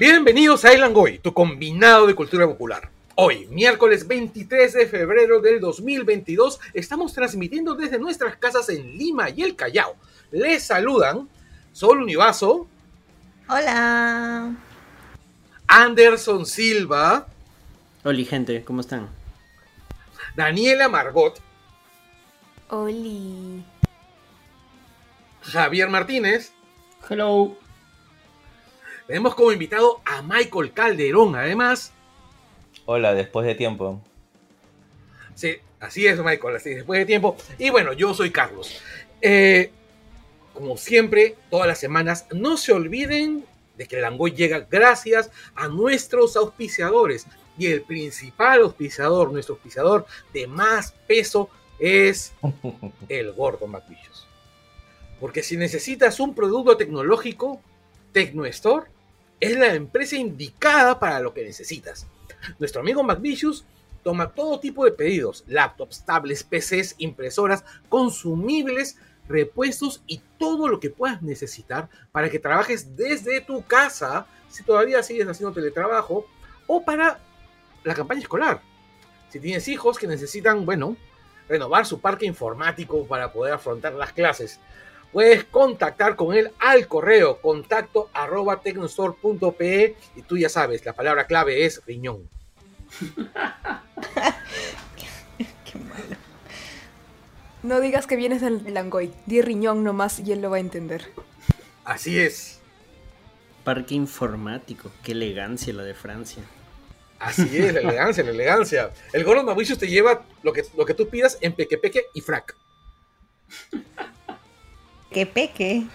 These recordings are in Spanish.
Bienvenidos a El Langoy, tu combinado de cultura popular. Hoy, miércoles 23 de febrero del 2022, estamos transmitiendo desde nuestras casas en Lima y el Callao. Les saludan Sol Univaso. Hola. Anderson Silva. Hola gente, ¿cómo están? Daniela Margot. Oli. Javier Martínez. Hello. Tenemos como invitado a Michael Calderón, además. Hola, después de tiempo. Sí, así es, Michael, así es, después de tiempo. Y bueno, yo soy Carlos. Eh, como siempre, todas las semanas, no se olviden de que el Langoy llega gracias a nuestros auspiciadores. Y el principal auspiciador, nuestro auspiciador de más peso, es el Gordo McVicious. Porque si necesitas un producto tecnológico, TecnoStore es la empresa indicada para lo que necesitas. Nuestro amigo McVicious toma todo tipo de pedidos, laptops, tablets, PCs, impresoras, consumibles, repuestos y todo lo que puedas necesitar para que trabajes desde tu casa, si todavía sigues haciendo teletrabajo, o para la campaña escolar. Si tienes hijos que necesitan, bueno, renovar su parque informático para poder afrontar las clases, puedes contactar con él al correo contacto arroba tecnostore.pe y tú ya sabes, la palabra clave es riñón. Qué malo. No digas que vienes del Langoy. Di riñón nomás y él lo va a entender. Así es. Parque informático, qué elegancia la de Francia. Así es, la elegancia, la elegancia. El Gordon Mauritius te lleva lo que, lo que tú pidas en peque peque y frac. Que peque.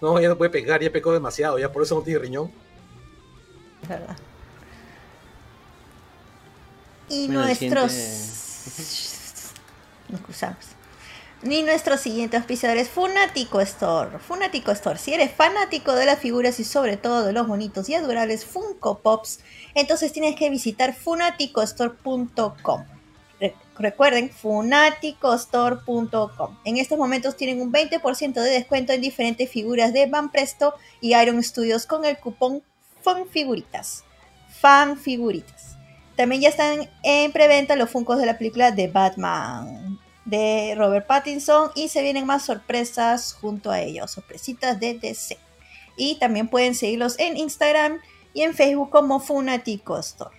No, ya no puede pegar, ya pecó demasiado, ya por eso no tiene riñón. Es verdad. Y Bueno, nuestros. siguiente- Nos cruzamos. Y nuestro siguiente auspiciador es Funatico Store. Funatico Store. Si eres fanático de las figuras y sobre todo de los bonitos y adorables Funko Pops, entonces tienes que visitar funaticostore.com. Re- Recuerden, funaticostore.com. En estos momentos tienen un 20% de descuento en diferentes figuras de Van Presto y Iron Studios con el cupón FANFIGURITAS. FANFIGURITAS. También ya están en preventa los Funkos de la película de Batman de Robert Pattinson y se vienen más sorpresas junto a ellos, sorpresitas de DC. Y también pueden seguirlos en Instagram y en Facebook como Funatico Store.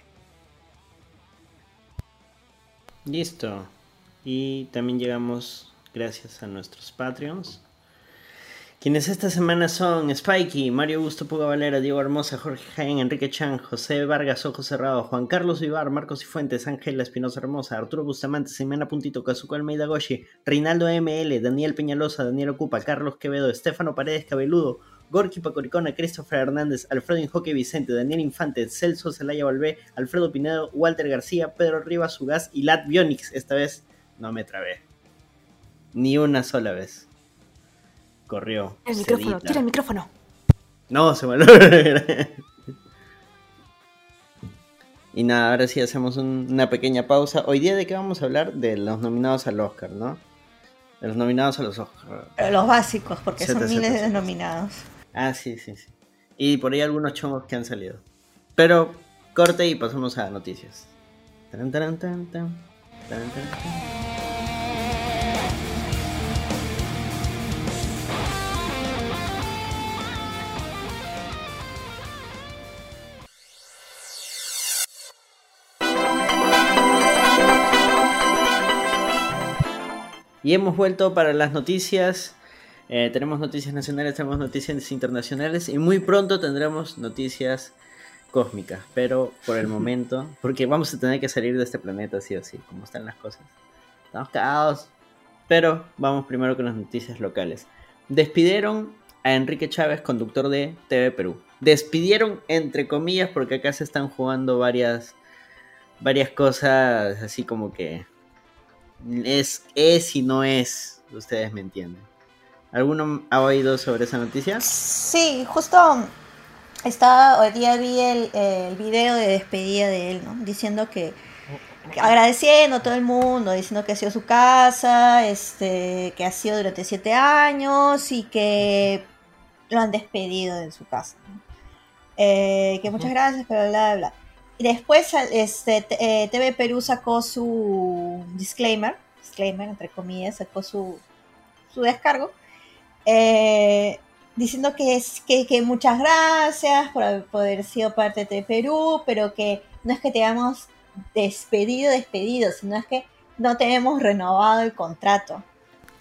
Listo. Y también llegamos gracias a nuestros Patreons. Quienes esta semana son Spikey, Mario Augusto Puga Valera, Diego Hermosa, Jorge Jaén, Enrique Chan, José Vargas, Ojo Cerrado, Juan Carlos Vivar, Marcos y Fuentes, Ángela Espinosa Hermosa, Arturo Bustamante, Simena Puntito, Kazuko Almeida Goshi, Reinaldo ML, Daniel Peñalosa, Daniel Ocupa, Carlos Quevedo, Estefano Paredes Cabeludo, Gorky Pacoricona, Christopher Hernández, Alfredo Injoque Vicente, Daniel Infante, Celso Zelaya Valvé, Alfredo Pinedo, Walter García, Pedro Rivas Ugaz y Lat Bionix. Esta vez no me trabé. Ni una sola vez. Corrió. El micrófono, sedita. tira el micrófono. No, se me lo... Y nada, ahora sí hacemos un- una pequeña pausa. Hoy día de qué vamos a hablar? De los nominados al Oscar, ¿no? De los nominados a los Oscar. Los básicos, porque son miles de nominados. Ah, sí, sí, sí. Y por ahí algunos chongos que han salido. Pero corte y pasamos a noticias. Y hemos vuelto para las noticias. Eh, tenemos noticias nacionales, tenemos noticias internacionales y muy pronto tendremos noticias cósmicas. Pero por el momento, porque vamos a tener que salir de este planeta sí o sí, como están las cosas. Estamos cagados. Pero vamos primero con las noticias locales. Despidieron a Enrique Chávez, conductor de TV Perú. Despidieron entre comillas porque acá se están jugando varias varias cosas así como que es es y no es, ustedes me entienden. ¿Alguno ha oído sobre esa noticia? Sí, justo estaba, hoy día vi el, el video de despedida de él, ¿no? Diciendo que, que agradeciendo a todo el mundo, diciendo que ha sido su casa, este, que ha sido durante siete años y que lo han despedido en su casa. ¿no? Eh, que muchas gracias, bla, bla, bla. Y Después este, t- eh, TV Perú sacó su disclaimer, disclaimer entre comillas, sacó su, su descargo, eh, diciendo que, es, que, que muchas gracias por haber, por haber sido parte de Perú, pero que no es que te hayamos despedido, despedido, sino es que no tenemos renovado el contrato.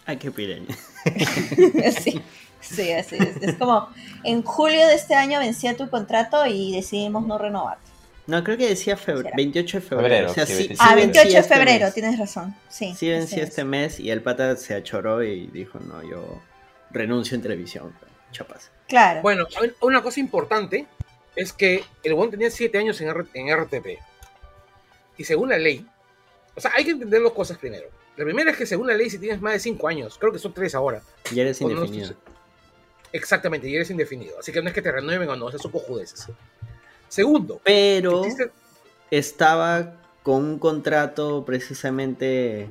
Ay, qué pireña. sí, sí, así es. Es como, en julio de este año vencía tu contrato y decidimos no renovarte. No, creo que decía febr- Será. 28 de febrero. Febrero, o sea, sí, sí, 28. sí ah, vencía 28 de este febrero, mes. tienes razón. Sí, Sí vencía así este es. mes y el pata se achoró y dijo, no, yo renuncio en televisión. Chapas. Claro. Bueno, un- una cosa importante es que el buen tenía 7 años en, R- en RTP. Y según la ley, o sea, hay que entender dos cosas primero. La primera es que según la ley, si tienes más de 5 años, creo que son 3 ahora, Ya eres no, indefinido. exactamente, y eres indefinido. Así que no es que te renueven o no, esas son cojudeces. Segundo, Pero existe- estaba con un contrato precisamente,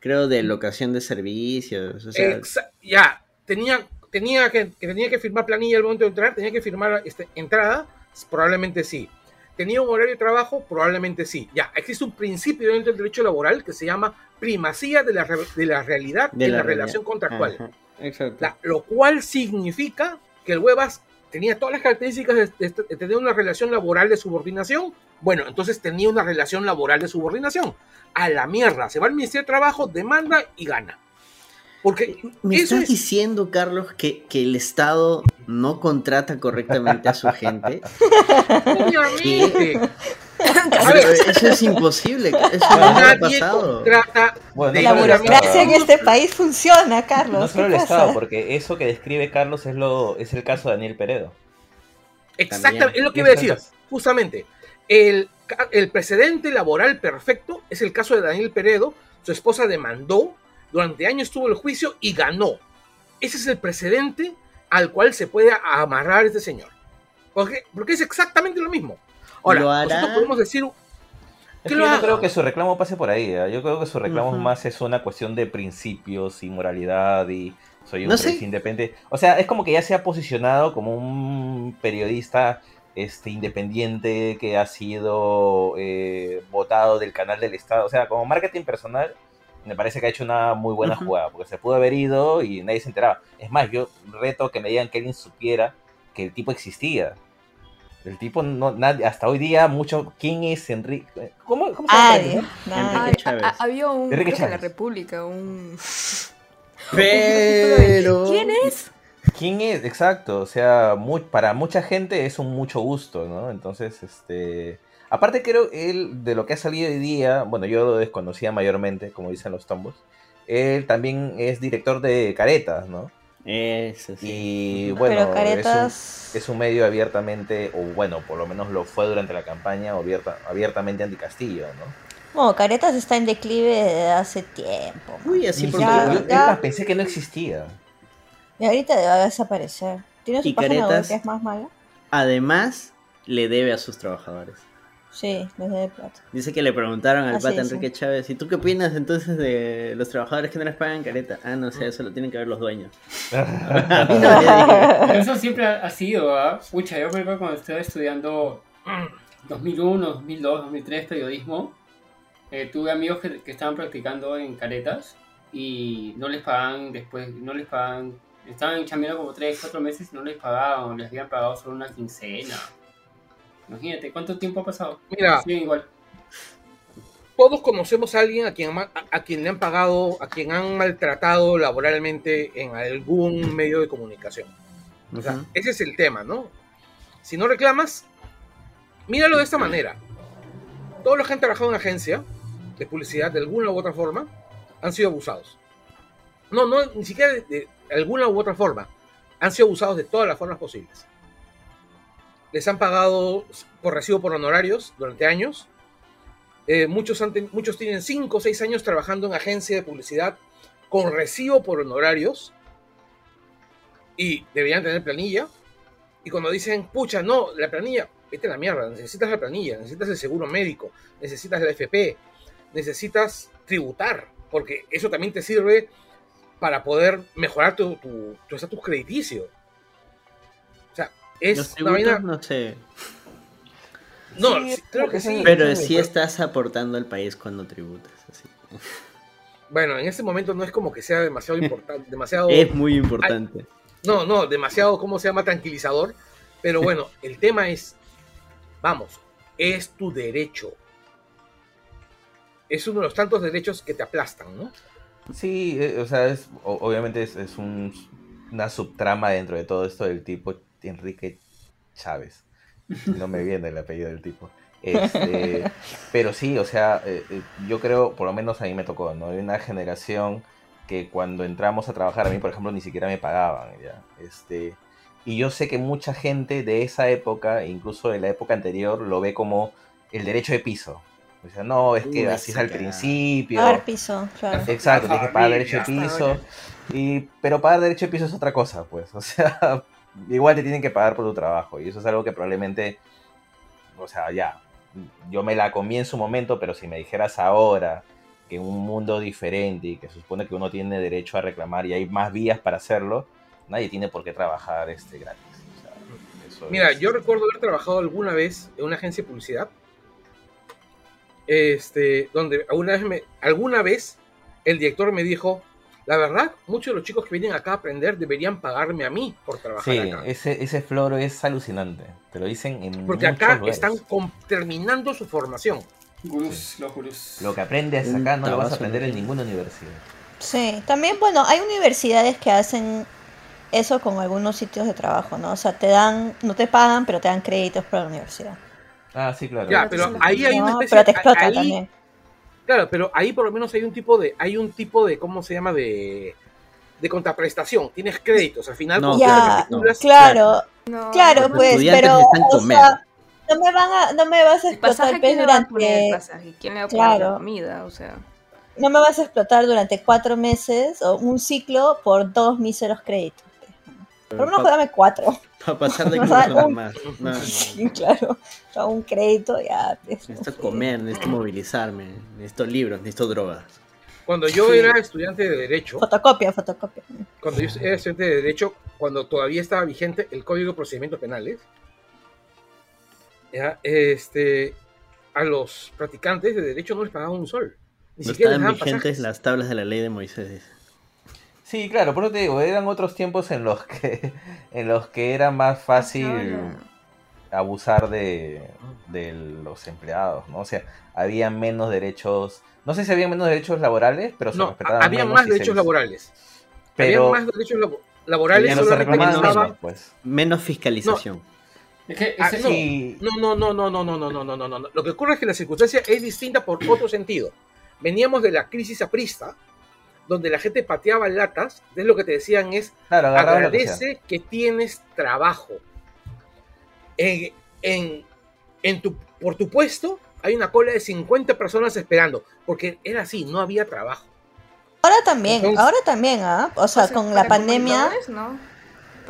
creo, de locación de servicios. O sea, ya, tenía, tenía, que, que tenía que firmar planilla al momento de entrar, tenía que firmar este, entrada, probablemente sí. ¿Tenía un horario de trabajo? Probablemente sí. Ya, existe un principio dentro del derecho laboral que se llama primacía de la, de la realidad de en la, relación contractual. Ajá, Exacto. La- lo cual significa que el Huevas tenía todas las características de, de- de tener una relación laboral de subordinación. Bueno, entonces tenía una relación laboral de subordinación. A la mierda, se va al Ministerio de Trabajo, demanda y gana. Porque ¿Me eso estás es, diciendo, Carlos, que, que el Estado no contrata correctamente a su gente? obviamente, A ver, eso es imposible. Eso no nadie pasado. contrata Bueno, de la no el burocracia en este país funciona, Carlos. No solo el ¿qué Estado, porque eso que describe Carlos es lo es el caso de Daniel Peredo. Exactamente, es lo que iba a decir. Justamente, el, el precedente laboral perfecto es el caso de Daniel Peredo. Su esposa demandó, durante años tuvo el juicio y ganó. Ese es el precedente al cual se puede amarrar este señor. Porque, porque es exactamente lo mismo. Ahora, ¿Lo nosotros podemos decir, Es ¿Qué que lo yo no creo que su reclamo pase por ahí. ¿eh? Yo creo que su reclamo Ujú. más es una cuestión de principios y moralidad y soy un No sé. independiente. O sea, es como que ya se ha posicionado como un periodista este, independiente que ha sido eh, votado del canal del Estado. O sea, como marketing personal, me parece que ha hecho una muy buena jugada, porque se pudo haber ido y nadie se enteraba. Es más, yo reto que me digan que alguien supiera que el tipo existía. El tipo, no, nadie, hasta hoy día, mucho. ¿Quién es Enrique? ¿Cómo, cómo se llama? Nadie, Enrique nadie. Ay, Chávez. a- a- había un Enrique que en la Chávez. República, un Pero. ¿Quién es? ¿Quién es? Exacto, o sea, mu- para mucha gente es un mucho gusto, ¿no? Entonces, este... Aparte creo él, de lo que ha salido hoy día, bueno, yo lo desconocía mayormente, como dicen los tombos, él también es director de Caretas, ¿no? Eso sí. Y bueno, Pero es, caretas. un, es un medio abiertamente, o bueno, por lo menos lo fue durante la campaña, abierta, abiertamente anticastillo, ¿no? Bueno, Caretas está en declive desde hace tiempo. Uy, así porque. Ya, yo- ya. pensé que no existía. Y ahorita debe desaparecer. ¿Tiene su Y página web Caretas- que es más mala? Además, le debe a sus trabajadores. Sí, les debe plata. Dice que le preguntaron al Ah, pata sí. Enrique Chávez, ¿y tú qué opinas entonces de los trabajadores que no les pagan careta? Ah, no sé, eso lo tienen que ver los dueños. Eso siempre ha sido, ¿ah? Pucha, yo me acuerdo cuando estaba estudiando 2001, 2002, 2003 periodismo, eh, tuve amigos que, que estaban practicando en caretas y no les pagaban después, no les pagaban, estaban chambeando como 3, 4 meses y no les pagaban, les habían pagado solo una quincena. Imagínate, ¿cuánto tiempo ha pasado? Mira. Siguen igual. todos conocemos a alguien a quien, a, a quien le han pagado, a quien han maltratado laboralmente en algún medio de comunicación. O sea, ese es el tema, ¿no? Si no reclamas, míralo de esta manera. Todos los que han trabajado en agencia de publicidad de alguna u otra forma han sido abusados. No, no, ni siquiera de, de alguna u otra forma. Han sido abusados de todas las formas posibles. Les han pagado por recibo por honorarios durante años. Eh, muchos, muchos tienen 5 o 6 años trabajando en agencia de publicidad con recibo por honorarios y deberían tener planilla. Y cuando dicen, pucha, no, la planilla, vete a la mierda, necesitas la planilla, necesitas el seguro médico, necesitas la FP, necesitas tributar, porque eso también te sirve para poder mejorar tu tu- tu estatus crediticio. Es Los tributos, vaina- no sé. No, Sí, sí, creo que sí. Pero sí, estás aportando al país cuando tributas. Así. Bueno, en este momento no es como que sea demasiado importante, demasiado... Es muy importante. No, no, demasiado, ¿cómo se llama? Tranquilizador. Pero bueno, el tema es, vamos, es tu derecho. Es uno de los tantos derechos que te aplastan, ¿no? Sí, eh, o sea, es, o- obviamente es, es un- una subtrama dentro de todo esto del tipo Enrique Chávez. No me viene el apellido del tipo. Este, pero sí, o sea, eh, eh, yo creo, por lo menos a mí me tocó, ¿no? Hay una generación que cuando entramos a trabajar, a mí, por ejemplo, ni siquiera me pagaban, ¿ya? Este, y yo sé que mucha gente de esa época, incluso de la época anterior, lo ve como el derecho de piso. O sea, no, es que Uy, así es al principio. Pagar piso, claro. Exacto, tienes que pagar derecho de piso. Y, pero pagar derecho de piso es otra cosa, pues. O sea, igual te tienen que pagar por tu trabajo. Y eso es algo que probablemente, o sea, ya, yo me la comí en su momento, pero si me dijeras ahora que en un mundo diferente y que se supone que uno tiene derecho a reclamar y hay más vías para hacerlo, nadie tiene por qué trabajar este gratis. O sea, eso Mira, es- yo recuerdo haber trabajado alguna vez en una agencia de publicidad, este, donde alguna vez, me- alguna vez el director me dijo, la verdad, muchos de los chicos que vienen acá a aprender deberían pagarme a mí por trabajar Sí, acá. ese, ese floro es alucinante. Te lo dicen en Porque acá lugares. están terminando su formación. Gurús, los gurús. Lo que aprendes acá no lo vas a aprender en ninguna universidad. Sí, también, bueno, hay universidades que hacen eso con algunos sitios de trabajo, ¿no? O sea, te dan, no te pagan, pero te dan créditos para la universidad. Ah, sí, claro. Ya, Pero ahí hay una ¿no? especie Pero te explotan ahí- también. Claro, pero ahí por lo menos hay un tipo de, hay un tipo de, ¿cómo se llama? De, de contraprestación. Tienes créditos. Al final, No, Ya, matriculas, claro, No, claro, Los pues, pero, o sea, no me van a, no me vas a explotar pues, ¿quién le va a poner el durante? ¿Quién le va a poner Claro. la comida? O sea, no me vas a explotar durante cuatro meses o un ciclo por dos míseros créditos. Por lo menos dame cuatro. Para pasar de O sea, curso un- nomás. No. Sí, claro. Sea, un crédito ya. pues, no Necesito sé. comer, necesito movilizarme, necesito libros, necesito drogas. Cuando yo Sí. era estudiante de Derecho, Fotocopia, fotocopia. cuando yo era estudiante de Derecho, cuando todavía estaba vigente el Código de Procedimientos Penales, ya, este, a los practicantes de Derecho no les pagaban un sol. Ni No siquiera estaban vigentes pasajes. las tablas de la ley de Moisés. Sí, claro, por eso te digo, eran otros tiempos en los que en los que era más fácil abusar de, de los empleados, ¿no? O sea, había menos derechos, no sé si había menos derechos laborales, pero se No, respetaban había menos más se- derechos laborales. Pero, Había más derechos labo- laborales, reclamaban estaba- menos, pues. Menos fiscalización. Es que Ah, no. No, no, no, no, no, no, no, no, no, no, no, no. Lo que ocurre es que la circunstancia es distinta por otro sentido. Veníamos de la crisis aprista, donde la gente pateaba latas, entonces lo que te decían es, claro, que agradece que tienes trabajo. En, en, en tu, por tu puesto hay una cola de 50 personas esperando, porque era así, no había trabajo. Ahora también, Entonces- ahora también, ¿ah? O sea, o sea, con la pandemia. no.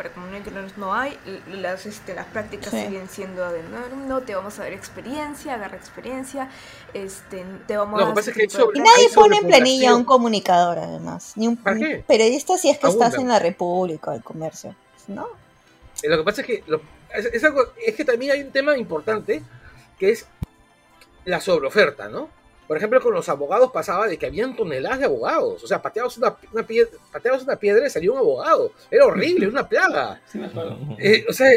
Para comunicadores no hay. Las, este, las prácticas Sí. siguen siendo de no, no, te vamos a dar experiencia, agarra experiencia, este, te vamos Lo a que pasa es que dar eso- tipo Y nadie pone en planilla un comunicador, además. Ni un, ¿Para un qué? periodista si es que estás en la República o el comercio. ¿No? Eh, Lo que pasa es que, lo- es, es algo, es que también hay un tema importante que es la sobreoferta, ¿no? Por ejemplo, con los abogados pasaba de que habían toneladas de abogados. O sea, pateabas una, una piedra, pateabas una piedra y salía un abogado. Era horrible, una plaga. sí me acuerdo. Eh, o sea,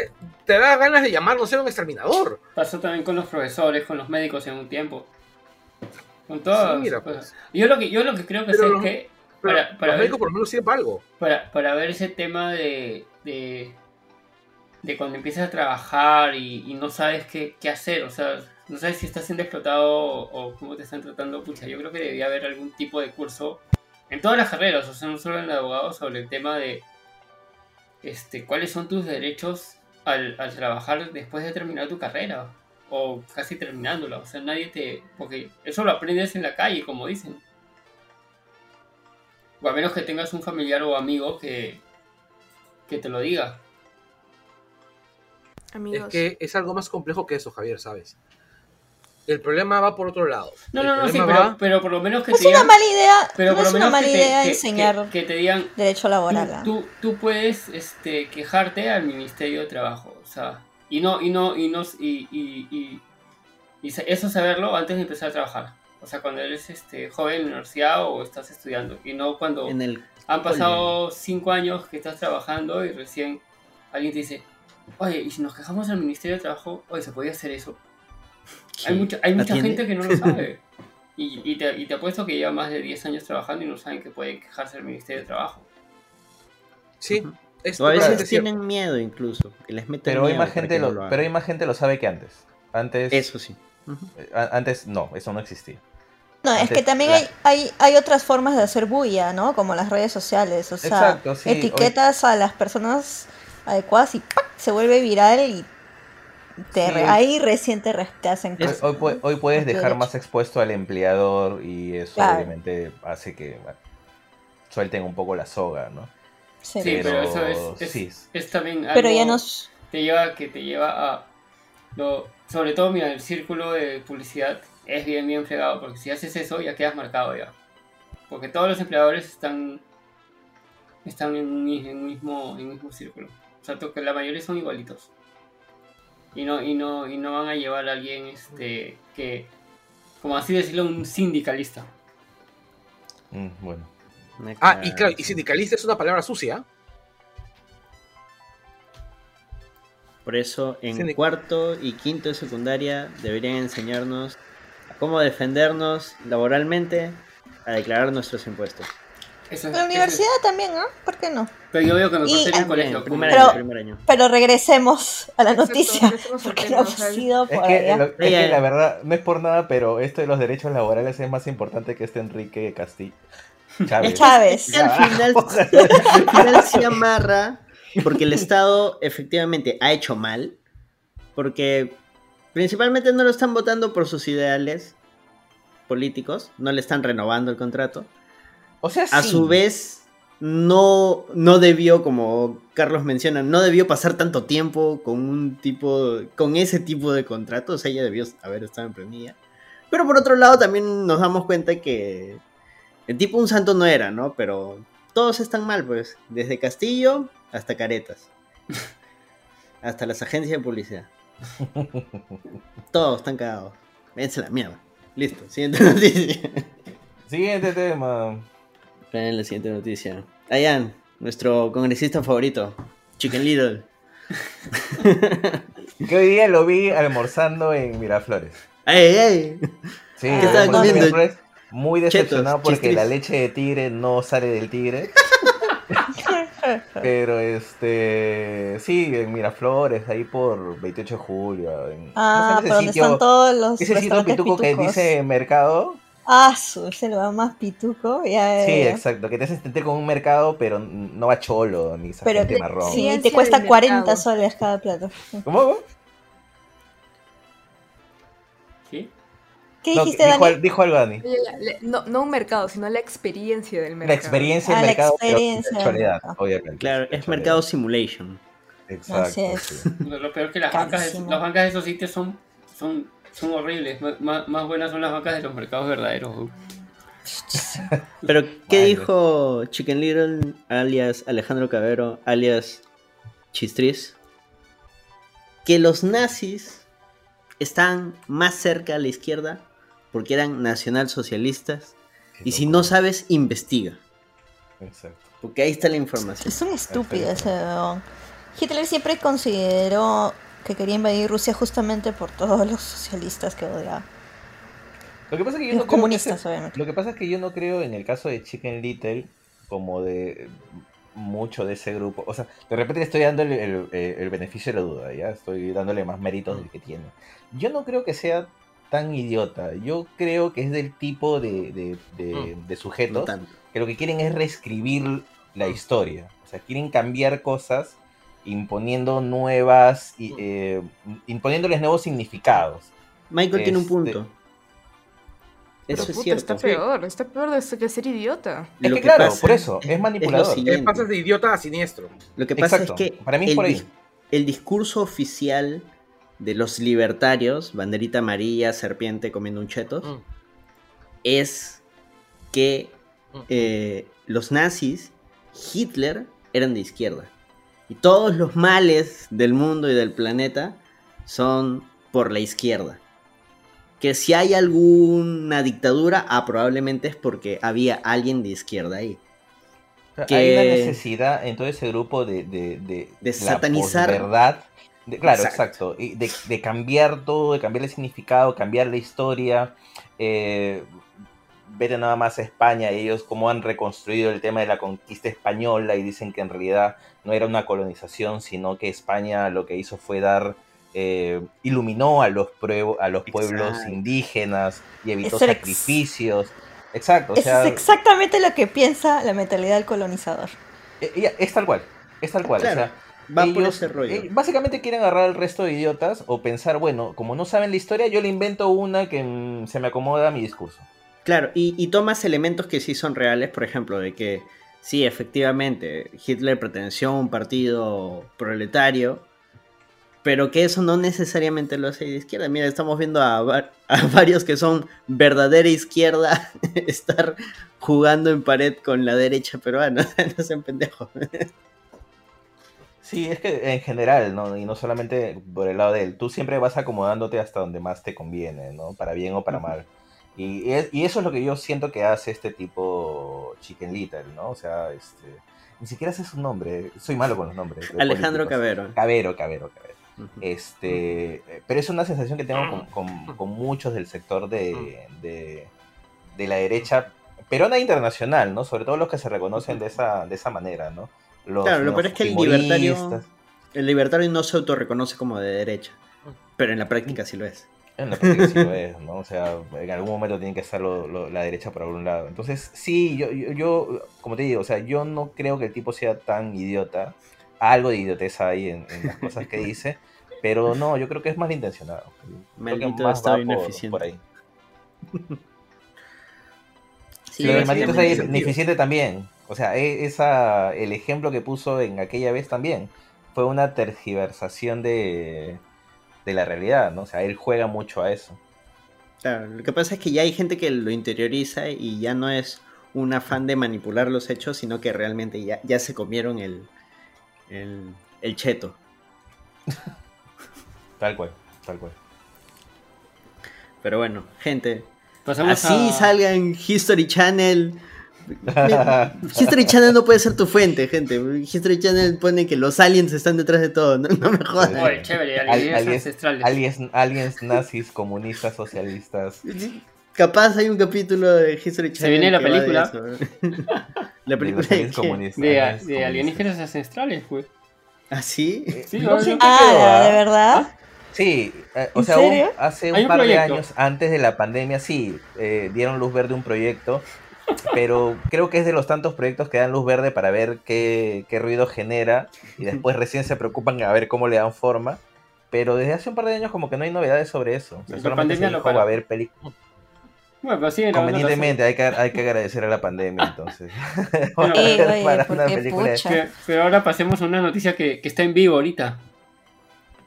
te da ganas de llamarlo ser un exterminador. Pasó también con los profesores, con los médicos en un tiempo. Con todas. Sí, mira, las pues. yo lo que, yo lo que creo que sé los- es que para, para los ver, médicos por lo menos sirven para algo. para, para ver ese tema de, de, de cuando empiezas a trabajar y, y no sabes qué, qué hacer, o sea, no sabes si estás siendo explotado o, o cómo te están tratando, pucha, yo creo que debería haber algún tipo de curso en todas las carreras, o sea, no solo en la de abogado, sobre el tema de este, cuáles son tus derechos al, al trabajar después de terminar tu carrera o casi terminándola, o sea, nadie te... porque eso lo aprendes en la calle, como dicen. O a menos que tengas un familiar o amigo que, que te lo diga. amigos. Es que es algo más complejo que eso, Javier, ¿sabes? El problema va por otro lado. No, El no, no, sí, pero, va- pero por lo menos que No te es una digan. mala idea, Pero no por es lo una mala que idea enseñar que, que te digan. derecho laboral. Tú, tú, tú puedes este, quejarte al Ministerio de Trabajo, o sea, y no, y no, y no, y, y, y, eso saberlo antes de empezar a trabajar. O sea, cuando eres este, joven en la universidad o estás estudiando, y no cuando En el han pasado cinco años que estás trabajando y recién alguien te dice, oye, y si nos quejamos al Ministerio de Trabajo, oye, ¿se podía hacer eso? Hay mucha, hay mucha gente que no lo sabe. Y, y, te, y te apuesto que lleva más de 10 años trabajando y no saben que pueden quejarse al Ministerio de Trabajo. Sí, O a veces cierto. tienen miedo incluso, que les meten Pero hay más gente lo, lo pero hay más gente lo sabe que antes. Antes, Eso sí. Eh, antes no, eso no existía. No, es que también la- hay, hay, hay otras formas de hacer bulla, ¿no? Como las redes sociales. O sea, Exacto, sí, etiquetas a las personas adecuadas y ¡pac! se vuelve viral y te Sí, re- hoy- ahí recién te, re- te hacen Hoy, cosas. hoy pu- hoy puedes dejar de más expuesto al empleador y eso Claro. obviamente hace que bueno, suelten un poco la soga, ¿no? Sí. Pero, Pero eso es, es, sí. es también algo Pero ya nos... te lleva, que te lleva a... Lo, sobre todo, mira, el círculo de publicidad es bien, bien fregado, porque si haces eso ya quedas marcado ya. Porque todos los empleadores están están en un, mi- en un mismo, en un mismo círculo. O sea, que la mayoría son igualitos. Y no, y no, y no van a llevar a alguien este que, como así decirlo, un sindicalista. Mm, bueno. Ah, y claro, y sindicalista es una palabra sucia. Por eso en Sindic- cuarto y quinto de secundaria deberían enseñarnos a cómo defendernos laboralmente, a declarar nuestros impuestos. La universidad también, ¿no? ¿Por qué no? pero yo veo que me corté en el colegio. Bien, primer Pero- año, primer año. Pero regresemos a la Exacto, noticia. Porque no hemos ido Es por que, allá. lo- es que la verdad, no es por nada, pero esto de los derechos laborales es más importante que este Enrique Castillo. Chávez. Chávez. Al final, al final se amarra porque el Estado efectivamente ha hecho mal, porque principalmente no lo están votando por sus ideales políticos, no le están renovando el contrato. O sea, A sí. su vez, no, no debió, como Carlos menciona, no debió pasar tanto tiempo con un tipo, con ese tipo de contrato, o sea, ella debió haber estado emprendida. Pero por otro lado, también nos damos cuenta que el tipo un santo no era, ¿no? Pero todos están mal, pues, desde Castillo hasta Caretas, hasta las agencias de publicidad. Todos están cagados. Véanse la mierda. Listo, siguiente noticia. Siguiente tema. Esperen la siguiente noticia. Ayan, nuestro congresista favorito, Chicken Little. Que hoy día lo vi almorzando en Miraflores. ¡Ey, ey! Sí, ¿Qué estaba comiendo? Miraflores, Muy decepcionado Chetos, porque la leche de tigre no sale del tigre. Pero este. Sí, en Miraflores, ahí por 28 de julio. en- Ah, ¿no por sé, sitio- están todos los Ese sitio pituco que dice mercado. Ah, su, ese lugar más pituco. Ya, Sí, exacto. Que te hace sentir como un mercado, pero no va cholo ni esa Pero gente que- marrón. sí, te cuesta del 40 mercado. soles cada plato. ¿Cómo? ¿Sí? ¿Qué No, dijiste, dijo, Dani? dijo algo Dani. La- la- no, no un mercado, sino la experiencia del mercado. La experiencia Ah, del la mercado, sin experiencia la del mercado. obviamente. Claro, es la mercado simulation. Exacto. Es. sí. Lo, lo peor que las bancas, las bancas de esos sitios son, son, son horribles. M- Más, más buenas son las bancas de los mercados verdaderos. Pero, ¿qué dijo Chicken Little, alias Alejandro Cabero, alias Chistris? Que los nazis están más cerca a la izquierda porque eran nacionalsocialistas. Y si no sabes, investiga. Exacto. Porque ahí está la información. Es un estúpido ese weón. Hitler siempre consideró que quería invadir Rusia justamente por todos los socialistas que odiaba. Lo que pasa es que yo Los no creo que comunistas, ese- obviamente. Lo que pasa es que yo no creo en el caso de Chicken Little como de mucho de ese grupo. O sea, de repente le estoy dando el, el- el beneficio de la duda, ¿ya? Estoy dándole más méritos del que tiene. Yo no creo que sea tan idiota. Yo creo que es del tipo de, de- de- de No sujetos tanto. que lo que quieren es reescribir la historia. O sea, quieren cambiar cosas imponiendo nuevas, y, eh, imponiéndoles nuevos significados. Michael tiene un Este- punto. Pero Eso es cierto. está peor, está peor de ser, de ser idiota. Es Lo que que claro, pasa por eso, es manipulador. lo siguiente. Pasas de idiota a siniestro. Lo que pasa Exacto, es que para mí es el, por ahí. el discurso oficial de los libertarios, banderita amarilla, serpiente comiendo un chetos, Mm, es que mm. eh, los nazis, Hitler, eran de izquierda. Y todos los males del mundo y del planeta son por la izquierda. Que si hay alguna dictadura, ah, probablemente es porque había alguien de izquierda ahí. O sea, que- Hay una necesidad en todo ese grupo de, de, de, De satanizar. verdad. claro, Exacto. exacto. Y de, de cambiar todo, de cambiar el significado, cambiar la historia. Eh, vete nada más a España, ellos cómo han reconstruido el tema de la conquista española y dicen que en realidad no era una colonización, sino que España lo que hizo fue dar, eh, iluminó a los, a los pueblos Exacto. indígenas y evitó Eso era ex- sacrificios. Exacto, o Eso sea, es exactamente lo que piensa la mentalidad del colonizador. eh, es tal cual, es tal cual. Claro, o sea, Va por ese rollo. eh, básicamente quieren agarrar al resto de idiotas o pensar, bueno, como no saben la historia, yo le invento una que mm, se me acomoda a mi discurso. Claro, y, y tomas elementos que sí son reales, por ejemplo, de que sí, efectivamente, Hitler perteneció a un partido proletario, pero que eso no necesariamente lo hace de izquierda. Mira, estamos viendo a, va- a varios que son verdadera izquierda estar jugando en pared con la derecha peruana, no sean pendejos. Sí, es que en general, ¿no? Y no solamente por el lado de él, tú siempre vas acomodándote hasta donde más te conviene, ¿no? Para bien o para mal. Y, es- y eso es lo que yo siento que hace este tipo Chicken Little, ¿no? O sea, este, ni siquiera sé su nombre, soy malo con los nombres. Alejandro. Cabero. Cabero, Cabero, Cabero. Este, pero es una sensación que tengo con, con- con muchos del sector de, de, de la derecha peruana internacional, ¿no? Sobre todo los que se reconocen de esa, de esa manera, ¿no? Los, Claro, lo peor es que el libertario-. El libertario no se autorreconoce como de derecha, pero en la práctica sí lo es. En la práctica sí lo es, ¿no? O sea, en algún momento tiene que estar lo- lo- la derecha por algún lado. Entonces, sí, yo, yo, yo, como te digo, o sea, yo no creo que el tipo sea tan idiota. Algo de idioteza hay en, en las cosas que dice, pero no, yo creo que es malintencionado. Maldito por- ineficiente. por ahí. Sí, Lo del maldito sea ineficiente también. O sea, e- esa, el ejemplo que puso en aquella vez también fue una tergiversación de, de la realidad, ¿no? O sea, él juega mucho a eso. Claro, lo que pasa es que ya hay gente que lo interioriza y ya no es un afán de manipular los hechos, sino que realmente ya, ya se comieron el, el, el cheto. Tal cual, tal cual. Pero bueno, gente, Pasamos así a... salgan History Channel. Me- History Channel no puede ser tu fuente, gente. History Channel pone que los aliens están detrás de todo. No, no me jodan. Oye, chévere, Al- alienígenas aliens, ancestrales. aliens, aliens nazis, comunistas, socialistas. Capaz hay un capítulo de History Channel. viene la película. eso. la de película los de comunistas. De, aliens de alienígenas ancestrales, güey. ¿Ah, sí? Sí, No obvio. siempre quedó, Ah, ¿ah? ¿de verdad? Sí, eh, o ¿En sea, un- hace un un par de años antes de la pandemia, sí, eh, dieron luz verde a un proyecto, pero creo que es de los tantos proyectos que dan luz verde para ver qué, qué ruido genera y después recién se preocupan a ver cómo le dan forma. Pero desde hace un par de años como que no hay novedades sobre eso. O sea, La solamente se pandemia lo dijo a haber películas. Bueno, pero la Convenientemente, hay que, hay que agradecer a la pandemia entonces. Eh, oye, Para ¿por una qué película de-. Pero, pero ahora pasemos a una noticia que, que está en vivo ahorita.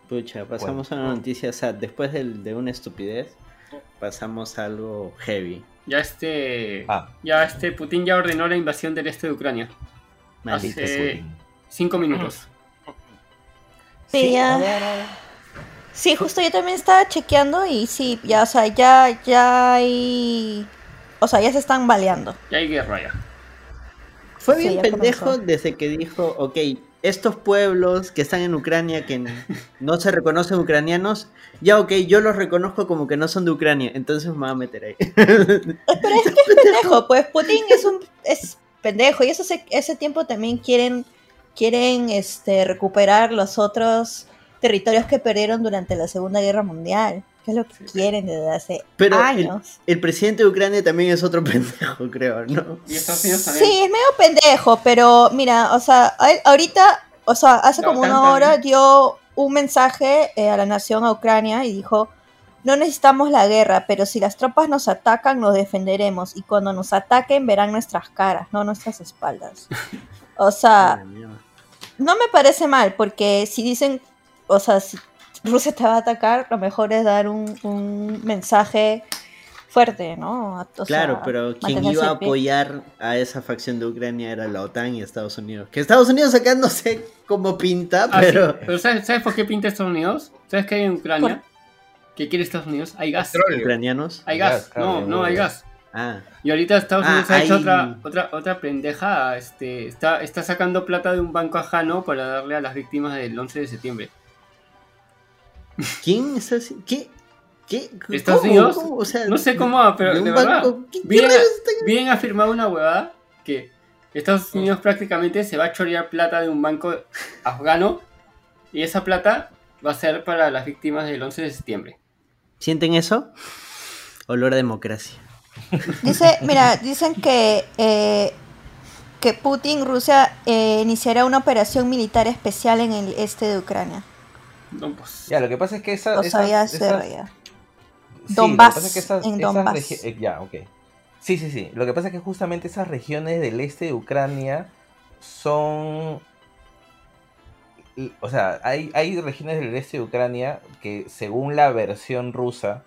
Pucha, pasamos a una noticia sad. Después del- de, una estupidez, pasamos a algo heavy. Ya este. Ah, Ya este Putin ya ordenó la invasión del este de Ucrania. Maldito Hace-. Putin. Cinco minutos. Sí, ya. a ver, a ver. Sí, justo yo también estaba chequeando y sí, ya, o sea, ya, ya hay... O sea, ya se están baleando. Ya hay guerra ya. Fue Sí, bien ya pendejo comenzó. desde que dijo, ok, estos pueblos que están en Ucrania que no se reconocen ucranianos, ya ok, yo los reconozco como que no son de Ucrania, entonces me voy a meter ahí. Pero es que es pendejo, pues Putin es un es pendejo y eso se- ese tiempo también quieren quieren este recuperar los otros territorios que perdieron durante la Segunda Guerra Mundial, es lo que quieren desde hace Pero el, años. el presidente de Ucrania también es otro pendejo, creo, ¿no? Y Estados Unidos también. Sí, es medio pendejo, pero mira, o sea, ahorita, o sea, hace como una hora dio un mensaje eh, a la nación, a Ucrania, y dijo, no necesitamos la guerra, pero si las tropas nos atacan, nos defenderemos, y cuando nos ataquen verán nuestras caras, no nuestras espaldas. O sea, no me parece mal, porque si dicen, o sea, si Rusia te va a atacar, lo mejor es dar un, un mensaje fuerte, ¿no? O Claro, sea, pero quien iba a apoyar a esa facción de Ucrania era la OTAN y Estados Unidos. Que Estados Unidos acá no sé cómo pinta, Ah, sí, pero... pero ¿sabes, ¿sabes por qué pinta Estados Unidos? ¿Sabes qué hay en Ucrania? ¿Qué quiere Estados Unidos? Hay gas. Petróleo. Ucranianos. Hay Gas, gas. claro, No, no hay gas. Ah, Y ahorita Estados Ah, Unidos ha hecho hay- otra, otra, otra pendeja. Este, está, está sacando plata de un banco ajano para darle a las víctimas del 11 de septiembre. ¿Quién está haciendo? ¿Qué? ¿Qué? ¿Estados ¿Cómo? Unidos? ¿Cómo? O sea, No sé cómo, pero de verdad. banco- ¿Qué Bien, bien afirmado una huevada que Estados Unidos prácticamente se va a chorear plata de un banco afgano y esa plata va a ser para las víctimas del 11 de septiembre. ¿Sienten eso? Olor a democracia. Dice, mira, dicen que, eh, que Putin, Rusia, eh, iniciará una operación militar especial en el este de Ucrania. No, pues, Ya, lo que pasa es que esa, Lo esas- sabía esas- hacer ya. Sí, Donbass, lo que pasa es que esas- en Donbass. eh, ya, ok. Sí, sí, sí. Lo que pasa es que justamente esas regiones del este de Ucrania son... O sea, hay, hay regiones del este de Ucrania que según la versión rusa,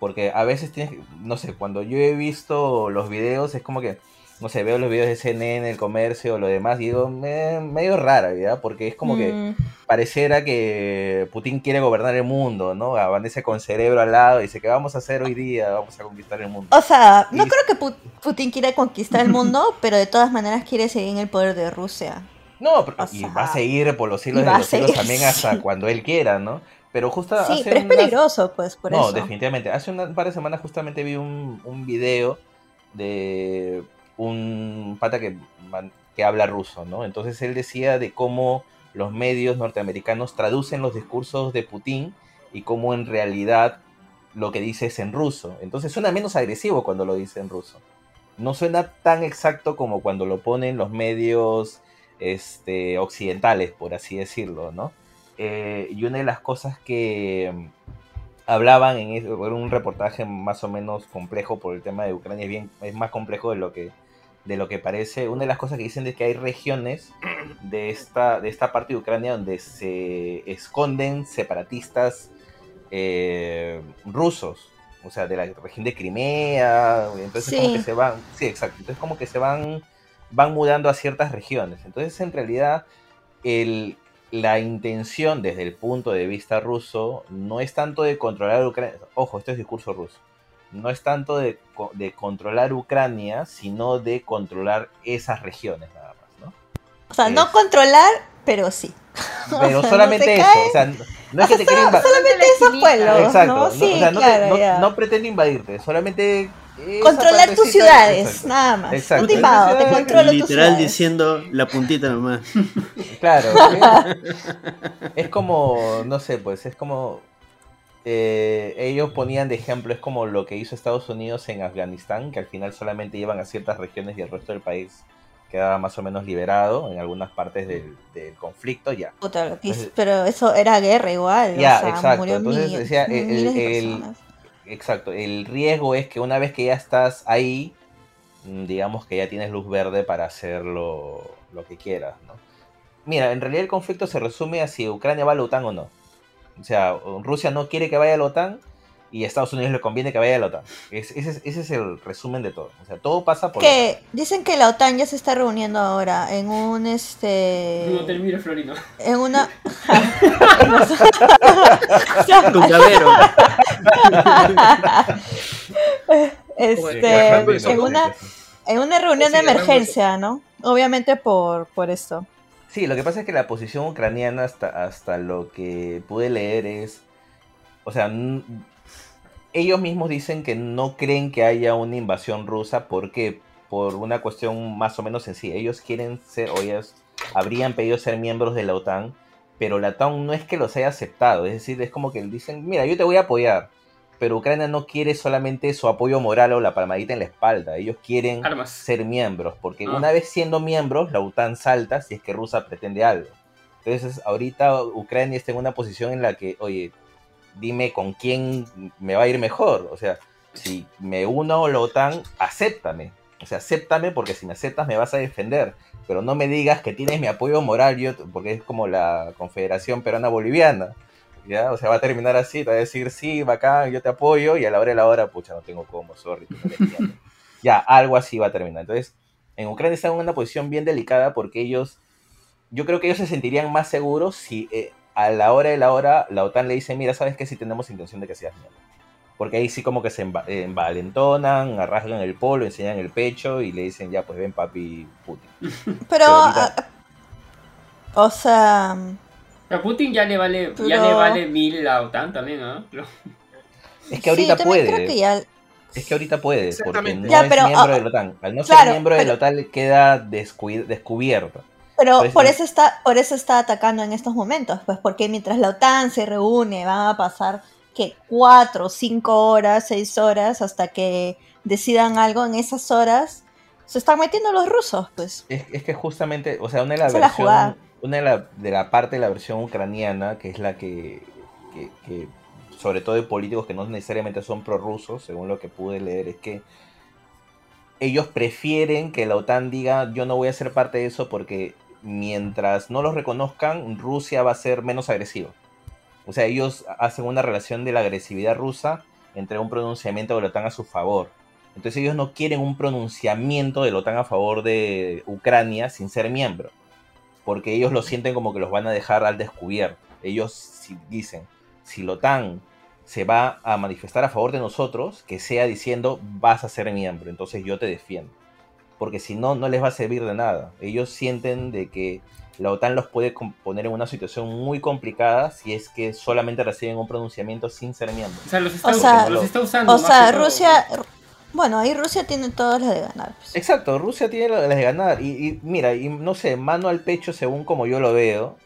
porque a veces tienes, que- no sé, cuando yo he visto los videos es como que, no sé, veo los videos de CNN, el comercio, lo demás, y digo, me- medio rara, ¿ya? Porque es como que Mm, pareciera que Putin quiere gobernar el mundo, ¿no? Amanece con cerebro al lado y dice, ¿qué vamos a hacer hoy día? Vamos a conquistar el mundo. O sea, no Y- creo que Pu- Putin quiera conquistar el mundo, pero de todas maneras quiere seguir en el poder de Rusia. No, pero- O y va a seguir por los siglos de los siglos también hasta cuando él quiera, ¿no? Pero justo Sí, hace pero es unas- peligroso, pues, por no, eso. definitivamente. Hace un par de semanas justamente vi un, un video de un pata que, que habla ruso, ¿no? Entonces él decía de cómo los medios norteamericanos traducen los discursos de Putin y cómo en realidad lo que dice es en ruso. Entonces suena menos agresivo cuando lo dice en ruso. No suena tan exacto como cuando lo ponen los medios este, occidentales, por así decirlo, ¿no? Eh, y una de las cosas que mm, hablaban en era un reportaje más o menos complejo por el tema de Ucrania, es, bien, es más complejo de lo que de lo que parece. Una de las cosas que dicen es que hay regiones de esta, de esta parte de Ucrania donde se esconden separatistas eh, rusos, o sea, de la región de Crimea, entonces como que se van, sí, exacto, entonces como que se van, van mudando a ciertas regiones. Entonces en realidad el, la intención desde el punto de vista ruso no es tanto de controlar Ucrania, ojo, esto es discurso ruso, no es tanto de, co- de controlar Ucrania, sino de controlar esas regiones nada más, ¿no? O sea, no controlar, pero sí. O Pero sea, solamente no eso, cae. o sea, no, es que te quiera invadir. Solamente esos pueblos, Exacto, ¿no? no, Sí, o sea, no, te- claro, no- pretende invadirte, solamente Controlar tus ciudades, exacto. nada más. Exacto. Te controlo tus Literal diciendo la puntita nomás. Claro, es, es como, no sé, pues es como eh, ellos ponían de ejemplo, es como lo que hizo Estados Unidos en Afganistán, que al final solamente llevan a ciertas regiones y el resto del país quedaba más o menos liberado en algunas partes del, del conflicto, ya. Puta, Entonces- pero eso era guerra igual. Ya, o sea, exacto. murió Entonces, mil- decía, el- de el- personas. Exacto, el riesgo es que una vez que ya estás ahí, mm, digamos que ya tienes luz verde para hacer lo, lo que quieras, ¿no? Mira, en realidad el conflicto se resume a si Ucrania va a la OTAN o no. O sea, Rusia no quiere que vaya a la OTAN y a Estados Unidos le conviene que vaya a la OTAN. Es- ese, es, ese es el resumen de todo. O sea, todo pasa por... Que dicen que la OTAN ya se está reuniendo ahora en un este Florino. en una este en una en una reunión de emergencia, ¿no? Obviamente por por esto. Sí, lo que pasa es que la posición ucraniana hasta, hasta lo que pude leer es, o sea, ellos mismos dicen que no creen que haya una invasión rusa porque por una cuestión más o menos sencilla, ellos quieren ser, o ellos habrían pedido ser miembros de la OTAN, pero la OTAN no es que los haya aceptado, es decir, es como que dicen, mira, yo te voy a apoyar, pero Ucrania no quiere solamente su apoyo moral o la palmadita en la espalda, ellos quieren Armas. ser miembros, porque Ah. una vez siendo miembros, la OTAN salta si es que Rusia pretende algo. Entonces, ahorita Ucrania está en una posición en la que, oye, dime con quién me va a ir mejor. O sea, si me uno a la OTAN, acéptame. O sea, acéptame porque si me aceptas me vas a defender. Pero no me digas que tienes mi apoyo moral, yo, porque es como la Confederación Peruana Boliviana. ¿Ya? O sea, va a terminar así, te va a decir, sí, bacán, yo te apoyo, y a la hora de la hora, pucha, no tengo cómo, sorry. no ya, algo así va a terminar. Entonces, en Ucrania están en una posición bien delicada porque ellos, yo creo que ellos se sentirían más seguros si eh, a la hora de la hora la OTAN le dice, mira, ¿sabes qué? Si tenemos intención de que seas mierda. Porque ahí sí como que se enva- envalentonan, arrasgan el polo, enseñan el pecho y le dicen, ya, pues ven papi Putin. Pero, Pero ah, o sea, A Putin ya le vale, ya le vale mil la OTAN también, ¿ah? Pero- Es que ahorita sí, puede. creo que ya- Es que ahorita puede, porque no Ya, es pero, miembro ah, de la OTAN. Al no claro, ser miembro de pero- la OTAN queda descubierto. Pero Por eso- por eso está, por eso está atacando en estos momentos, pues porque mientras la OTAN se reúne, van a pasar que cuatro, cinco horas, seis horas, hasta que decidan algo en esas horas, se están metiendo los rusos, pues. Es, es que justamente, o sea, una de la Esa una de la, de parte de la versión ucraniana, que es la que, que- que, sobre todo de políticos que no necesariamente son prorrusos, según lo que pude leer, es que ellos prefieren que la OTAN diga yo no voy a ser parte de eso porque mientras no los reconozcan, Rusia va a ser menos agresiva. O sea, ellos hacen una relación de la agresividad rusa entre un pronunciamiento de la OTAN a su favor. Entonces ellos no quieren un pronunciamiento de la OTAN a favor de Ucrania sin ser miembro. Porque ellos lo sienten como que los van a dejar al descubierto. Ellos si dicen, si la OTAN se va a manifestar a favor de nosotros, que sea diciendo vas a ser miembro, entonces yo te defiendo. Porque si no, no les va a servir de nada. Ellos sienten de que la OTAN los puede poner en una situación muy complicada si es que solamente reciben un pronunciamiento sin ser miembro. O sea, los está, O sea- los está usando. O más sea, que todo. Bueno, ahí Rusia tiene todas las de ganar. pues. Exacto, Rusia tiene las de ganar. Y, y mira, y no sé, mano al pecho según como yo lo veo.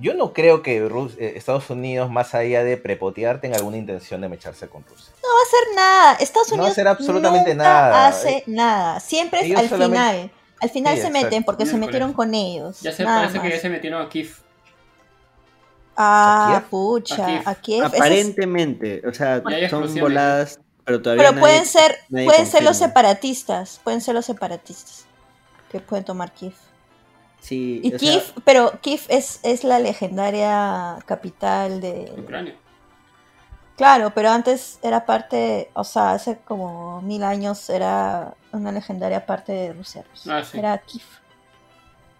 Yo no creo que Rus- eh, Estados Unidos, más allá de prepotear, tenga alguna intención de mecharse con Rusia. No va a hacer nada. Estados No va a Unidos hacer absolutamente nunca nada. hace nada. Siempre es al solamente- final. Al final Sí, se exacto. meten porque se metieron con ellos. Ya se nada parece que ya se metieron a Kiev. Ah, ¿A Kiev? pucha, A Kiev. a Kiev. Aparentemente, o sea, son voladas, pero todavía Pero nadie- pueden ser, nadie pueden ser los separatistas, pueden ser los separatistas que pueden tomar Kiev. Sí, Y o sea, Kiev, pero Kiev es, es la legendaria capital de... Ucrania. Claro, pero antes era parte, o sea, hace como mil años era una legendaria parte de Rusia. Ah, sí. Era Kiev.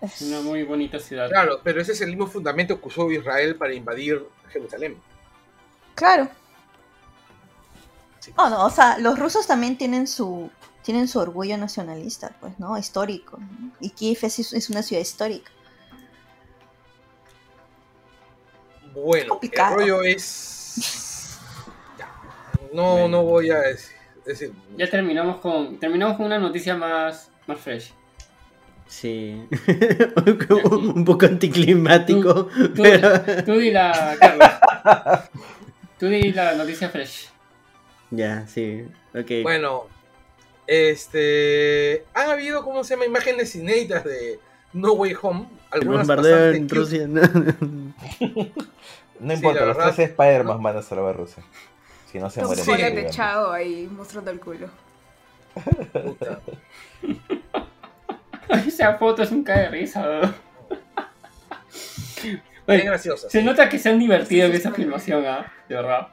Es una muy bonita ciudad. Claro, pero ese es el mismo fundamento que usó Israel para invadir Jerusalén. Claro. Oh, no, o sea, los rusos también tienen su tienen su orgullo nacionalista, pues, ¿no? Histórico. ¿no? Y Kiev es, es una ciudad histórica. Bueno, el rollo es. Ya. No, no voy a decir. decir- Ya terminamos con terminamos con una noticia más, más fresh. Sí. un poco anticlimático, Tú, pero tú di la, Carlos. Tú di la noticia fresh. Ya, sí. Ok. Bueno, este. Han habido, ¿cómo se llama? Imágenes inéditas de No Way Home. el Algunas bombardeo bastante en cute. Rusia. ¿no? Importa, los verdad, tres Spider-Man ¿no? van a salvar a Rusia. Si no se mueren. Sí. Chao ahí mostrando el culo. Puta. Esa foto es un cae de risa. Oye, graciosas. se nota que se han divertido Sí, en esa sí. filmación, ¿ah? De verdad.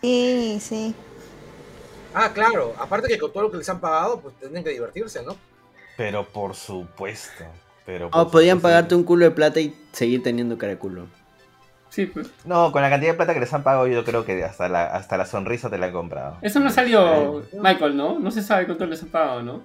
Sí, sí. Ah, claro. Aparte que con todo lo que les han pagado, pues tienen que divertirse, ¿no? Pero por supuesto. Pero O por Oh, podían pagarte un culo de plata y seguir teniendo cara de culo. Sí, pues. No, con la cantidad de plata que les han pagado, yo creo que hasta la, hasta la sonrisa te la han comprado. Eso no salió Michael, ¿no? No se sabe cuánto les han pagado, ¿no?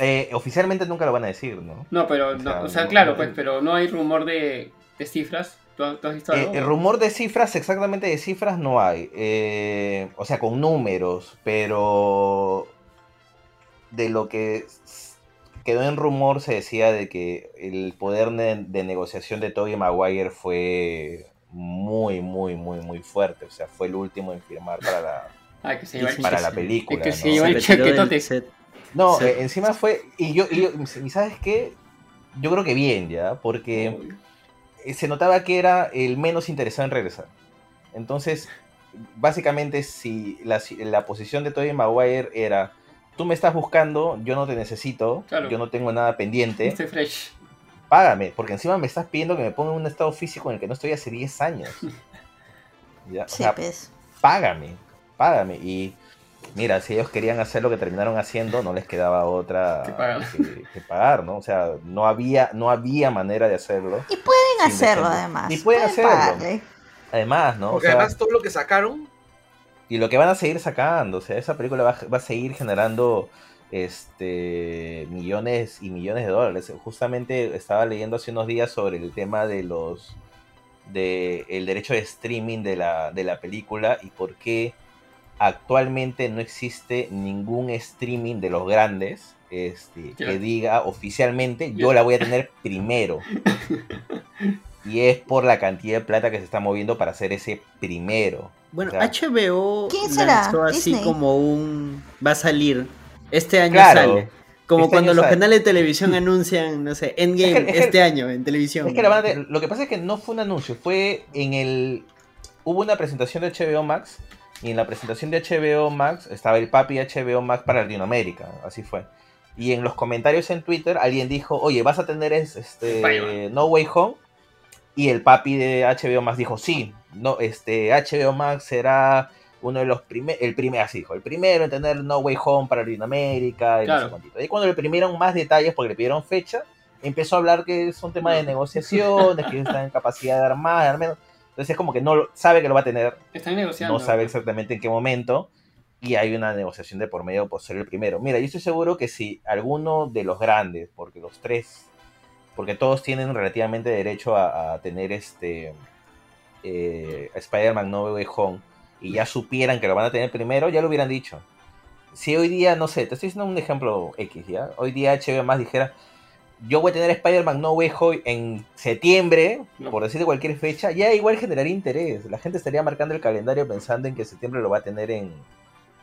Eh, oficialmente nunca lo van a decir, ¿no? No, pero, O no, sea, o sea, no- claro, no- pues, pero no hay rumor de, de cifras. ¿Tú, has- tú has visto Eh, el rumor de cifras, exactamente de cifras, no hay. Eh, o sea, con números, pero de lo que quedó en rumor se decía de que el poder de, de negociación de Tobey Maguire fue muy, muy, muy, muy fuerte. O sea, fue el último en firmar para la, Ah, que se lleva el para la película. Es que ¿no? se lleva Se el del chaquetote. No, Sí. eh, encima fue. Y yo, y yo- y sabes qué? Yo creo que bien, ya, porque se notaba que era el menos interesado en regresar. Entonces, básicamente, si la, la posición de Tobey Maguire era: tú me estás buscando, yo no te necesito, Claro. yo no tengo nada pendiente, Este fresh. págame, porque encima me estás pidiendo que me ponga en un estado físico en el que no estoy hace 10 años. ¿Ya? O Sí, sea, pues. págame, págame. Y mira, si ellos querían hacer lo que terminaron haciendo, no les quedaba otra Que pagar. que, que pagar, ¿no? O sea, no había, no había manera de hacerlo. Y pueden hacerlo defender. además. Y pueden hacerlo. pagarle. Además, ¿no? O Porque sea, además todo lo que sacaron, y lo que van a seguir sacando, o sea, esa película va, va a seguir generando este millones y millones de dólares. Justamente estaba leyendo hace unos días sobre el tema de los de el derecho de streaming de la, de la película y por qué actualmente no existe ningún streaming de los grandes este, que diga oficialmente yo la voy a tener primero. Y es por la cantidad de plata que se está moviendo para hacer ese primero. Bueno, O sea, HBO ¿Quién será? lanzó así Disney. como un... Va a salir. Este año Claro. sale. Como Este cuando los sale. canales de televisión anuncian, no sé, Endgame Es que- es que- este año en televisión. Es que la tener- lo que pasa es que no fue un anuncio, fue en el... Hubo una presentación de HBO Max y en la presentación de HBO Max estaba el papi HBO Max para Latinoamérica, así fue. Y en los comentarios en Twitter alguien dijo, oye, vas a tener es- este. No Way Home. Y el papi de HBO Max dijo, sí, no, este HBO Max será uno de los primeros, el primer, así dijo, el primero en tener No Way Home para Latinoamérica y no sé. Y cuando le pidieron más detalles, porque le pidieron fecha, empezó a hablar que es un tema de negociaciones, que están en capacidad de de dar menos. Entonces es como que no lo- sabe que lo va a tener, Están negociando. no sabe exactamente en qué momento, y hay una negociación de por medio por ser el primero. Mira, yo estoy seguro que si alguno de los grandes, porque los tres, porque todos tienen relativamente derecho a, a tener este eh, Spider-Man No Way Home, y ya supieran que lo van a tener primero, ya lo hubieran dicho. Si hoy día, no sé, te estoy diciendo un ejemplo X, ¿ya? Hoy día HBO más dijera, yo voy a tener Spider-Man No Way Home en septiembre, No. por decirte cualquier fecha, ya igual generaría interés. La gente estaría marcando el calendario pensando en que septiembre lo va a tener en,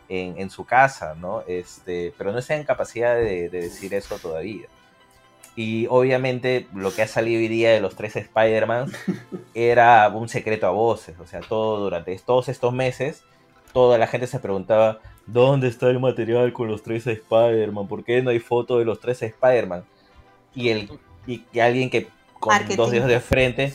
en, en su casa, ¿no? Este, pero no está en capacidad de, de decir eso todavía. Y obviamente lo que ha salido hoy día de los tres Spider-Man era un secreto a voces. O sea, todo durante todos estos meses, toda la gente se preguntaba, ¿dónde está el material con los tres Spider-Man? ¿Por qué no hay foto de los tres Spider-Man? Y, el, y, alguien que con Marketing. dos dedos de frente,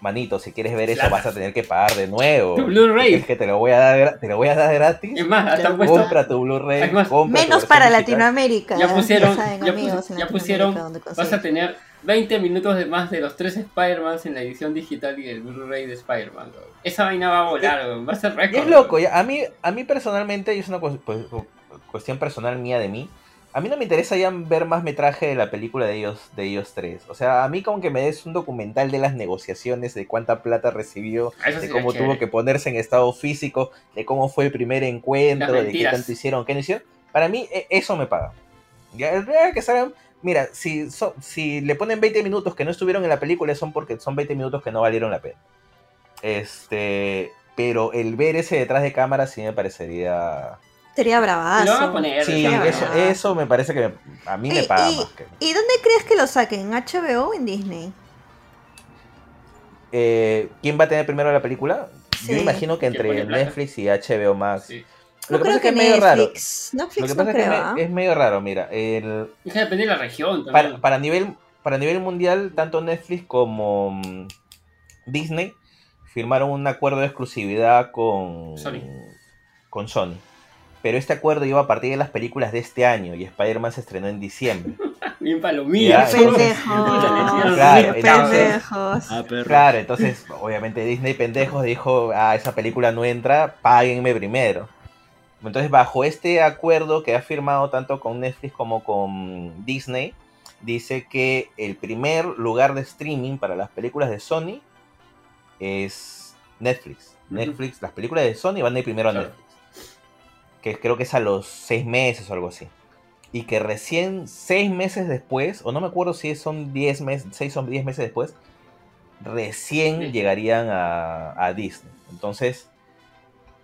manito, si quieres ver eso vas a tener que pagar de nuevo. Tu Blu-ray. Es que te lo voy a dar, te lo voy a dar gratis. Es más, hasta. Compra tu Blu-ray. Es tu Menos para. Latinoamérica. Ya pusieron, saben, ya, amigos pus- en ya Latinoamérica pusieron, vas a tener 20 minutos de más de los tres Spider-Man en la edición digital y el Blu-ray de Spider-Man. Esa vaina va a volar, weón, va a ser récord. es loco, ya. A mí, a mí personalmente, y es una cu- pues, cu- cuestión personal mía de mí, a mí no me interesa ya ver más metraje de la película de ellos, de ellos tres. O sea, a mí como que me des un documental de las negociaciones, de cuánta plata recibió, Ah, eso de cómo tuvo que ponerse en estado físico, de cómo fue el primer encuentro, de qué tanto hicieron, qué no hicieron. Para mí, e- eso me paga. Ya, que salgan, mira, si, so- si le ponen 20 minutos que no estuvieron en la película, son porque son 20 minutos que no valieron la pena. Este, pero el ver ese detrás de cámara sí me parecería... Sería Y lo van a bravazo. poner. Sí, lo eso, eso me parece que a mí me Y- paga y- más que... ¿Y dónde crees que lo saquen? ¿En HBO o en Disney? Eh, ¿Quién va a tener primero la película? Yo Sí. imagino que ¿Quién entre? Netflix y HBO Max. Sí. Lo No que pasa creo es que es medio raro. Netflix. Lo Netflix que no pasa es que creo. es, ¿ah? es medio raro, mira, el, Es que depende de la región. para, también. para nivel para nivel mundial, tanto Netflix como mm, Disney firmaron un acuerdo de exclusividad con Sony. con Sony. Pero este acuerdo iba a partir de las películas de este año y Spider-Man se estrenó en diciembre. Bien palomilla. Pendejos. Claro, pendejos. Ah. Claro, entonces obviamente Disney pendejos dijo, ah, esa película no entra, páguenme primero. Entonces bajo este acuerdo que ha firmado tanto con Netflix como con Disney, dice que el primer lugar de streaming para las películas de Sony es Netflix. Netflix, las películas de Sony van a ir primero a Claro. Netflix. Que creo que es a los seis meses o algo así. Y que recién seis meses después, o no me acuerdo si son 10 meses, seis o 10 meses después, recién Sí. llegarían a, a Disney. Entonces,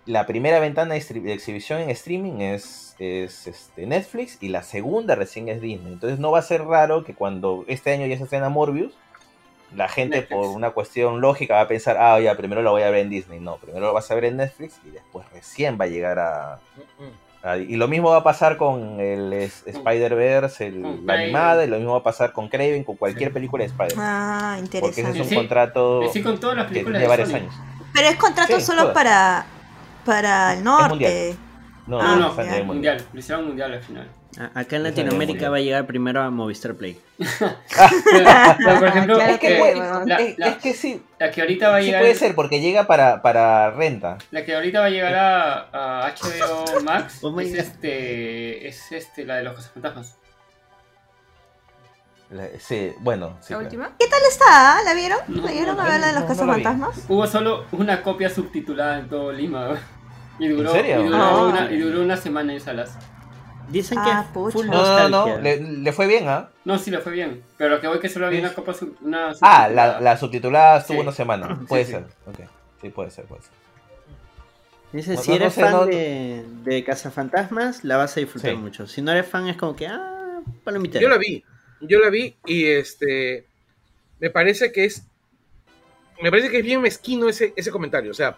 la primera ventana de exhibición en streaming es, es este, Netflix y la segunda recién es Disney. Entonces no va a ser raro que cuando este año ya se estrena Morbius, la gente Netflix. por una cuestión lógica va a pensar, ah, ya, primero lo voy a ver en Disney. No, primero lo vas a ver en Netflix y después recién va a llegar a, Y lo mismo va a pasar con el es- Spider-Verse, la animada, y lo mismo va a pasar con Craven, con cualquier película de Spider-Man. Ah, porque ese interesante. es un Sí. contrato Sí, con todas las que películas tiene de varios Sony. años. Pero es contrato Sí, solo todas. para, para el norte. mundial. No, Ah, no, no, mundial. Mundial, lo hicieron mundial al final. Acá en Latinoamérica va a llegar primero a Movistar Play. Pero, pero, por ejemplo, Claro Es que, que eh, puede- bueno. la, es, la- es que sí, la que ahorita va a sí llegar, puede ser, porque llega para, para renta. la que ahorita va a llegar a, a HBO Max Oh es este, es este, la de los cazafantasmas. La- Sí, bueno, sí. ¿La claro. última? ¿Qué tal está? ¿La vieron? No, ¿La vieron no, a ver la de los no, cazafantasmas? Hubo solo una copia subtitulada en todo Lima. Y duró, ¿En serio? Y duró, Ah. una, y duró una semana en salas. Dicen Ah, que es full No, no, no, le, le fue bien, ¿ah? No, sí, le fue bien. Pero lo que voy que solo había Sí. una copa sub- una Ah, la, la subtitulada estuvo Sí. una semana. Puede sí. ser, ok. Sí, puede ser, puede ser. Dice, No, si eres no sé, fan no- de, de Cazafantasmas, la vas a disfrutar Sí. mucho. Si no eres fan, es como que, ah, palomitera. Yo la vi, yo la vi y este me parece que es me parece que es bien mezquino ese, ese comentario, o sea,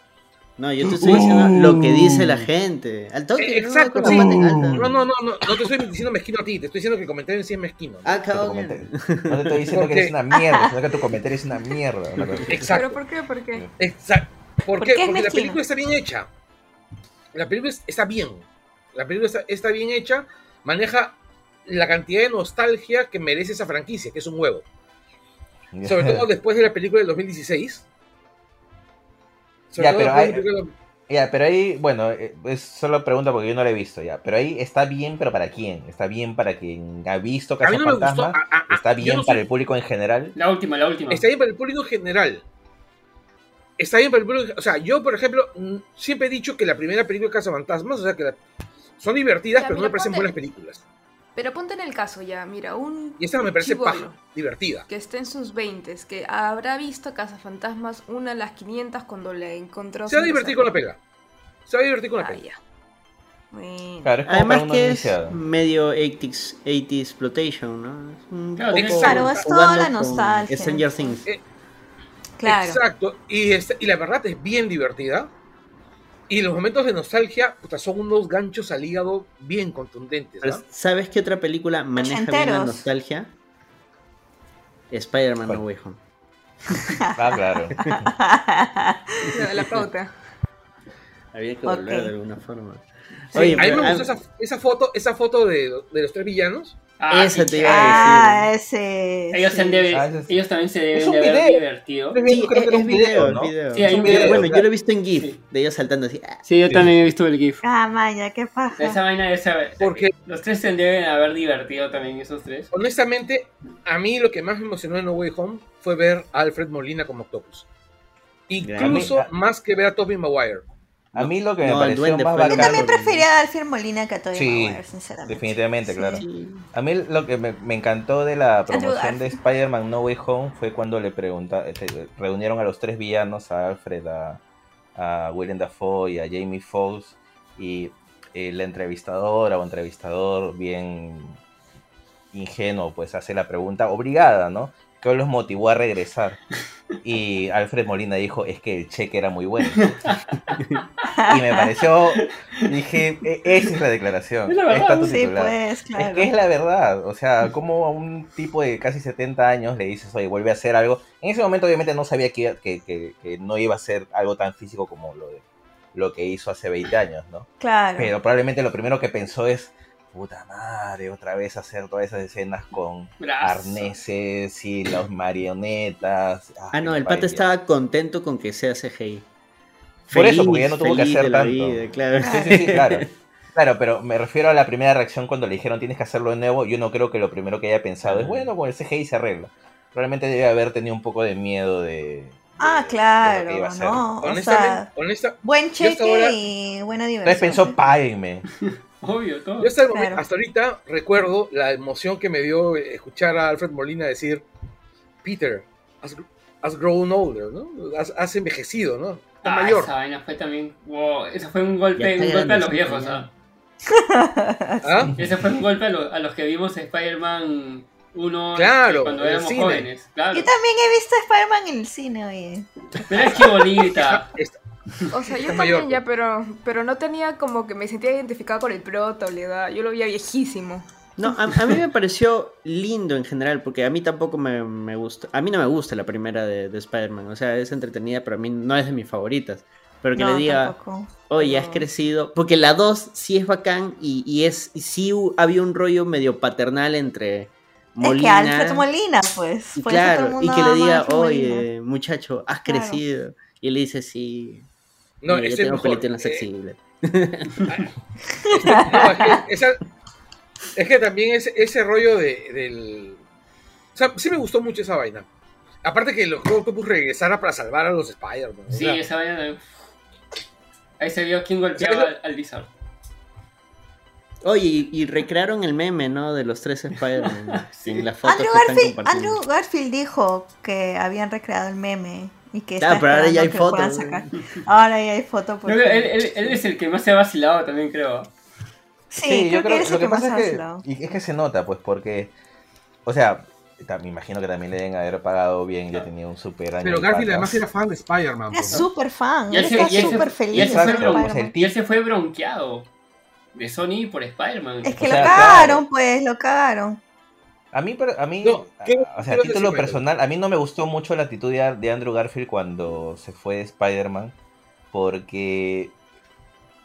No, yo te estoy diciendo lo que dice la gente. Al toque, Eh, ¿no? exacto, sí. no, no, no, no, no te estoy diciendo mezquino a ti, te estoy diciendo que el comentario en sí es mezquino. Ah, cabrón. No te estoy diciendo que eres una mierda, sino que tu comentario es una mierda. Exacto. ¿Pero por qué? ¿Por qué? Exacto. ¿Por ¿Por qué? Porque la película está bien hecha. La película es- está bien. La película está, está bien hecha, maneja la cantidad de nostalgia que merece esa franquicia, que es un huevo. Sobre todo después de la película del 2016. Sobre Ya, pero después de hay- la película- Ya, pero ahí, bueno, eh, es solo pregunta porque yo no la he visto ya. Pero ahí está bien, pero ¿para quién? Está bien para quien ha visto A mí no. Fantasma. a- a- a- Está bien no para soy- el público en general. La última, la última. Está bien para el público en general. Está bien para el público. O sea, yo, por ejemplo, mm, siempre he dicho que la primera película de Casa Fantasmas, o sea, que la- son divertidas, pero no me parecen buenas películas. Pero ponte en el caso ya, mira, un Y esta me parece paja, divertida. que esté en sus 20 que habrá visto Cazafantasmas una de las 500 cuando le encontró. Se va a divertir con la pega. Se va a divertir con la Ah, pega. ya. Bueno. Claro, es Además que es iniciado. medio 80s, 80s exploitation, ¿no? Es un Claro, poco Claro, es toda la nostalgia. Stranger Things. Eh, Claro. Exacto. Y, este- y la verdad es bien divertida. Y los momentos de nostalgia puta, son unos ganchos al hígado bien contundentes. ¿Sabes qué otra película maneja bien la nostalgia? Spider-Man. No Way Home. Ah, claro. La, pauta. Había que volver de alguna forma. Sí, Oye, a mí me gustó esa, esa foto, esa foto de, de los tres villanos. Ah, sí. te iba Ah, a ese. Ellos, sí. se han de- Ah, ese es- ellos también se deben Es un de haber video. divertido. decir. Sí, creo que es, era es un video, video, es ¿no? video. Sí, hay Es un video. video, Bueno, yo lo he visto en GIF, Sí. de ellos saltando así. ah. Sí, yo Sí. también he visto el GIF. Ah, Maya, qué paja. Esa vaina de esa. Porque- Los tres se deben haber divertido también, esos tres. Honestamente, a mí lo que más me emocionó en No Way Home fue ver a Alfred Molina como Octopus. Incluso Grande. más que ver a Tobey Maguire. A mí lo que me No, pareció duende más el Yo bacán. también prefería a Alfred Molina que a Tobey Sí, Maguire, sinceramente. definitivamente, Sí. claro. Sí. A mí lo que me, me encantó de la promoción de. Spider-Man No Way Home fue cuando le pregunta, este, reunieron a los tres villanos, a Alfred, a, a Willem Dafoe y a Jamie Foxx, y el entrevistador o entrevistador bien ingenuo, pues hace la pregunta obligada, ¿no? ¿Qué los motivó a regresar? Y Alfred Molina dijo, es que el cheque era muy bueno. y me pareció, dije, "E- esa es la declaración. Es la verdad. Sí, titular". pues, claro. Es que es la verdad, o sea, como a un tipo de casi 70 años le dices, oye, vuelve a hacer algo. En ese momento obviamente no sabía que, que, que- que no iba a ser algo tan físico como lo, de, lo que hizo hace 20 años, ¿no? Claro. Pero probablemente lo primero que pensó es, puta madre, otra vez hacer todas esas escenas con Brazo. arneses y las marionetas. Ah, no, el pata estaba contento con que sea CGI. Por eso, porque ya no tuvo que hacer tanto. vida, claro. Sí, sí, sí, claro. Claro, pero me refiero a la primera reacción cuando le dijeron tienes que hacerlo de nuevo. Yo no creo que lo primero que haya pensado es, bueno, con el CGI se arregla. Probablemente debe haber tenido un poco de miedo de. Ah, claro, lo que iba a hacer. ¿no? O Honestamente, sea, honesta- buen cheque ahora- y buena Entonces diversión. pensó, páguenme. Obvio, todo. yo hasta, momento- ahorita recuerdo la emoción que me dio escuchar a Alfred Molina decir, Peter, has, has grown older, ¿no? Has, has envejecido, ¿no? Estás Ah, mayor. esa vaina fue también. Wow, eso fue un golpe, está un golpe a los viejos. ¿ah? ¿Ah? Ese fue un golpe a, lo- a los que vimos Spider-Man 1 Claro, este, cuando éramos cine. jóvenes. Claro. Yo también he visto Spider-Man en el cine, oye. Pero es chibolita. Está, O sea, yo también mayor, ya, pero, pero no tenía como que me sentía identificada con el prota o la edad. Yo lo veía viejísimo. No, a, a mí me pareció lindo en general, porque a mí tampoco me, me gusta. A mí no me gusta la primera de, de Spider-Man. O sea, es entretenida, pero a mí no es de mis favoritas. Pero que No, le diga, tampoco. oye, has No. crecido. Porque la 2 sí es bacán y, y es y sí había un rollo medio paternal entre Es Molina. que Alfred Molina, pues. y por eso todo el claro, y que le diga, Alfred Molina. oye, muchacho, has Claro. crecido. Y él le dice, sí. No, mira, yo este es tengo mejor. pelito en la Eh, sensible. No, es que, esa- es que también ese, ese rollo de, del... O sea, sí me gustó mucho esa vaina. Aparte que los Octopus regresara para salvar a los Spider-Man. o Sí, sea, esa vaina. de- Ahí se vio quién golpeaba al, al Lizard. Oye, y, y recrearon el meme, ¿no? De los tres Spider-Man. Sí. Garfield. Andrew Garfield dijo que habían recreado el meme y que Claro, pero ahora ya hay fotos. sacar. Ahora ya hay foto. por Creo que fin. él, él- él es el que más se ha vacilado también, creo. Sí, creo que es el que más pasa ha es que, vacilado. y es que se nota, pues, porque, o sea, me imagino que también le deben haber pagado bien, ya tenía un super año. Pero Garfield además era fan de Spider-Man. Era pues, ¿no? súper fan. Y Él se- está y se- súper y feliz. él se fue Y él se fue bronqueado de Sony por Spider-Man. Es que O lo cagaron, claro. pues, lo cagaron. A mí, a mí, No, ¿qué- a- o sea, a título decir, personal, a mí no me gustó mucho la actitud de, Andrew Garfield cuando se fue de Spider-Man, porque,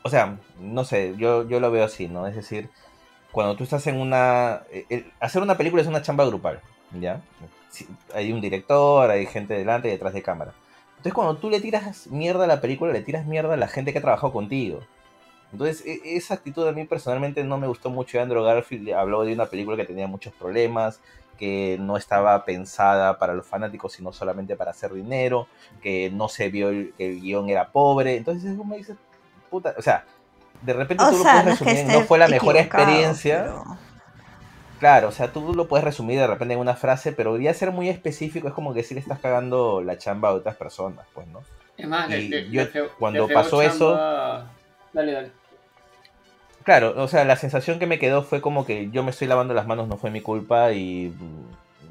o sea, no sé, yo, yo lo veo así, ¿no? Es decir, cuando tú estás en una... eh, el- hacer una película es una chamba grupal, ¿ya? Sí, hay un director, hay gente delante y detrás de cámara. Entonces cuando tú le tiras mierda a la película, le tiras mierda a la gente que ha trabajado contigo. Entonces, e- esa actitud a mí personalmente no me gustó mucho Andrew Garfield. Habló de una película que tenía muchos problemas, que no estaba pensada para los fanáticos, sino solamente para hacer dinero, que no se vio el, que el guion era pobre. Entonces, eso me dice, puta, o sea, de repente O tú sea, lo no puedes es que resumir, no fue la mejor experiencia. pero- Claro, o sea, tú lo puedes resumir de repente en una frase, pero ya ser muy específico es como que sí le estás cagando la chamba a otras personas, pues, ¿no? Es más, le, Y le- yo, le fregó- cuando pasó eso- Dale, dale. Claro, o sea, la sensación que me quedó fue como que yo me estoy lavando las manos, no fue mi culpa y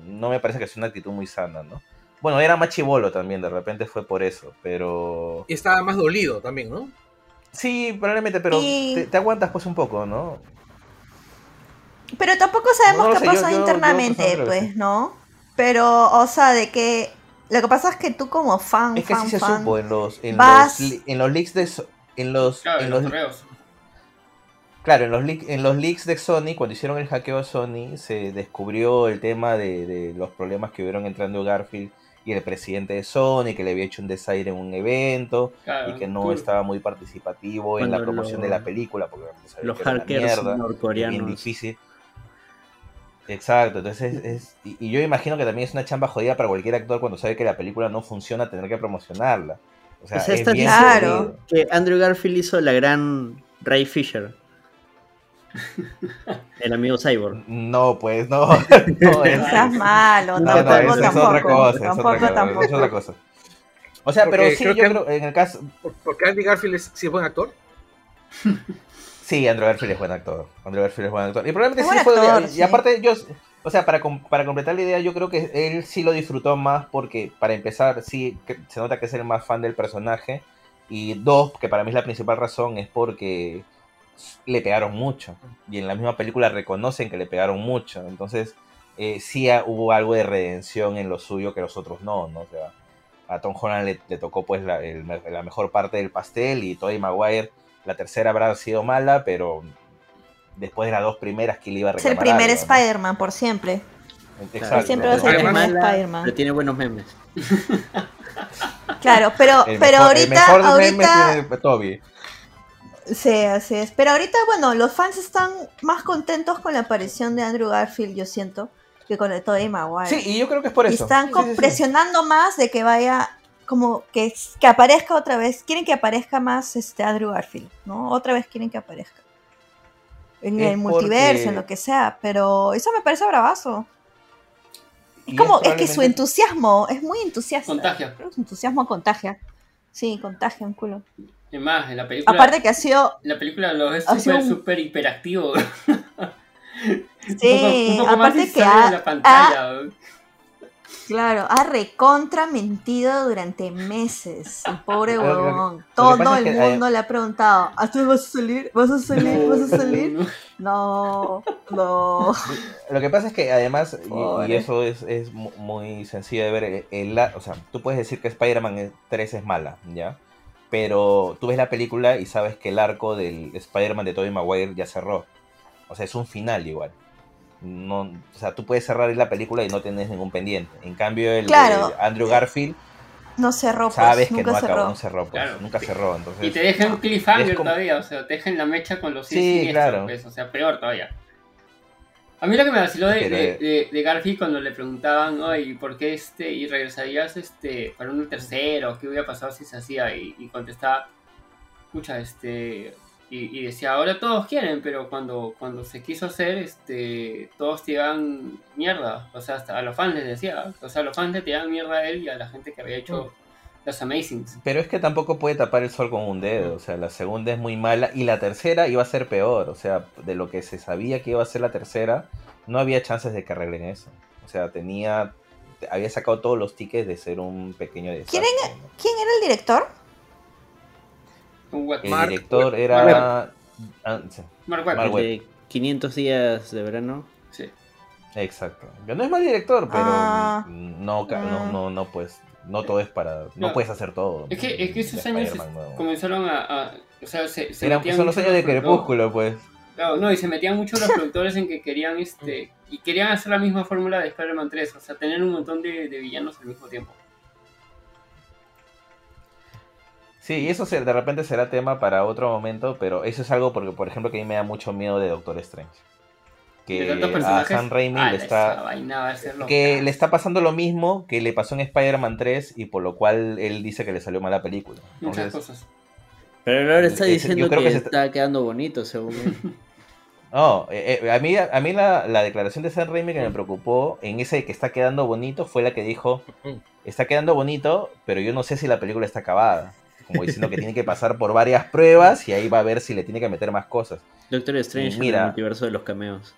no me parece que sea una actitud muy sana, ¿no? Bueno, era más chivolo también, de repente fue por eso, pero... Y estaba más dolido también, ¿no? Sí, probablemente, pero Y- te, te aguantas pues un poco, ¿no? Pero tampoco sabemos No qué pasó yo- yo internamente, pues. ¿no? Pero, o sea, de que lo que pasa es que tú como fan, Es que fan, sí se fan, supo en los, en vas- los, en los leaks de... so- En los, Claro, en los, los. Claro, en los, leak- en los leaks de Sony, cuando hicieron el hackeo a Sony, se descubrió el tema de, de los problemas que hubieron entre Andrew Garfield y el presidente de Sony, que le había hecho un desaire en un evento Claro, y que no tú- estaba muy participativo en la promoción lo- de la película, porque sabía Los que era una hackers mierda, bien difícil. Exacto, entonces es, es- y, y yo imagino que también es una chamba jodida para cualquier actor cuando sabe que la película no funciona tener que promocionarla. O sea, O sea, es bien Claro. jodido. Que Andrew Garfield hizo la gran Ray Fisher. El amigo Cyborg. No, pues no. no es- Estás malo, No, No, no, tampoco, es tampoco, otra cosa, es tampoco, otra cosa, tampoco. es otra cosa. O sea, Porque pero sí, creo yo que- creo, en el caso, Por- Porque Andy Garfield es, sí es buen actor. sí, Andrew Garfield es buen actor. Andrew Garfield es buen actor. Y probablemente Es sí fue, actor, y sí. aparte yo, o sea, para, para completar la idea, yo creo que él sí lo disfrutó más porque, para empezar, sí, que se nota que es el más fan del personaje. Y dos, que para mí es la principal razón, es porque le pegaron mucho. Y en la misma película reconocen que le pegaron mucho. Entonces, eh, sí ha- hubo algo de redención en lo suyo que los otros no, ¿no? O sea, a Tom Holland le, le tocó pues la, el- la mejor parte del pastel y Tobey Maguire, la tercera habrá sido mala, pero después de las dos primeras, que le iba a Es el reclamar primer. Spider-Man por siempre. Exacto. siempre va a ser el primer Spider-Man. pero tiene buenos memes. Claro, pero, El pero mejor- el ahorita, mejor meme ahorita, tiene Toby. Sí, así es. Pero ahorita, bueno, los fans están más contentos con la aparición de Andrew Garfield, yo siento, que con el Tobey Maguire. Sí, y yo creo que es por y eso. están Sí, co- sí, sí, sí. presionando más de que vaya como que, que aparezca otra vez. Quieren que aparezca más este Andrew Garfield, ¿no? Otra vez quieren que aparezca. En Es el multiverso, porque- en lo que sea. Pero eso me parece bravazo. Es Y como, es, que su entusiasmo es muy entusiasta. Contagia. Creo que su entusiasmo contagia. Sí, contagia un culo. Es más, en la película. Aparte que ha sido, en la película lo ha sido súper, un- súper hiperactivo. sí, un poco, un poco más aparte que ha, la pantalla. Claro, ha recontra mentido durante meses. El pobre lo huevón. Todo el es que, eh, mundo le ha preguntado, ¿a tú vas a salir? ¿Vas a salir? ¿Vas a salir? No, no. Lo que pasa es que además, y- eso es, es mu- muy sencillo de ver, el- el- o sea, tú puedes decir que Spider-Man 3 es mala, ¿ya? Pero tú ves la película y sabes que el arco del Spider-Man de Tobey Maguire ya cerró. O sea, es un final igual. No, o sea, tú puedes cerrar la película y no tienes ningún pendiente. En cambio, el Claro. de Andrew Garfield, No cerró, pues, sabes que nunca no acabó, cerró. no cerró, pues, Claro. nunca cerró. Entonces, Y te dejan un cliffhanger como- todavía, o sea, te dejan la mecha con los Sí, siniestros, claro. pues, o sea, peor todavía. A mí lo que me vaciló de, Pero- de, de- de Garfield cuando le preguntaban, ay, ¿por qué este? Y regresarías este, para un tercero, ¿qué hubiera pasado si se hacía? Y, y contestaba, escucha, este, y, y decía, ahora todos quieren, pero cuando, cuando se quiso hacer, este, todos tiraban mierda, o sea, hasta a los fans les decía, o sea, a los fans le tiraban mierda a él y a la gente que había hecho los Amazings. Pero es que tampoco puede tapar el sol con un dedo. O sea, la segunda es muy mala y la tercera iba a ser peor. O sea, de lo que se sabía que iba a ser la tercera, no había chances de que arreglen eso. O sea, tenía. Había sacado todos los tickets de ser un pequeño desastre. ¿Quieren- ¿no? ¿Quién era el director? El Mark director era. ah, Mark Webb. Mark de 500 días de verano. Sí. Exacto. Yo no es mal director, pero Ah. no, no, Ah. no, no, pues. No todo es para. No No. puedes hacer todo. Es que, es que esos años comenzaron a, a- O sea, se, se Eran- son los años de Crepúsculo, pues. Claro, no, y se metían mucho los productores en que querían este. Y querían hacer la misma fórmula de Spider-Man 3, o sea, tener un montón de, de villanos al mismo tiempo. Sí, y eso se- de repente será tema para otro momento, pero eso es algo porque, por ejemplo, que a mí me da mucho miedo de Doctor Strange. Que a. Sam Raimi ala, le está, que le está pasando lo mismo que le pasó en Spider-Man 3 y por lo cual él dice que le salió mal la película. Muchas Entonces, cosas. Pero ahora está Ese- diciendo yo creo que, que se está quedando bonito, según él. no, eh, eh, a mí, a mí la, la declaración de Sam Raimi que me preocupó en ese que está quedando bonito fue la que dijo, está quedando bonito, pero yo no sé si la película está acabada. Como diciendo que tiene que pasar por varias pruebas y ahí va a ver si le tiene que meter más cosas. Doctor Strange en Mira. el multiverso de los cameos.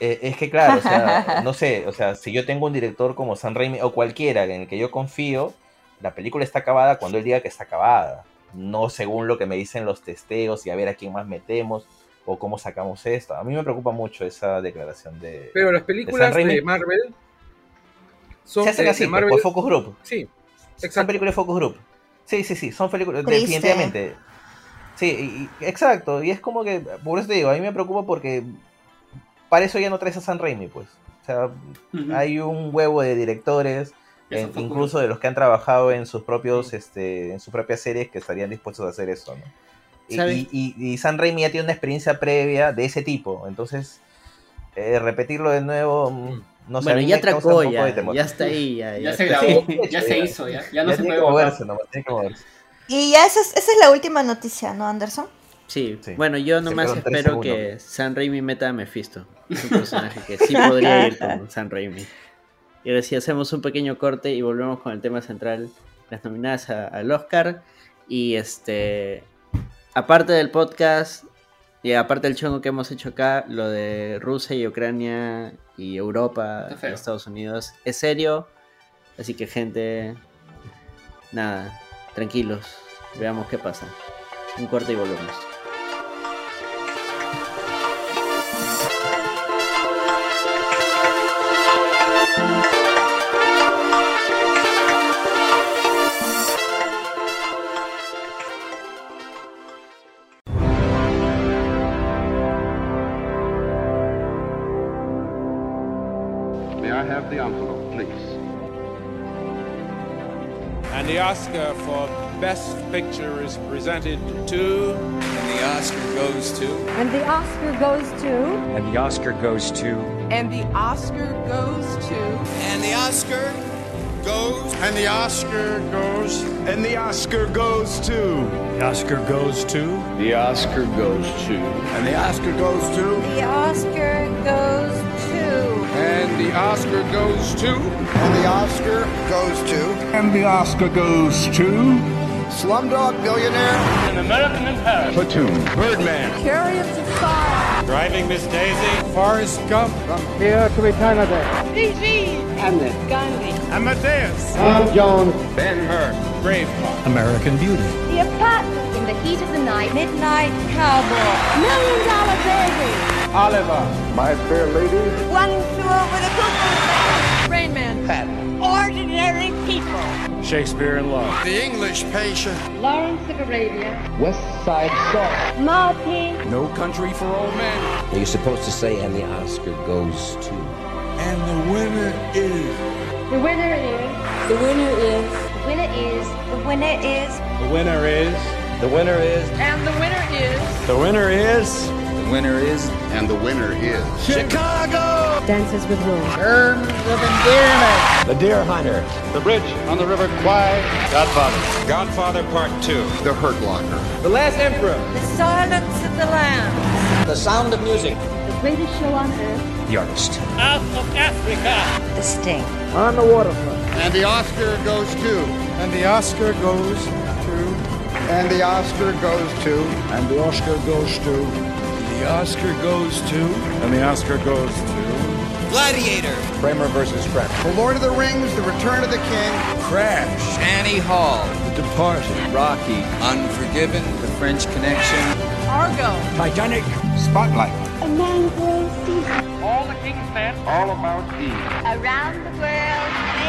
Eh, es que claro, o sea, no sé, o sea, si yo tengo un director como Sam Raimi o cualquiera en el que yo confío, la película está acabada cuando él diga que está acabada, no según lo que me dicen los testeos y a ver a quién más metemos o cómo sacamos esto. A mí me preocupa mucho esa declaración de... Pero las películas de Marvel son Se hacen de- así, de pues, Marvel. por Focus Group. Sí, Son exacto. películas de Focus Group. Sí, sí, sí, son películas, Triste. definitivamente. Sí, y- y- exacto, y es como que, por eso te digo, a mí me preocupa porque para eso ya no traes a Sam Raimi, pues. O sea, hay un huevo de directores, en- fue incluso de los que han trabajado en sus propios, este, en sus propias series que estarían dispuestos a hacer eso, ¿no? Y, Sam Raimi ya tiene una experiencia previa de ese tipo, entonces eh, repetirlo de nuevo, mm, no sé. bueno, ya me causa un tracó, poco ya, ya está ahí, ya, Ya ya se grabó, Sí, ya ya. se hizo, ya, ya no Ya se tiene puede moverse, nomás, tiene que moverse. Y ya esa es, esa es la última noticia, ¿no, Anderson? Sí. Sí. bueno, yo nomás espero que Sam Raimi meta a Mephisto. Es un personaje que sí podría ir con Sam Raimi. Y ahora sí hacemos un pequeño corte y volvemos con el tema central, las nominadas a- al Oscar. Y este, aparte del podcast y aparte del chongo que hemos hecho acá, lo de Rusia y Ucrania y Europa y. Estados Unidos es serio. Así que gente, nada, tranquilos, veamos qué pasa. Un corte y volvemos. Oscar for Best Picture is presented to. And the Oscar goes to. And the Oscar goes to. And the Oscar goes to. And the Oscar goes to. And the Oscar goes. And the Oscar goes. And the Oscar goes to. The Oscar goes to. The Oscar goes to. And the Oscar goes to. The Oscar goes to. And the Oscar goes to. And the Oscar goes to. And the Oscar goes to. Slumdog Billionaire. An American in Paris. Platoon. Birdman. Chariots of Fire. Driving Miss Daisy. Forrest Gump. From here to eternity. PG. Hamlet. Gandhi. Amadeus. Tom Jones. Ben Hur. Braveheart. American Beauty. The apartment. In the heat of the night. Midnight Cowboy. Million Dollar Baby. Oliver. My Fair Lady. One flew over the cuckoo's nest. Rain Man. Pat. Ordinary people. Shakespeare in Love. The English Patient. Lawrence of Arabia. West Side Story. Martin. No Country for Old Men. You're supposed to say, and the Oscar goes to. And the winner is. The winner is. The winner is. The winner is. The winner is. The winner is. The winner is. And the winner is. The winner is. The winner is. And the winner is. Chicago! Dances with Wolves. Terms of Endearment. The Deer Hunter. The Bridge on the River Kwai. Godfather. Godfather Part 2. The Hurt Locker. The Last Emperor. The Silence of the Lambs. The Sound of Music. The greatest show on earth. The Artist. Out of Africa. The Sting. On the Waterfront. And the Oscar goes to. And the Oscar goes to. And the Oscar goes to. And the Oscar goes to. The Oscar goes to. And the Oscar goes to. Gladiator. Kramer versus Kramer. The Lord of the Rings, The Return of the King. Crash. Annie Hall. The Departed. Rocky. Unforgiven. The French Connection. Argo. Titanic. Spotlight. A man for a. All the King's Men. All about Eve. Around the world, 80 days.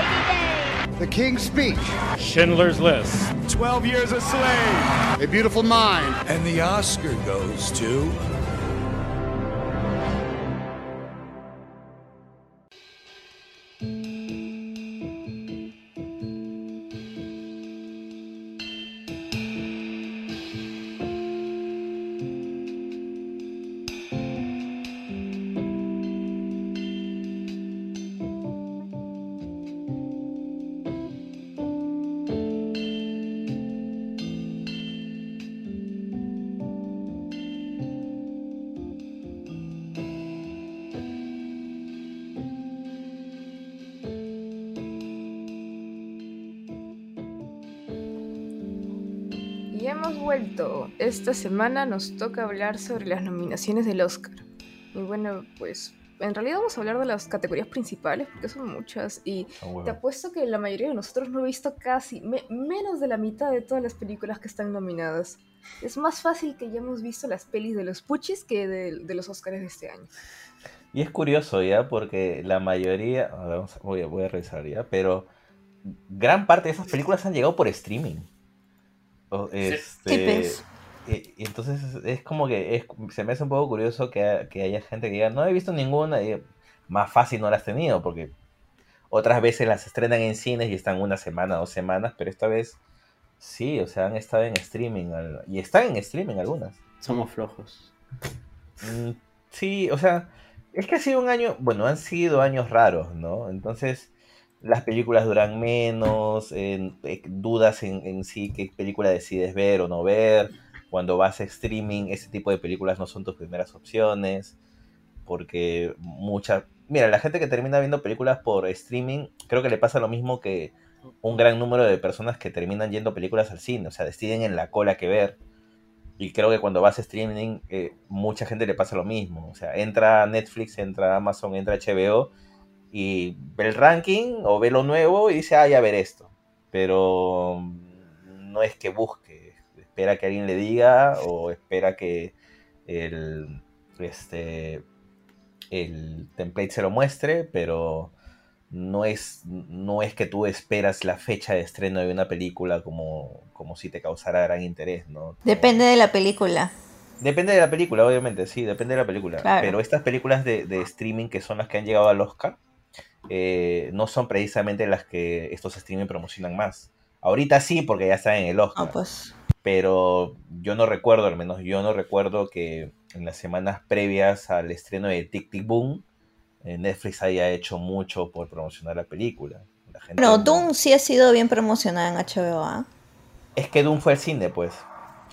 The King's Speech. Schindler's List. 12 Years a Slave. A Beautiful Mind. And the Oscar goes to. Esta semana nos toca hablar sobre las nominaciones del Oscar. Y bueno, pues en realidad vamos a hablar de las categorías principales porque son muchas. Y te apuesto que la mayoría de nosotros no he visto casi me- menos de la mitad de todas las películas que están nominadas. Es más fácil que hayamos visto las pelis de los Puchis que de, de los Oscars de este año. Y es curioso ya, porque la mayoría, vamos voy, a, voy a revisar ya, pero gran parte de esas películas han llegado por streaming. Este. Y, y entonces es, como que es, se me hace un poco curioso que, que haya gente que diga, no he visto ninguna, y más fácil no las has tenido, porque otras veces las estrenan en cines y están una semana, dos semanas, pero esta vez sí, o sea, han estado en streaming, y están en streaming algunas. Somos flojos. Mm, Sí, o sea, es que ha sido un año, bueno, han sido años raros, ¿no? Entonces, las películas duran menos, en- eh, dudas en, en sí qué película decides ver o no ver. Cuando vas a streaming, ese tipo de películas no son tus primeras opciones, porque mucha... Mira, la gente que termina viendo películas por streaming, creo que le pasa lo mismo que un gran número de personas que terminan yendo películas al cine, o sea, deciden en la cola que ver. Y creo que cuando vas a streaming, eh, mucha gente le pasa lo mismo. O sea, entra Netflix, entra Amazon, entra HBO y ve el ranking o ve lo nuevo y dice, ah, ya ver esto. Pero no es que busque, espera que alguien le diga o espera que el, este, el template se lo muestre, pero no es, no es que tú esperas la fecha de estreno de una película como, como si te causara gran interés, ¿no? Depende de la película. Depende de la película, obviamente, sí, depende de la película. Claro. Pero estas películas de, de streaming que son las que han llegado al Oscar, eh, no son precisamente las que estos streaming promocionan más. Ahorita sí, porque ya están en el Oscar. No, pues. Pero yo no recuerdo, al menos yo no recuerdo que en las semanas previas al estreno de Tic Tic Boom, eh, Netflix haya hecho mucho por promocionar la película. La gente- Doom sí ha sido bien promocionada en HBO. ¿ah? Es que Doom fue al cine, pues.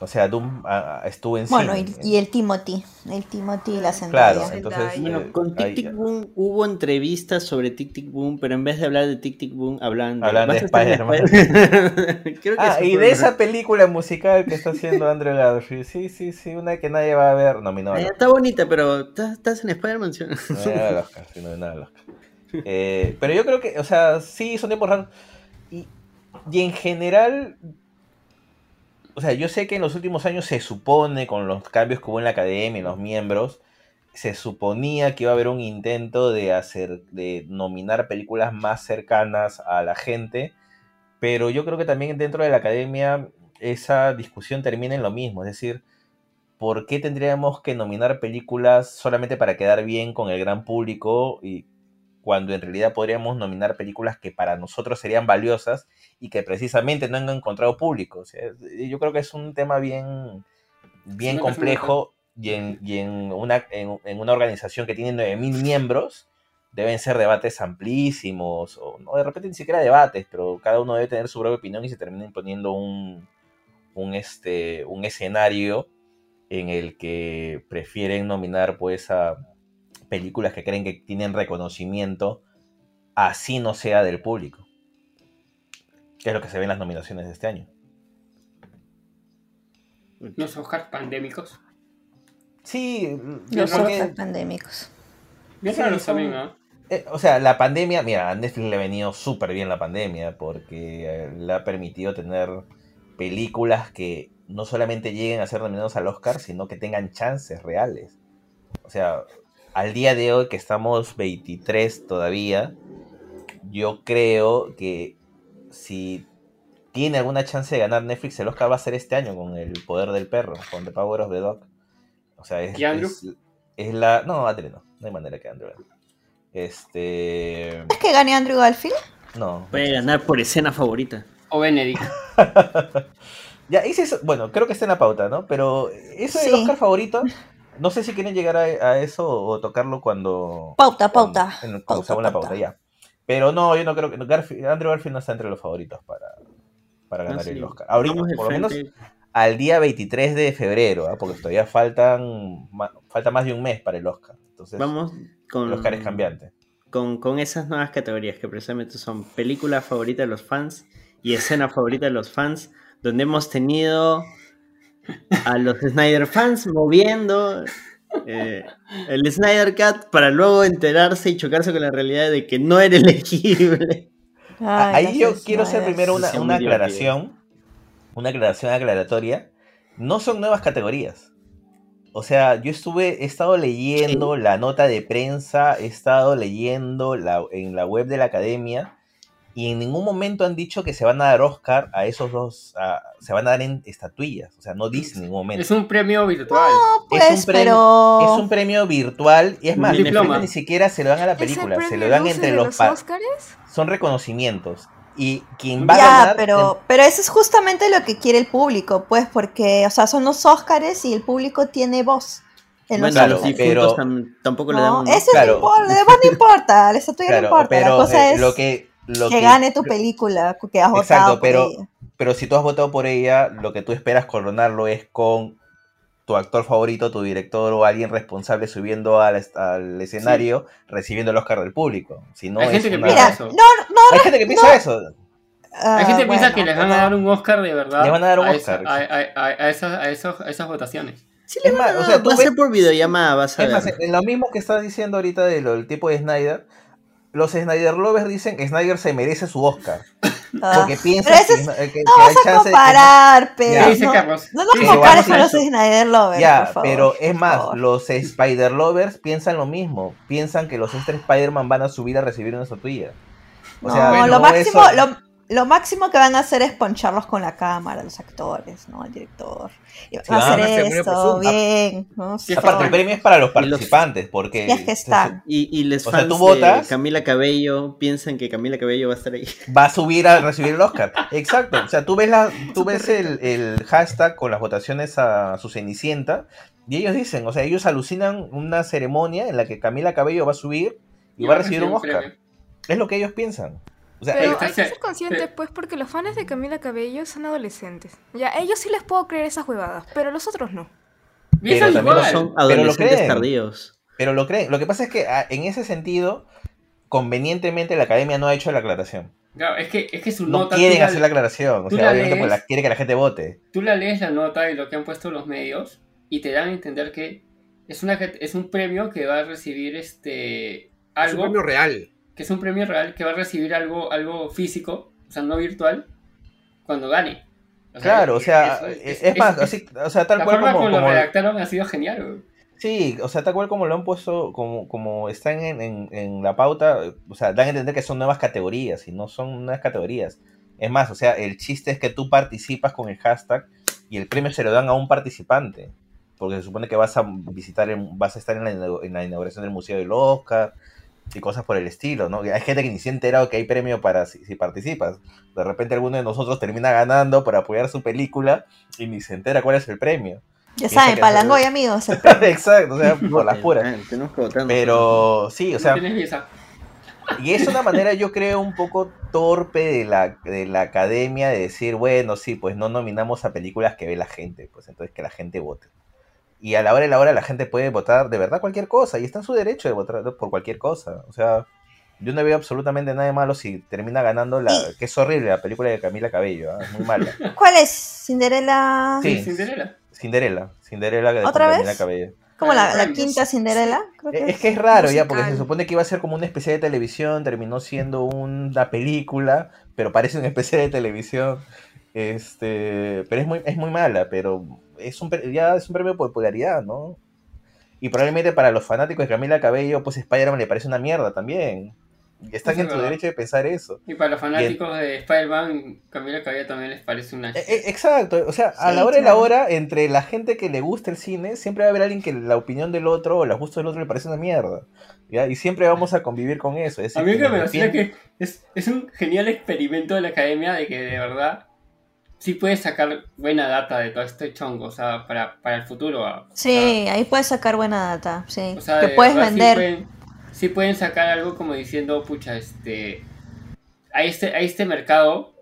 O sea, Doom ah, ah, estuvo en Bueno, y, cine. y el Timothy. El Timothy y la Zendaya. Claro, entonces. Bueno, eh, con Tic Tic Boom hubo entrevistas sobre Tic Tic Boom, pero en vez de hablar de Tic Tic Boom, hablan de, Hablan de ¿Vas a Spider-Man. Que Ah, y de esa película musical que está haciendo Andrew Garfield. Sí, sí, sí, una que nadie va a ver. Nominado. Ah, Está bonita, pero ¿estás estás en Spider-Man? ¿sí? No hay nada Oscar, sí, no hay nada Oscar. Eh, pero yo creo que, o sea, sí, son tiempos raros. Y, y en general, o sea, yo sé que en los últimos años se supone, con los cambios que hubo en la academia, en los miembros, se suponía que iba a haber un intento de hacer, de nominar películas más cercanas a la gente, pero yo creo que también dentro de la academia esa discusión termina en lo mismo, es decir, ¿por qué tendríamos que nominar películas solamente para quedar bien con el gran público y cuando en realidad podríamos nominar películas que para nosotros serían valiosas y que precisamente no han encontrado público? O sea, yo creo que es un tema bien, bien Sí, complejo y en, y en una, en, en una organización que tiene 9.000 miembros deben ser debates amplísimos, o no, de repente ni siquiera debates, pero cada uno debe tener su propia opinión y se termina imponiendo un, un, este, un escenario en el que prefieren nominar pues a películas que creen que tienen reconocimiento, así no sea del público. Que es lo que se ve en las nominaciones de este año. Los Oscars pandémicos. Sí, Los porque- Oscar pandémicos. Bien Sí, raros son- también, ¿no? Eh, o sea, la pandemia, mira, a Netflix le ha venido súper bien la pandemia porque eh, le ha permitido tener películas que no solamente lleguen a ser nominados al Oscar, sino que tengan chances reales. O sea, al día de hoy que estamos 23 todavía, yo creo que si tiene alguna chance de ganar Netflix, el Oscar va a ser este año con El Poder del Perro, con The Power of the Dog. O sea, es, ¿Y Andrew? es, es la... No, Andrew no, no hay manera que Andrew gane. Este... ¿Es que gane Andrew Garfield? No. Puede ganar por escena favorita. O Benedict. Ya, es, bueno, creo que está en la pauta, ¿no? Pero eso es el. Oscar favorito. No sé si quieren llegar a, a eso o tocarlo cuando. Pauta, cuando- pauta. en- cuando Pauta, la pauta. ya. Pero no, yo no creo que. Garfield- Andrew Garfield no está entre los favoritos para, para Ah, ganar sí. el Oscar. Ahorita, Vamos por lo menos al día 23 de febrero, ¿ah? porque todavía faltan falta más de un mes para el Oscar. Entonces, Vamos con, el Oscar es cambiante. con, con esas nuevas categorías que precisamente son película favorita de los fans y escena favorita de los fans, donde hemos tenido a los Snyder fans moviendo eh, el Snyder Cut para luego enterarse y chocarse con la realidad de que no era elegible. A- Ay, Ahí yo quiero hacer primero una, una aclaración. Una aclaración aclaratoria. No son nuevas categorías. O sea, yo estuve, he estado leyendo la nota de prensa, he estado leyendo la, en la web de la academia y en ningún momento han dicho que se van a dar Oscar a esos dos, a- se van a dar en estatuillas. O sea, no dicen en ningún momento. Es un premio virtual. No, pues, Es un premio- pero. Es un premio virtual y es más, ni siquiera se lo dan a la ¿Es el película, se lo dan entre los, los pa- Óscares? son reconocimientos. Y quien va a Ya, ganar pero, pero eso es justamente lo que quiere el público, pues, porque, o sea, son los Óscares y el público tiene voz. Bueno, Claro, los pero- tam- tampoco le No, dan un... eso Claro. no importa, no importa, la estatua no importa, pero la cosa eh, es lo que, lo que que- gane tu película, que has votado Exacto, por pero, ella. pero si tú has votado por ella, lo que tú esperas coronarlo es con tu actor favorito, tu director o alguien responsable subiendo al, al escenario, recibiendo el Oscar del público. Si no Hay es gente que una- piensa eso. no, no, Hay gente que piensa eso. ah, Hay gente que piensa bueno, que les van a dar un Oscar de verdad. Les van a dar un esa- Oscar. A, a- a- a esas, a, esos- a esas votaciones. Sí, Es a más, o sea, tú va a ves- ser por videollamada, vas a Es más, ver. en lo mismo que estás diciendo ahorita de lo del tipo de Snyder, los Snyder lovers dicen que Snyder se merece su Oscar. ah, Porque piensan pero eso que, es- no- que- que no hay vas a chance de que- comparar, pero Ya. ¿Qué dice no, Carlos? no nos ¿Qué dice compares con los Snyder Lovers, Ya, por favor. pero es por más, favor. los Spider Lovers piensan lo mismo. Piensan que los extra Spider-Man van a subir a recibir una estatuilla. O No, sea, bueno, lo no máximo, eso- lo, lo máximo que van a hacer es poncharlos con la cámara, los actores, ¿no? El director. Y van Sí, a hacer esto, bien. ¿no? Sí, Aparte, el premio es para los Y participantes, porque... Ya es que está. Y, y les O sea, tú votas- de Camila Cabello piensan que Camila Cabello va a estar ahí. va a subir a recibir el Oscar. Exacto. O sea, tú ves, la, tú ves el, el hashtag con las votaciones a su Cenicienta y ellos dicen, o sea, ellos alucinan una ceremonia en la que Camila Cabello va a subir y va a recibir un Oscar. premio. Es lo que ellos piensan. O sea, Pero hay que ser pero- consciente, pues, porque los fans de Camila Cabello son adolescentes. Ya, a ellos sí les puedo creer esas huevadas, pero los otros no. Pero también igual. Son pero lo adolescentes creen. tardíos. Pero lo creen. Lo que pasa es que ah, en ese sentido, convenientemente la academia no ha hecho la aclaración. Claro, es que, es que su No nota. quieren la- hacer la aclaración. O sea, la obviamente la- quiere que la gente vote. Tú la lees la nota y lo que han puesto los medios y te dan a entender que es, una, es un premio que va a recibir este Es un algo premio real. Que es un premio real que va a recibir algo algo físico, o sea, no virtual, cuando gane. O sea, Claro, o sea, es, es más, así, o sea, tal la cual forma como, lo redactaron ha sido genial. güey. Sí, o sea, tal cual como lo han puesto, como, como están en, en- en la pauta, o sea, dan a entender que son nuevas categorías y no son nuevas categorías. Es más, o sea, el chiste es que tú participas con el hashtag y el premio se lo dan a un participante. Porque se supone que vas a visitar, vas a estar en la, en la inauguración del Museo del Oscar y cosas por el estilo, ¿no? Hay gente que ni se ha enterado que hay premio para si, si participas. De repente alguno de nosotros termina ganando para apoyar su película y ni se entera cuál es el premio. Ya Piensa saben, Palangoy, amigos. el- Exacto, o sea, por las puras. Pero sí, o sea, y es una manera, yo creo, un poco torpe de la, de la academia de decir, bueno, sí, pues no nominamos a películas que ve la gente, pues entonces que la gente vote. Y a la hora de la hora la gente puede votar de verdad cualquier cosa, y está en su derecho de votar por cualquier cosa. O sea, yo no veo absolutamente nada de malo si termina ganando la, que es horrible, la película de Camila Cabello, ¿ah? es muy mala. ¿Cuál es? ¿Cinderela? Sí. Cinderella. Cinderela, Cinderela de ¿Otra Camila vez? Cabello. ¿Como la, la quinta Cinderela? Creo que Eh, Es que es raro ya, porque se musical. supone que iba a ser como una especie de televisión, terminó siendo una película, pero parece una especie de televisión. Este, pero es muy, es muy mala, pero es un, ya es un premio de popularidad, ¿no? Y probablemente para los fanáticos de Camila Cabello, pues Spider-Man le parece una mierda también. Y están en su derecho de pensar eso. Y para los fanáticos de Spider-Man, Camila Cabello también les parece una... Eh, Exacto, o sea, a Sí, la hora de la claro. hora, entre la gente que le gusta el cine, siempre va a haber alguien que la opinión del otro o los gustos del otro le parece una mierda. ¿ya? Y siempre vamos a convivir con eso. Es A mí que me que es, es un genial experimento de la academia de que de verdad sí puedes sacar buena data de todo este chongo, o sea, para, para el futuro. ah. O Sí, ahí puedes sacar buena data, sí. o sea, que de puedes verdad sí vender. pueden, sí pueden sacar algo como diciendo, pucha, este... Hay este, hay este mercado,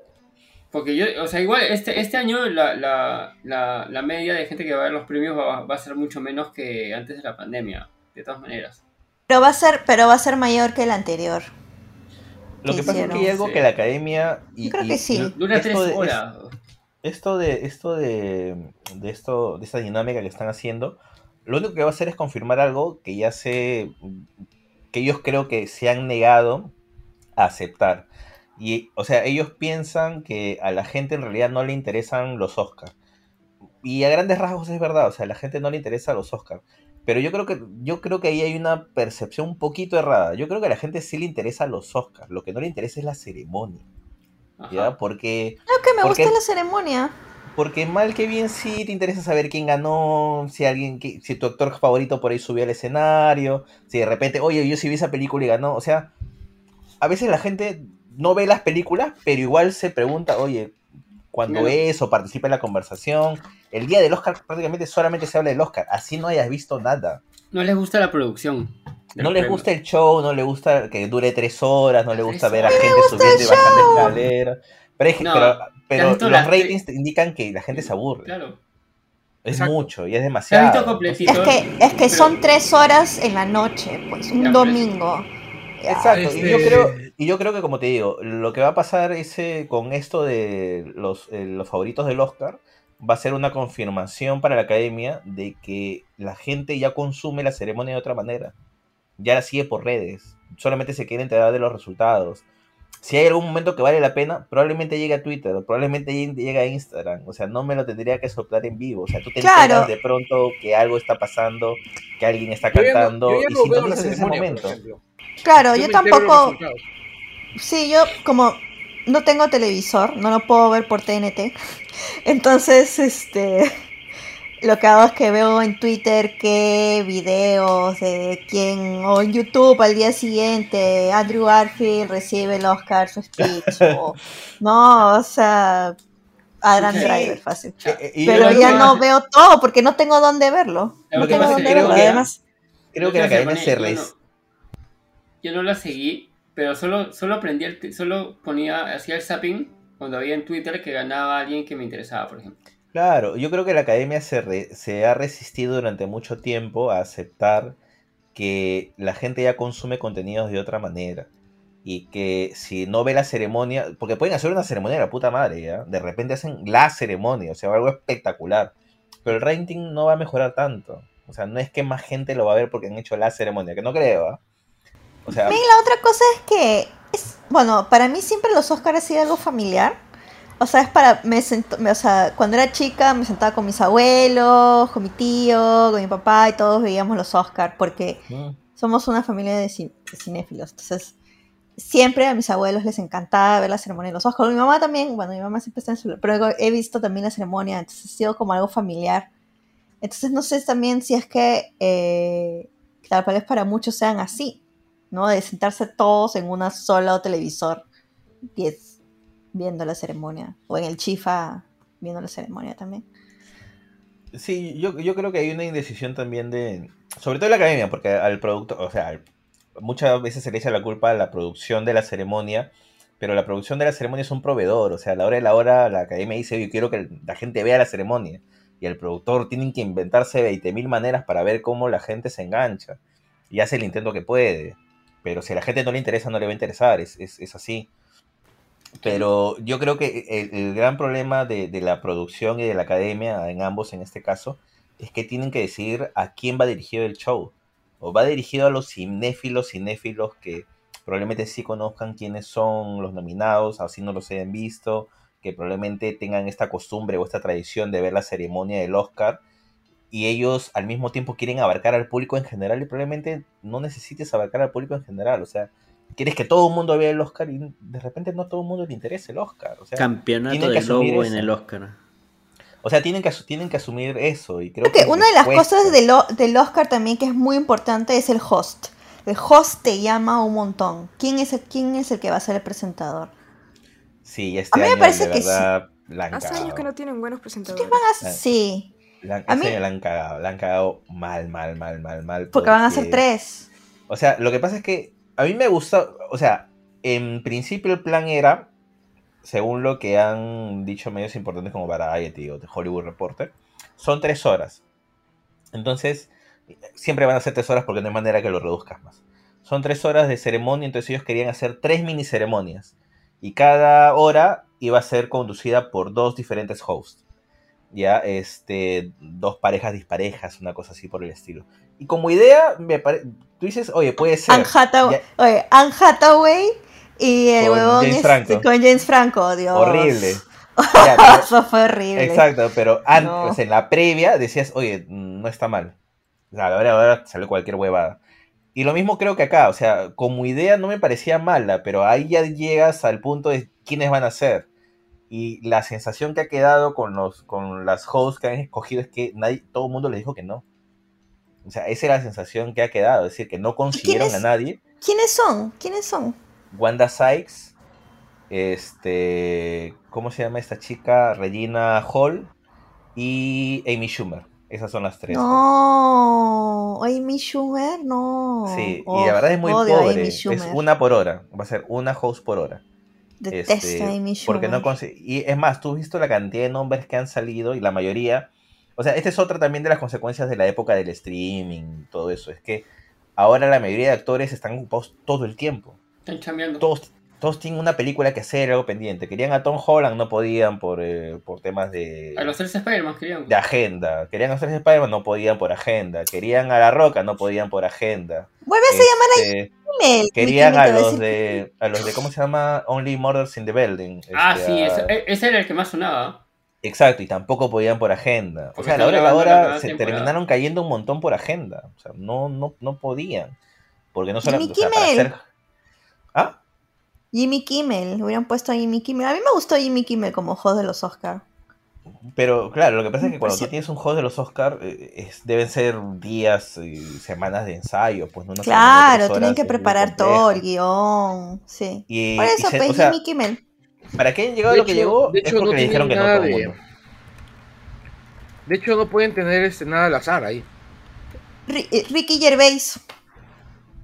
porque yo, o sea, igual este, este año la, la, la, la media de gente que va a ver los premios va, va a ser mucho menos que antes de la pandemia, de todas maneras. Pero va a ser, pero va a ser mayor que el anterior. Lo que que pasa es que hay algo Sí. que la academia. Y, Yo creo y- que sí. Dura tres de- horas. Esto de, esto de, de esto, de esta dinámica que están haciendo, lo único que va a hacer es confirmar algo que ya sé, que ellos creo que se han negado a aceptar. Y, o sea, ellos piensan que a la gente en realidad no le interesan los Oscars. Y a grandes rasgos es verdad, o sea, a la gente no le interesa los Oscars. Pero yo creo que yo creo que ahí hay una percepción un poquito errada. Yo creo que a la gente sí le interesa los Oscars. Lo que no le interesa es la ceremonia. ¿Ya? Porque Lo que me Porque- gusta la ceremonia. porque mal que bien sí te interesa saber quién ganó, si alguien, si tu actor favorito por ahí subió al escenario, si de repente, oye, yo sí vi esa película y ganó. O sea, a veces la gente no ve las películas, pero igual se pregunta, oye, cuando Claro. es o participa en la conversación. El día del Oscar prácticamente solamente se habla del Oscar, así no hayas visto nada. No les gusta la producción. No les gusta el show, no les gusta que dure tres horas, no les gusta ver a gente subiendo y bajando escaleras. Pero, es- No, pero, ¿te has pero los ratings te indican que la gente se aburre. Claro. Es Exacto. mucho y es ¿Te has demasiado. Es que, es que Pero- son tres horas en la noche, pues, un Ya, domingo. Ya. Exacto, y Este- yo creo, y yo creo que como te digo, lo que va a pasar ese, con esto de los, eh, los favoritos del Oscar va a ser una confirmación para la academia de que la gente ya consume la ceremonia de otra manera. Ya la sigue por redes. Solamente se quiere enterar de los resultados. Si hay algún momento que vale la pena, probablemente llegue a Twitter, o probablemente llegue a Instagram. O sea, no me lo tendría que soplar en vivo. O sea, tú te Claro. enteras de pronto que algo está pasando, que alguien está Yo ya no- cantando, yo ya y no la sintonizas ese momento. Claro, yo, los tampoco. Sí, yo como no tengo televisor, no lo puedo ver por TNT. Entonces, este. Lo que hago es que veo en Twitter qué videos de quién, o en YouTube al día siguiente, Andrew Garfield recibe el Oscar, su speech, o, no, o sea, Adam Sí. Driver, fácil. Eh, eh, y Pero yo ya no veo todo porque no tengo dónde verlo. Lo No que pasa creo verlo. que- Además, Creo que la res... Yo no, la seguí, pero solo, solo el, t- solo ponía, hacía el zapping cuando había en Twitter que ganaba alguien que me interesaba, por ejemplo. Claro, yo creo que la academia se, re- se ha resistido durante mucho tiempo a aceptar que la gente ya consume contenidos de otra manera. Y que si no ve la ceremonia, porque pueden hacer una ceremonia de la puta madre, ¿ya? De repente hacen la ceremonia, o sea, algo espectacular. Pero el rating no va a mejorar tanto. O sea, no es que más gente lo va a ver porque han hecho la ceremonia, que no creo, ¿ah? O sea, También la otra cosa es que, bueno, para mí siempre los Oscars ha sido algo familiar. O sea, es para, me sento- me- o sea, cuando era chica me sentaba con mis abuelos, con mi tío, con mi papá y todos veíamos los Oscars porque mm, somos una familia de, cin- de cinéfilos. Entonces, siempre a mis abuelos les encantaba ver la ceremonia de los Oscars. Mi mamá también, bueno, mi mamá siempre está en su... Pero he visto también la ceremonia, entonces ha sido como algo familiar. Entonces, no sé también si es que eh, tal vez para muchos sean así, ¿no? De sentarse todos en una sola televisor, 10, viendo la ceremonia. O en el Chifa, viendo la ceremonia también. Sí, yo, yo creo que hay una indecisión también de, sobre todo en la academia, porque al producto, o sea, muchas veces se le echa la culpa a la producción de la ceremonia, pero la producción de la ceremonia es un proveedor, o sea, a la hora de la hora la academia dice, yo quiero que la gente vea la ceremonia, y el productor tiene que inventarse 20.000 maneras para ver cómo la gente se engancha, y hace el intento que puede, pero si a la gente no le interesa, no le va a interesar, es, es, es así. Pero yo creo que el, el gran problema de, de la producción y de la academia, en ambos en este caso, es que tienen que decidir a quién va dirigido el show. O va dirigido a los cinéfilos, cinéfilos que probablemente sí conozcan quiénes son los nominados, así no los hayan visto, que probablemente tengan esta costumbre o esta tradición de ver la ceremonia del Oscar, y ellos al mismo tiempo quieren abarcar al público en general y probablemente no necesites abarcar al público en general, o sea, quieres que todo el mundo vea el Oscar y de repente no todo el mundo le interesa el Oscar. O sea, Campeonato del Lobo en eso. el Oscar. O sea, tienen que, tienen que asumir eso. Y creo, Creo que que una de las cuesta. cosas del, del Oscar también que es muy importante es el host. El host te llama un montón. ¿Quién es el, quién es el que va a ser el presentador? Sí, este A mí me año, parece de que sí. verdad, la han Hace cagado. años que no tienen buenos presentadores. Ah, Sí, La han- A este mí- la han cagado. La han cagado mal, mal, mal, mal, mal. porque van a ser tres. O sea, lo que pasa es que a mí me gusta, o sea, en principio el plan era, según lo que han dicho medios importantes como Variety o The Hollywood Reporter, son tres horas. Entonces, siempre van a ser tres horas porque no hay manera que lo reduzcas más. Son tres horas de ceremonia, entonces ellos querían hacer tres mini ceremonias. Y cada hora iba a ser conducida por dos diferentes hosts. Ya, este, dos parejas disparejas, una cosa así por el estilo. Y como idea, me pare- tú dices, oye, puede ser. Anne Hathaway, Ya- oye, Anne Hathaway y el Con huevón James este, Franco. con James Franco, Dios. horrible. Ya, pero- Eso fue horrible. Exacto, pero antes, No. pues, en la previa decías, oye, no está mal. O sea, a la hora de la hora salió cualquier huevada. Y lo mismo creo que acá, o sea, como idea no me parecía mala, pero ahí ya llegas al punto de quiénes van a ser. Y la sensación que ha quedado con los con las hosts que han escogido es que nadie, todo el mundo les dijo que no. O sea, esa es la sensación que ha quedado, es decir, que no consiguieron a nadie. ¿Quiénes son? ¿Quiénes son? Wanda Sykes, este, ¿cómo se llama esta chica? Regina Hall y Amy Schumer. Esas son las tres. No, Amy Schumer, no. Sí, y la verdad es muy pobre. Es una por hora. Va a ser una host por hora. Detesto Este, a Amy Porque no Y es más, tú has visto la cantidad de nombres que han salido y la mayoría. O sea, esta es otra también de las consecuencias de la época del streaming, todo eso. Es que ahora la mayoría de actores están ocupados todo el tiempo. Están chambeando. Todos, todos tienen una película que hacer, algo pendiente. Querían a Tom Holland, no podían por, eh, por temas de, A los tres Spider-Man querían. de agenda. Querían a los tres Spider-Man, no podían por agenda. Querían a La Roca, no podían por agenda. Vuelves a llamar a Este, Kimmel. Querían a los de a los de ¿cómo se llama? Only Murders in the Building. Ah, este, sí, a- ese, e- ese era el que más sonaba. Exacto, y tampoco podían por agenda. O sea, a la hora de la hora se temporada. terminaron cayendo un montón por agenda. O sea, no, no, no podían. Porque no Jimmy solamente. O sea, para Kimmel. hacer. Jimmy Kimmel, hubieran puesto a Jimmy Kimmel. A mí me gustó Jimmy Kimmel como host de los Oscar. Pero claro, lo que pasa es que cuando tú tienes un host de los Oscars, deben ser días y semanas de ensayo. Pues no Claro, tienen que es preparar todo, el guion. Sí. Y- Por y eso, se- pues o sea, Jimmy Kimmel. Para que hayan llegado a De lo que hecho- llegó, de es hecho, porque no le dijeron que no todo el de- mundo. De hecho, no pueden tener este, nada al azar ahí. Eh, Ricky Gervais.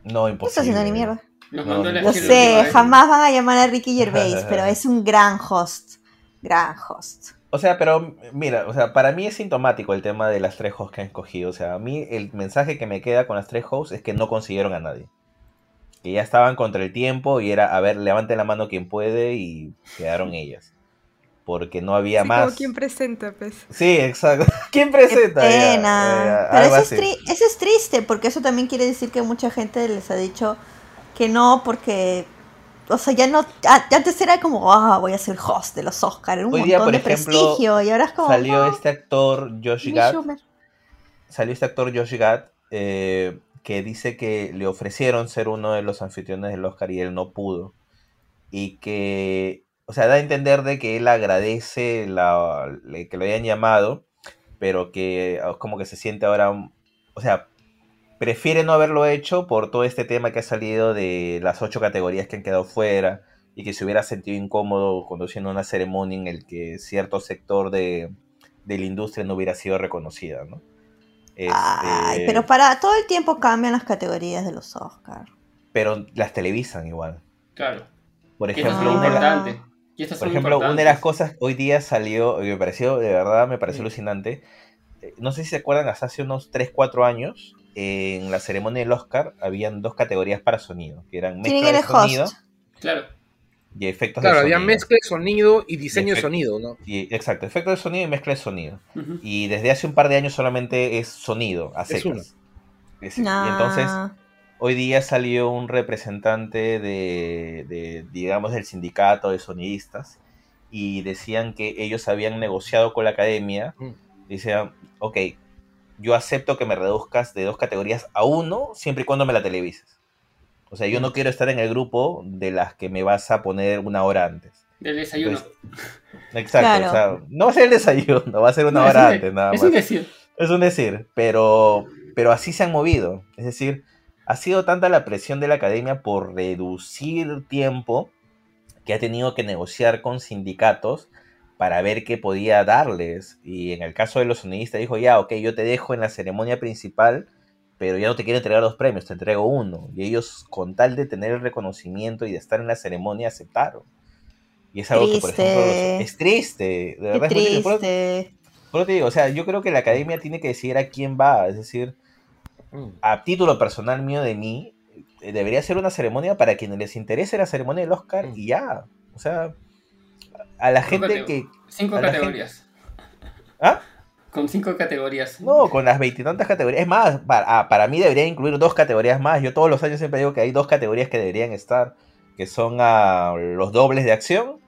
No, No está haciendo ni imposible. mierda. No, no sé, vez. jamás van a llamar a Ricky Gervais, pero es un gran host. Gran host. O sea, pero mira, o sea, para mí es sintomático el tema de las tres hosts que han escogido. O sea, a mí el mensaje que me queda con las tres hosts es que no consiguieron a nadie. Que ya estaban contra el tiempo y era, a ver, levante la mano quien puede y quedaron ellas. Porque no había Sí, más. como quien presenta, pues. Sí, exacto. ¿Quién presenta? Qué Ya, pena. ya, Pero algo eso es, eso es triste, porque eso también quiere decir que mucha gente les ha dicho que no, porque. O sea, ya no. Antes era como, ah, voy a ser host de los Oscars. Era un Hoy montón día, por de ejemplo, prestigio. Y ahora es como. salió no, este actor Josh Gad. Salió este actor Josh Gad eh, que dice que le ofrecieron ser uno de los anfitriones del Oscar y él no pudo. Y que, o sea, da a entender de que él agradece la, le- que lo hayan llamado, pero que ah, como que se siente ahora, o sea, prefiere no haberlo hecho por todo este tema que ha salido de las ocho categorías que han quedado fuera y que se hubiera sentido incómodo conduciendo una ceremonia en el que cierto sector de, de la industria no hubiera sido reconocida, ¿no? Ay, Este, pero para todo el tiempo cambian las categorías de los Oscars. pero las televisan igual. Claro. Por ejemplo, una la- por ejemplo, una de las cosas hoy día salió, y me pareció, de verdad, me pareció Sí. alucinante. Eh, No sé si se acuerdan, hasta hace unos 3, 4 años, en la ceremonia del Oscar, habían dos categorías para sonido, que eran ¿Quién mezcla de el sonido host? Claro. y efectos Claro, de había sonido. mezcla de sonido y diseño de sonido, ¿no? Y, exacto, efectos de sonido y mezcla de sonido. Y desde hace un par de años solamente es sonido, a Es secas. uno. Es- y entonces, hoy día salió un representante de, de, digamos, del sindicato de sonidistas y decían que ellos habían negociado con la academia. Mm. Decían, ok, yo acepto que me reduzcas de dos categorías a uno siempre y cuando me la televises. O sea, yo no quiero estar en el grupo de las que me vas a poner una hora antes. Del desayuno. Entonces, exacto, Claro. o sea, no va a ser el desayuno, va a ser una No, es hora antes, nada Es más. un decir. Es un decir, pero, pero así se han movido. Es decir, ha sido tanta la presión de la academia por reducir tiempo que ha tenido que negociar con sindicatos para ver qué podía darles. Y en el caso de los sonidistas dijo, ya, ok, yo te dejo en la ceremonia principal, pero ya no te quiero entregar dos premios, te entrego uno. Y ellos, con tal de tener el reconocimiento y de estar en la ceremonia, aceptaron. Y es algo que, por ejemplo, Triste. los- es triste. De verdad, es triste. Por- triste. por eso te digo, o sea, yo creo que la academia tiene que decidir a quién va. Es decir, Mm. a título personal mío de mí, eh, debería ser una ceremonia para quienes les interese la ceremonia del Oscar y ya. O sea, a la Cinco gente que. Cinco a categorías. ¿Ah? Con cinco categorías. No, con las veintitantas categorías. Es más, para, ah, para mí debería incluir dos categorías más. Yo todos los años siempre digo que hay dos categorías que deberían estar, que son ah, los dobles de acción,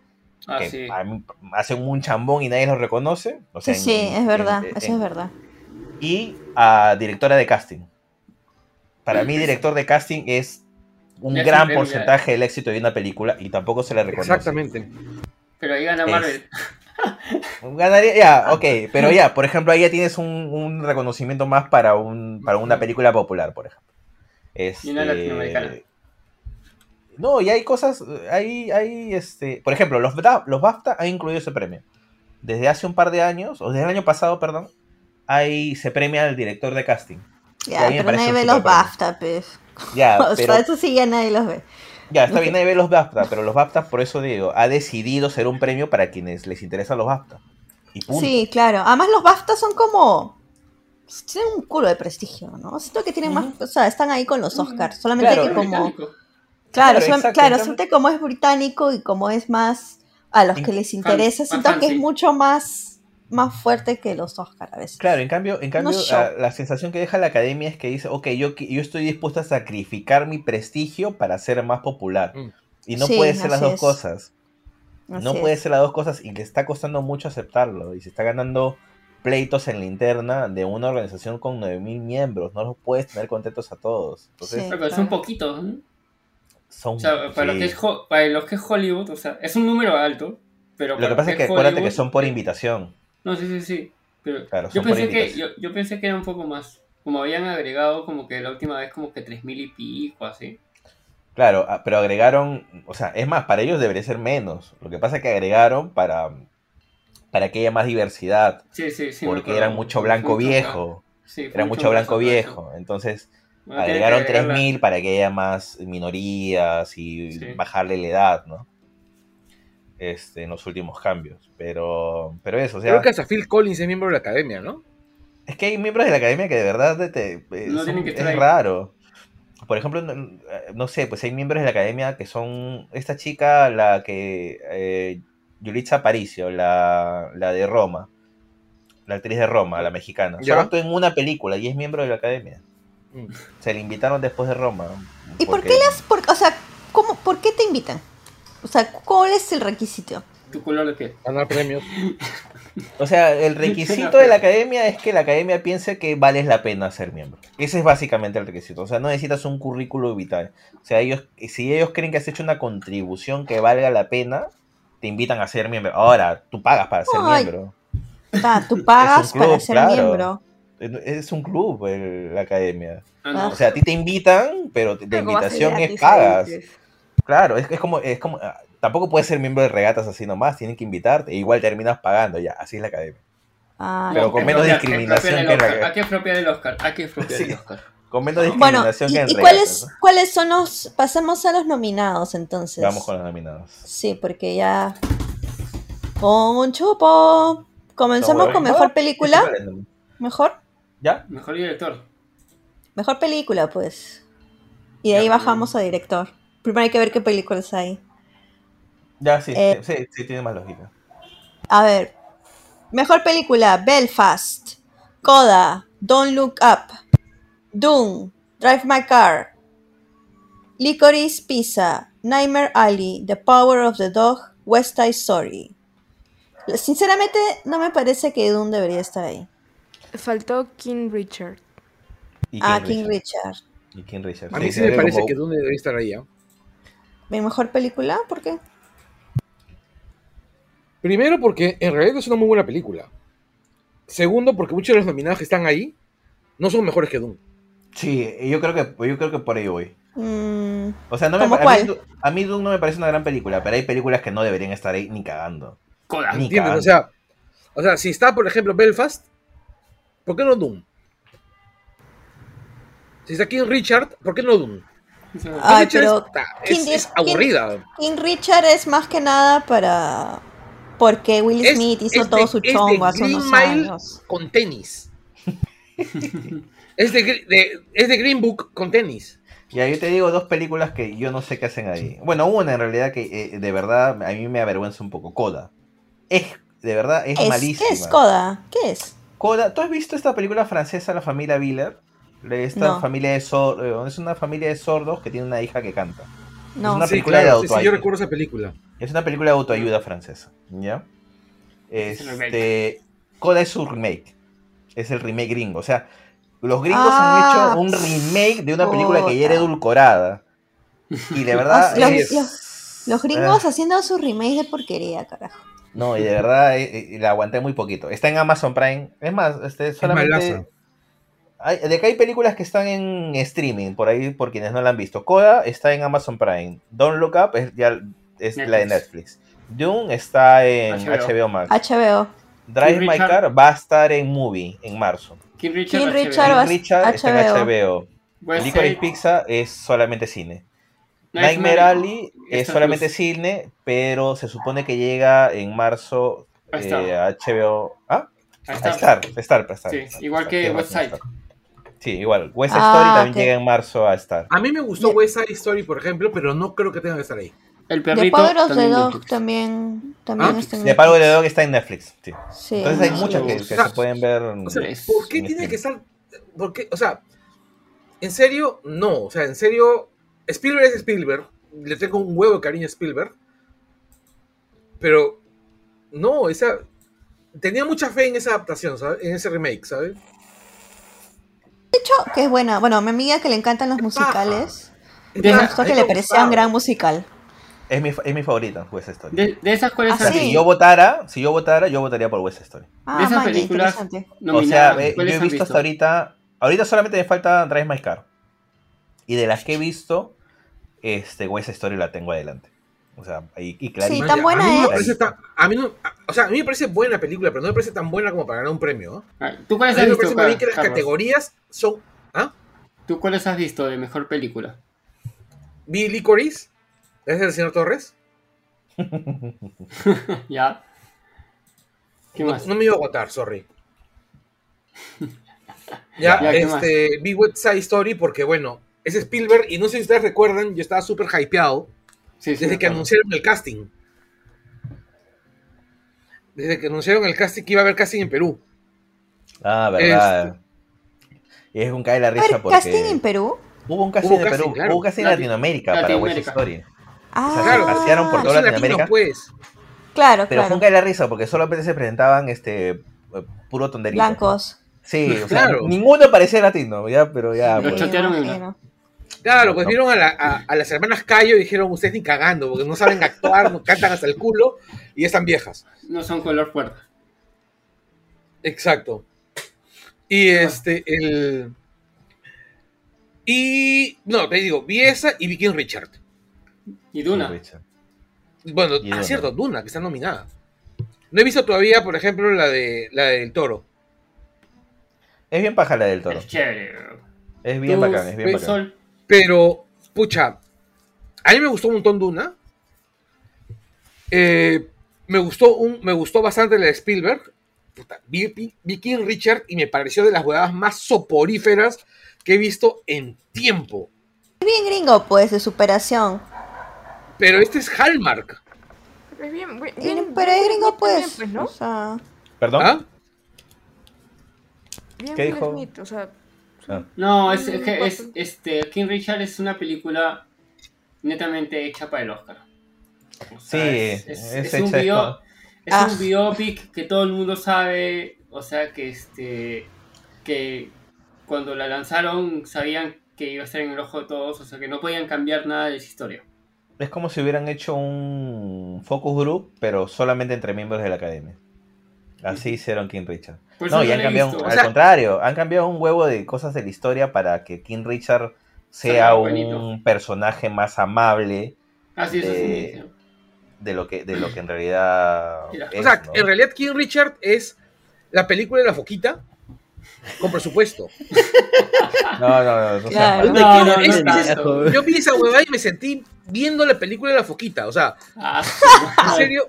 Ah, que sí. a hacen un chambón y nadie los reconoce. O sea, Sí, en- es verdad, en- eso en- es verdad. y a directora de casting. Para mí, director de casting es un gran un premio, porcentaje del éxito de una película y tampoco se le reconoce. Exactamente. Pero ahí gana Es- Marvel. Ganaría, ya, ok, pero ya, por ejemplo, ahí ya tienes un, un reconocimiento más para, un, para una película popular, por ejemplo. Y una Este, latinoamericana. No, y hay cosas, hay, hay, este, por ejemplo, los, los BAFTA han incluido ese premio. Desde hace un par de años, o desde el año pasado, perdón, ahí se premia al director de casting. Ya, pero nadie ve los premio. BAFTA, pues. Ya, o pero sea, eso sí ya nadie los ve. Ya, está bien, nadie ve los BAFTA, pero los BAFTA, por eso digo, ha decidido ser un premio para quienes les interesan los BAFTA. Y punto. Sí, claro. Además los BAFTA son como... Tienen un culo de prestigio, ¿no? Siento que tienen más... O sea, están ahí con los Oscars. Solamente Claro, que como... Británico. Claro, Claro, exacto, claro, solamente como es británico y como es más... A los que les interesa, siento que es mucho más... Más fuerte que los Oscars a veces. Claro, en cambio, en cambio la sensación que deja la academia es que dice, ok, yo, yo estoy dispuesto a sacrificar mi prestigio para ser más popular. Mm. Y no Sí, puede ser las dos es. cosas. Así no puede es. ser las dos cosas y le está costando mucho aceptarlo. Y se está ganando pleitos en la interna de una organización con 9.000 miembros. No los puedes tener contentos a todos. Entonces, Sí. Pero es claro. un poquito. ¿no? son... O sea, para, lo sí. que es, Ho- para los que es Hollywood, o sea, es un número alto. Pero Lo que pasa es que acuérdate que son por invitación. No, sí, sí, sí. Pero Claro, yo, pensé que, yo, yo pensé que era un poco más. Como habían agregado como que la última vez como que 3.000 y pico, así. Claro, ah, pero agregaron, o sea, es más, para ellos debería ser menos. Lo que pasa es que agregaron para, para que haya más diversidad, Sí, sí, sí. porque eran mucho blanco Mucho- viejo, Sí, era mucho blanco viejo. Entonces, Bueno, Agregaron que agregarla. 3.000 para que haya más minorías y Sí. bajarle la edad, ¿no? Este, en los últimos cambios. Pero, pero eso, o sea, Creo que hasta Phil Collins es miembro de la academia, ¿no? es que hay miembros de la academia que de verdad te- eh, No son- tienen que estar es ahí. raro. Por ejemplo, no, no sé, pues hay miembros de la academia que son esta chica, la que eh, Yulitza Aparicio, la, la de Roma, la actriz de Roma, la mexicana. Ya. Solo actuó en una película y es miembro de la academia. Mm. Se le invitaron después de Roma. ¿Y por qué las, por, o sea, cómo, por qué te invitan? O sea, ¿cuál es el requisito? Tu color de piel. Ganar premios. O sea, el requisito de la academia es que la academia piense que vales la pena ser miembro. Ese es básicamente el requisito. O sea, no necesitas un currículo vital. O sea, ellos, si ellos creen que has hecho una contribución que valga la pena, te invitan a ser miembro. Ahora, tú pagas para ser Ay. miembro. Ah, tú pagas club, para ser claro. miembro. Es un club el- la academia. Ah, no. O sea, a ti te invitan, pero la Algo va a ser invitación es pagas. Claro, es, es como, es como, ah, tampoco puedes ser miembro de regatas así nomás, tienen que invitarte, e igual terminas pagando, ya, así es la academia. Ah, Pero con menos discriminación expropiar que el en Oscar. la- Hay que expropiar el Oscar. Sí. Con menos Bueno, discriminación ¿y, que en y regatas, cuáles, ¿no? cuáles son los... Pasemos a los nominados entonces. Vamos con los nominados. Sí, porque ya... Con un chupo. Comenzamos No, con mejor Ah, película. Mejor. ¿Ya? Mejor director. Mejor película, pues. Y de ahí Ya, bajamos a director. Primero hay que ver qué películas hay. Ya, sí, Eh, sí, tiene más lógica. A ver. Mejor película: Belfast, Coda, Don't Look Up, Doom, Drive My Car, Licorice Pizza, Nightmare Alley, The Power of the Dog, West Side Story. Sinceramente, no me parece que Doom debería estar ahí. Faltó King Richard. Ah, King King Richard. Y King Richard. A mí sí se me parece como- que Dune debería estar ahí. ¿ah? ¿Mi mejor película? ¿Por qué? Primero, porque en realidad es una muy buena película. Segundo, porque muchos de los nominados que están ahí no son mejores que Doom. Sí, yo creo que, yo creo que por ahí voy. Mm, O sea, no me, ¿Cómo a, mí, a mí Doom no me parece una gran película, pero hay películas que no deberían estar ahí ni cagando. Coda. Ni cagando. O sea, o sea, si está, por ejemplo, Belfast, ¿por qué no Doom? Si está King Richard, ¿por qué no Doom? Ay, pero es, King- es aburrida. King Richard es más que nada para. Porque Will Es- Smith hizo es todo de- su chongo hace unos Mile años. con tenis. es, de, es de Green Book con tenis. Ya, yo te digo dos películas que yo no sé qué hacen ahí. Bueno, una en realidad que eh, de verdad a mí me avergüenza un poco. Coda. Es, de verdad, es, Es- malísima. ¿Qué es Coda? ¿Qué es? Coda, ¿tú has visto esta película francesa, La familia Viller? Esta No. familia de sordos, es una familia de sordos que tiene una hija que canta. No. Es una Sí, película claro, de sí, sí, autoayuda. yo recuerdo esa película. Es una película de autoayuda francesa, ¿ya? Es el Este, Coda es su remake. Es el remake gringo. O sea, los gringos Ah, han hecho un remake de una película que ya era edulcorada. Y de verdad Los, es- los- los gringos Ah. haciendo su remake de porquería, carajo. No, y de verdad eh, eh, la aguanté muy poquito. Está en Amazon Prime. Es más, este, solamente... Hay- de acá hay películas que están en streaming, por ahí, por quienes no la han visto. Coda está en Amazon Prime. Don't Look Up es, ya, es la de Netflix. Dune está en HBO. HBO, Max. HBO. Drive King My Richard. Car va a estar en Movie en marzo. King Richard. King. Richard va- King Richard está en HBO. West Licorice Side- Pizza es solamente cine. Nightmare Nightmare Alley es solamente Plus. cine, pero se supone que llega en marzo A eh, a HBO. ¿Ah? A A Star. Star, Star, Star, Sí, Star, igual Star, que tiene West razón, Side. Star. Sí, igual. West Ah, Story también llega en marzo a Star. A mí me gustó West Side Story, por ejemplo, pero no creo que tenga que estar ahí. El The perrito. Power of the también Dog Netflix. también, también Ah, está en De Pago de Netflix. Dog está en Netflix. Sí. Sí, Entonces hay muchas que, que O sea, se pueden ver. O sea. ¿por qué en tiene que estar? ¿Por qué? O sea, en serio, no. O sea, en serio, Spielberg es Spielberg. Le tengo un huevo de cariño a Spielberg. Pero, no, esa. Tenía mucha fe en esa adaptación, ¿sabes? En ese remake, ¿sabes? De hecho, que es buena. Bueno, a mi amiga que le encantan los musicales, me gustó que le parecía un gran musical. Es mi, es mi favorita, West Story. De, de esas cuales Ah, o sea, han sí. si yo votara, si yo votara, yo votaría por West Story. Ah, De esas maña, películas interesante. O sea, eh, yo ¿cuáles he visto hasta ahorita. Ahorita solamente me falta Drive My Car. Y de las que he visto, este West Story la tengo adelante. O sea, y, y Sí, clarísimo. tan buena a mí no me es. parece tan- a mí no- a- o sea, a mí me parece buena película, pero no me parece tan buena como para ganar un premio. Ah, ¿Tú cuáles has me visto? parece más bien que las Carlos? categorías son. ¿Ah? ¿Tú cuáles has visto de mejor película? Vi Licorice. ¿Es el señor Torres? ya. ¿Qué no, más? no me iba a agotar, sorry. ya, este, vi West Side Story porque, bueno, es Spielberg y no sé si ustedes recuerdan, yo estaba súper hypeado Sí, sí, desde que anunciaron el casting. Desde que anunciaron el casting que iba a haber casting en Perú. Ah, verdad. Y es un cae la risa porque. ¿Casting en Perú? Hubo un casting Hubo en casting, Perú, claro. hubo un casting en Lati- Latinoamérica para West Latinoamérica. Story. Ah, O sea, Claro. se pasearon por toda soy latino, Latinoamérica. pues. claro, Pero fue claro. un cae la risa porque solamente se presentaban este puro tonderito. Blancos. Sí, o sea, Claro. ninguno parecía latino, ya, pero ya. Lo pues. Sí, chotearon en. Claro, pues vieron a, la- a- a las hermanas Cayo y dijeron, ustedes ni cagando, porque no saben actuar, no cantan hasta el culo y están viejas. No son color fuerte. Exacto. Y este, el... Y... No, te digo, vi esa y vi King Richard. Y Duna. Richard. Bueno, Y ah, Duna. cierto, Duna, que está nominada. No he visto todavía, por ejemplo, la de la del toro. Es bien paja la del toro. Es chévere. Es bien Tú, bacán, es bien bacán. Sol, Pero, pucha, a mí me gustó un montón Duna. Eh, me, gustó un, me gustó bastante la de Spielberg. Puta, vi, vi- vi King Richard y me pareció de las huevadas más soporíferas que he visto en tiempo. Es bien gringo, pues, de superación. Pero este es Hallmark. Es bien, bien, pero es gringo, pues. ¿no? O sea, ¿Perdón? ¿Ah? Bien ¿Qué dijo? Smith, o sea, No, es, es que es, este, King Richard es una película netamente hecha para el Oscar. O sea, Sí, es, es- es es un bio- Ah. un biopic que todo el mundo sabe, o sea que este que cuando la lanzaron sabían que iba a estar en el ojo de todos, o sea que no podían cambiar nada de esa historia. Es como si hubieran hecho un focus group, pero solamente entre miembros de la academia. Así hicieron King Richard. Por eso No, y han cambiado, visto. al O sea- contrario, han cambiado un huevo de cosas de la historia para que King Richard sea un bonito. personaje más amable Así es, de, dijeron. de lo que de lo que en realidad Mira, es, O sea, ¿no? en realidad King Richard es la película de la foquita con presupuesto. No, no, no, Claro. Es-. Yo vi esa huevada y me sentí viendo la película de la foquita. O sea, Ah, en serio,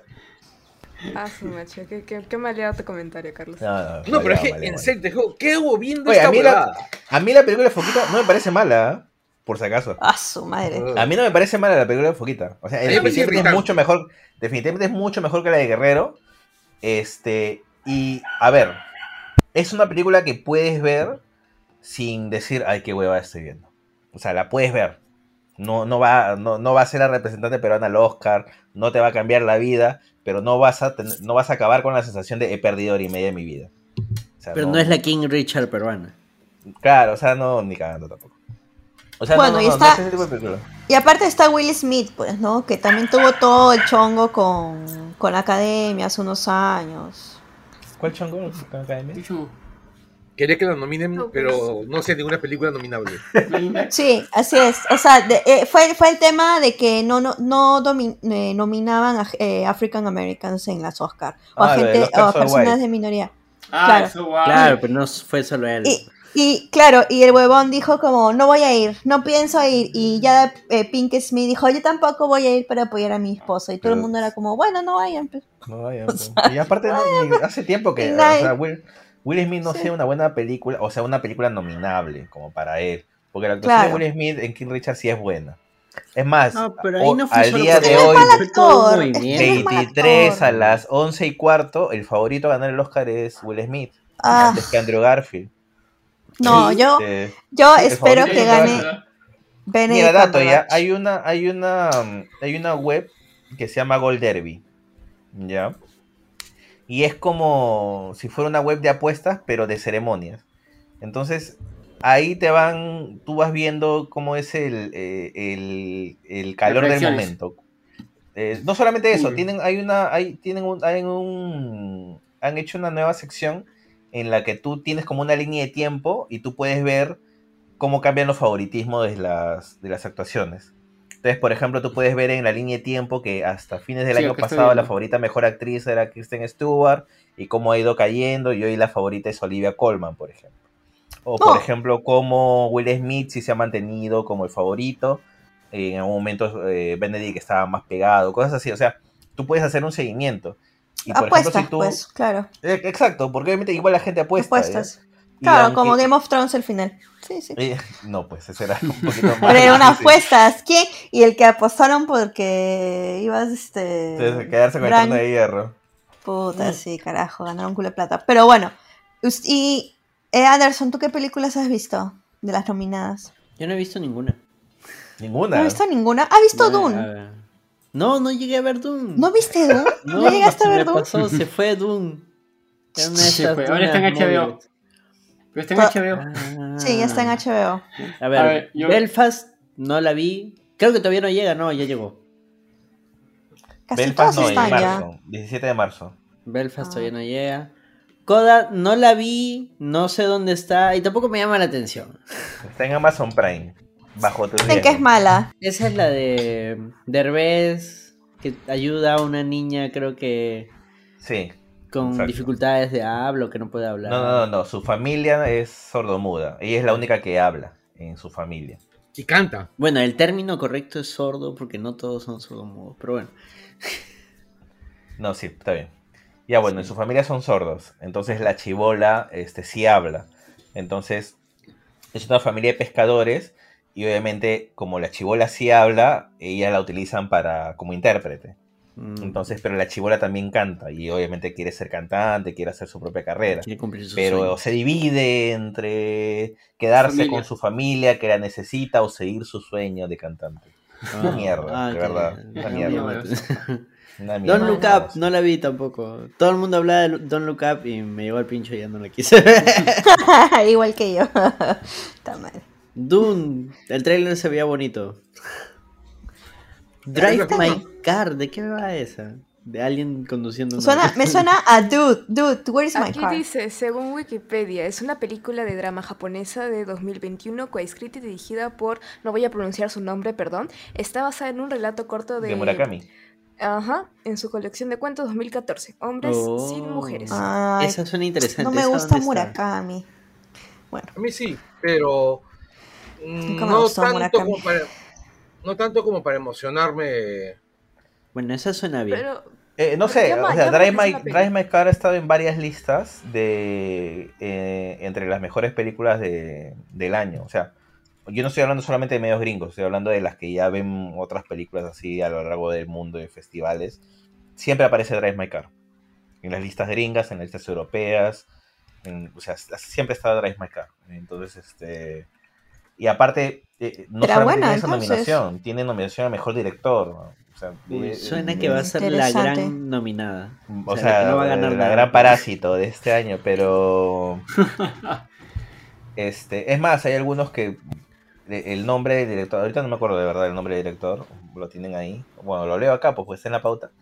ah, su macho, qué, qué, qué maleado tu comentario, Carlos. No, no, No, pero es que, en serio, te digo, ¿qué hago viendo Oye, esta a mí, la, a mí la película de Foquita no me parece mala, ¿eh? por si acaso. a su madre. A mí no me parece mala la película de Foquita. O sea, definitivamente es mucho mejor. Definitivamente es mucho mejor que la de Guerrero. Este. Y. A ver. Es una película que puedes ver sin decir, ay, qué hueva estoy viendo. O sea, la puedes ver. No, no, va, no, no va a ser la representante peruana al Oscar. No te va a cambiar la vida. Pero no vas a, tener- no vas a acabar con la sensación de he perdido hora y media de mi vida. O sea, Pero no es la King Richard peruana. Claro, o sea, no, ni cagando tampoco. O sea, Bueno, no, no, y está- no es ese tipo de película. Y aparte está Will Smith, pues, ¿no? Que también tuvo todo el chongo con, con la academia hace unos años. ¿Cuál chongo? ¿Con Academia? Pichu, Quería que la nominen, No, pero no sé ninguna película nominable. Sí, así es. O sea, de- eh, fue, fue el tema de que no, no, no eh, nominaban a eh, African Americans en las Oscar. O Ah, a del gente, o a So personas White. de minoría. Ah, Claro. eso guau. Claro, pero no fue solo él. Y, y claro, y el huevón dijo como, no voy a ir, no pienso ir. Y ya eh, Pink Smith dijo, yo tampoco voy a ir para apoyar a mi esposa. Y todo el mundo era como, bueno, no vayan. pues". No, vaya, pues. y aparte, no, hace tiempo que y o nadie- sea, Will, Will Smith no Sí. sea una buena película, o sea, una película nominable como para él. Porque la actuación Claro. de Will Smith en King Richard sí es buena. Es más, No, pero ahí o- no fue al día de hoy, actor, movimiento. él es mal 23 actor. a las 11 y cuarto, el favorito a ganar el Oscar es Will Smith, Ah, antes que Andrew Garfield. no, yo, Este, yo espero que gane Mira, dato ya, hay una, hay una, hay una web que se llama Gold Derby, ¿ya? Y es como si fuera una web de apuestas, pero de ceremonias. Entonces, ahí te van, tú vas viendo cómo es el, eh, el, el calor del momento. Eh, no solamente eso, Mm. tienen, hay una, hay, tienen un, hay un, han hecho una nueva sección en la que tú tienes como una línea de tiempo y tú puedes ver cómo cambian los favoritismos de las, de las actuaciones. Entonces, por ejemplo, tú puedes ver en la línea de tiempo que hasta fines del Sí, año pasado la favorita mejor actriz era Kristen Stewart y cómo ha ido cayendo y hoy la favorita es Olivia Colman, por ejemplo. O por No. ejemplo, como Will Smith sí se ha mantenido como el favorito. En algún momento eh, Benedict estaba más pegado, cosas así. O sea, tú puedes hacer un seguimiento. Y por Apuestas, ejemplo, si tú. pues, claro. Eh, Exacto, porque obviamente igual la gente apuesta. Apuestas. Claro, aunque- como Game of Thrones el final. Sí, sí. eh, no, pues ese era un poquito más. Pero era unas difícil. apuestas. ¿Quién? Y el que apostaron porque ibas, este... Entonces, quedarse con el trono de hierro. Puta, sí, carajo, ganaron culo de plata. Pero bueno, y eh, Anderson, ¿tú qué películas has visto de las nominadas? Yo no he visto ninguna. Ninguna. ¿No has visto ninguna? ¿Has visto No, Dune? No, no llegué a ver Dune. ¿No viste Dune? No, ¿No, llegaste a ver Dune? pasó, se fue Dune. Fue, ahora está en HBO. móviles. Pero está en HBO. Sí, ya está en HBO. A ver, A ver, yo- Belfast no la vi. Creo que todavía no llega, no, ya llegó. Casi Belfast no, en ya. marzo. 17 de marzo. Belfast Ah. todavía no llega. Coda no la vi, no sé dónde está y tampoco me llama la atención. Está en Amazon Prime. Bajo tu Dicen que es mala. Esa es la de Derbez, que ayuda a una niña, creo que Sí. Con Exacto. dificultades de habla o que no puede hablar. No, no, no, no. Su familia es sordomuda. Ella es la única que habla en su familia. Y canta. Bueno, el término correcto es sordo porque no todos son sordomudos, pero bueno. No, sí, está bien. Ya bueno, en su familia son sordos. Entonces la chivola este, sí habla. Entonces es una familia de pescadores. Y obviamente, como la chivola sí habla, ella la utilizan para como intérprete. Mm, Entonces, pero la chivola también canta. Y obviamente quiere ser cantante, quiere hacer su propia carrera. quiere cumplir sus Pero sueños. se divide entre quedarse Familia. con su familia que la necesita o seguir su sueño de cantante. Una Ah, mierda, ah, de que- verdad. Una no, mierda. no, Una mierda. Don't Look Up, no la vi tampoco. Todo el mundo hablaba de Don't Look Up y me llegó al pincho y ya no la quise ver. Igual que yo. Está mal. Dune, el trailer se veía bonito. Drive My Car, ¿de qué va esa? De alguien conduciendo una... Suena, me suena a Dude, Dude, where's my Aquí car? dice, según Wikipedia, es una película de drama japonesa de 2021 coescrita y dirigida por, no voy a pronunciar su nombre, perdón, está basada en un relato corto de... De Murakami. Ajá, en su colección de cuentos 2014, Hombres sin Oh. mujeres. Ay, Esa suena interesante. no me ¿esa gusta está? Murakami. A mí sí, pero mm, Nunca me no gustó tanto Murakami. como para no tanto como para emocionarme. Bueno, esa suena bien. Pero Eh, no sé, Llama- o sea, Drive My. Drive My Car ha estado en varias listas de eh, entre las mejores películas de, del año. O sea, yo no estoy hablando solamente de medios gringos, estoy hablando de las que ya ven otras películas así a lo largo del mundo de festivales. Siempre aparece Drive My Car. En las listas gringas, en las listas europeas. en- o sea, siempre está Drive My Car. Entonces, este. Y aparte, eh, no Era solamente buena, tiene esa entonces. nominación, tiene nominación a mejor director. ¿no? O sea, Uy, eh, suena que va a ser la gran nominada. o O sea, sea, que no va a ganar la nada. gran parásito de este año, pero. este, es más, hay algunos que. El nombre del director, ahorita no me acuerdo de verdad el nombre del director, lo tienen ahí. Bueno, lo leo acá, pues, pues está en la pauta.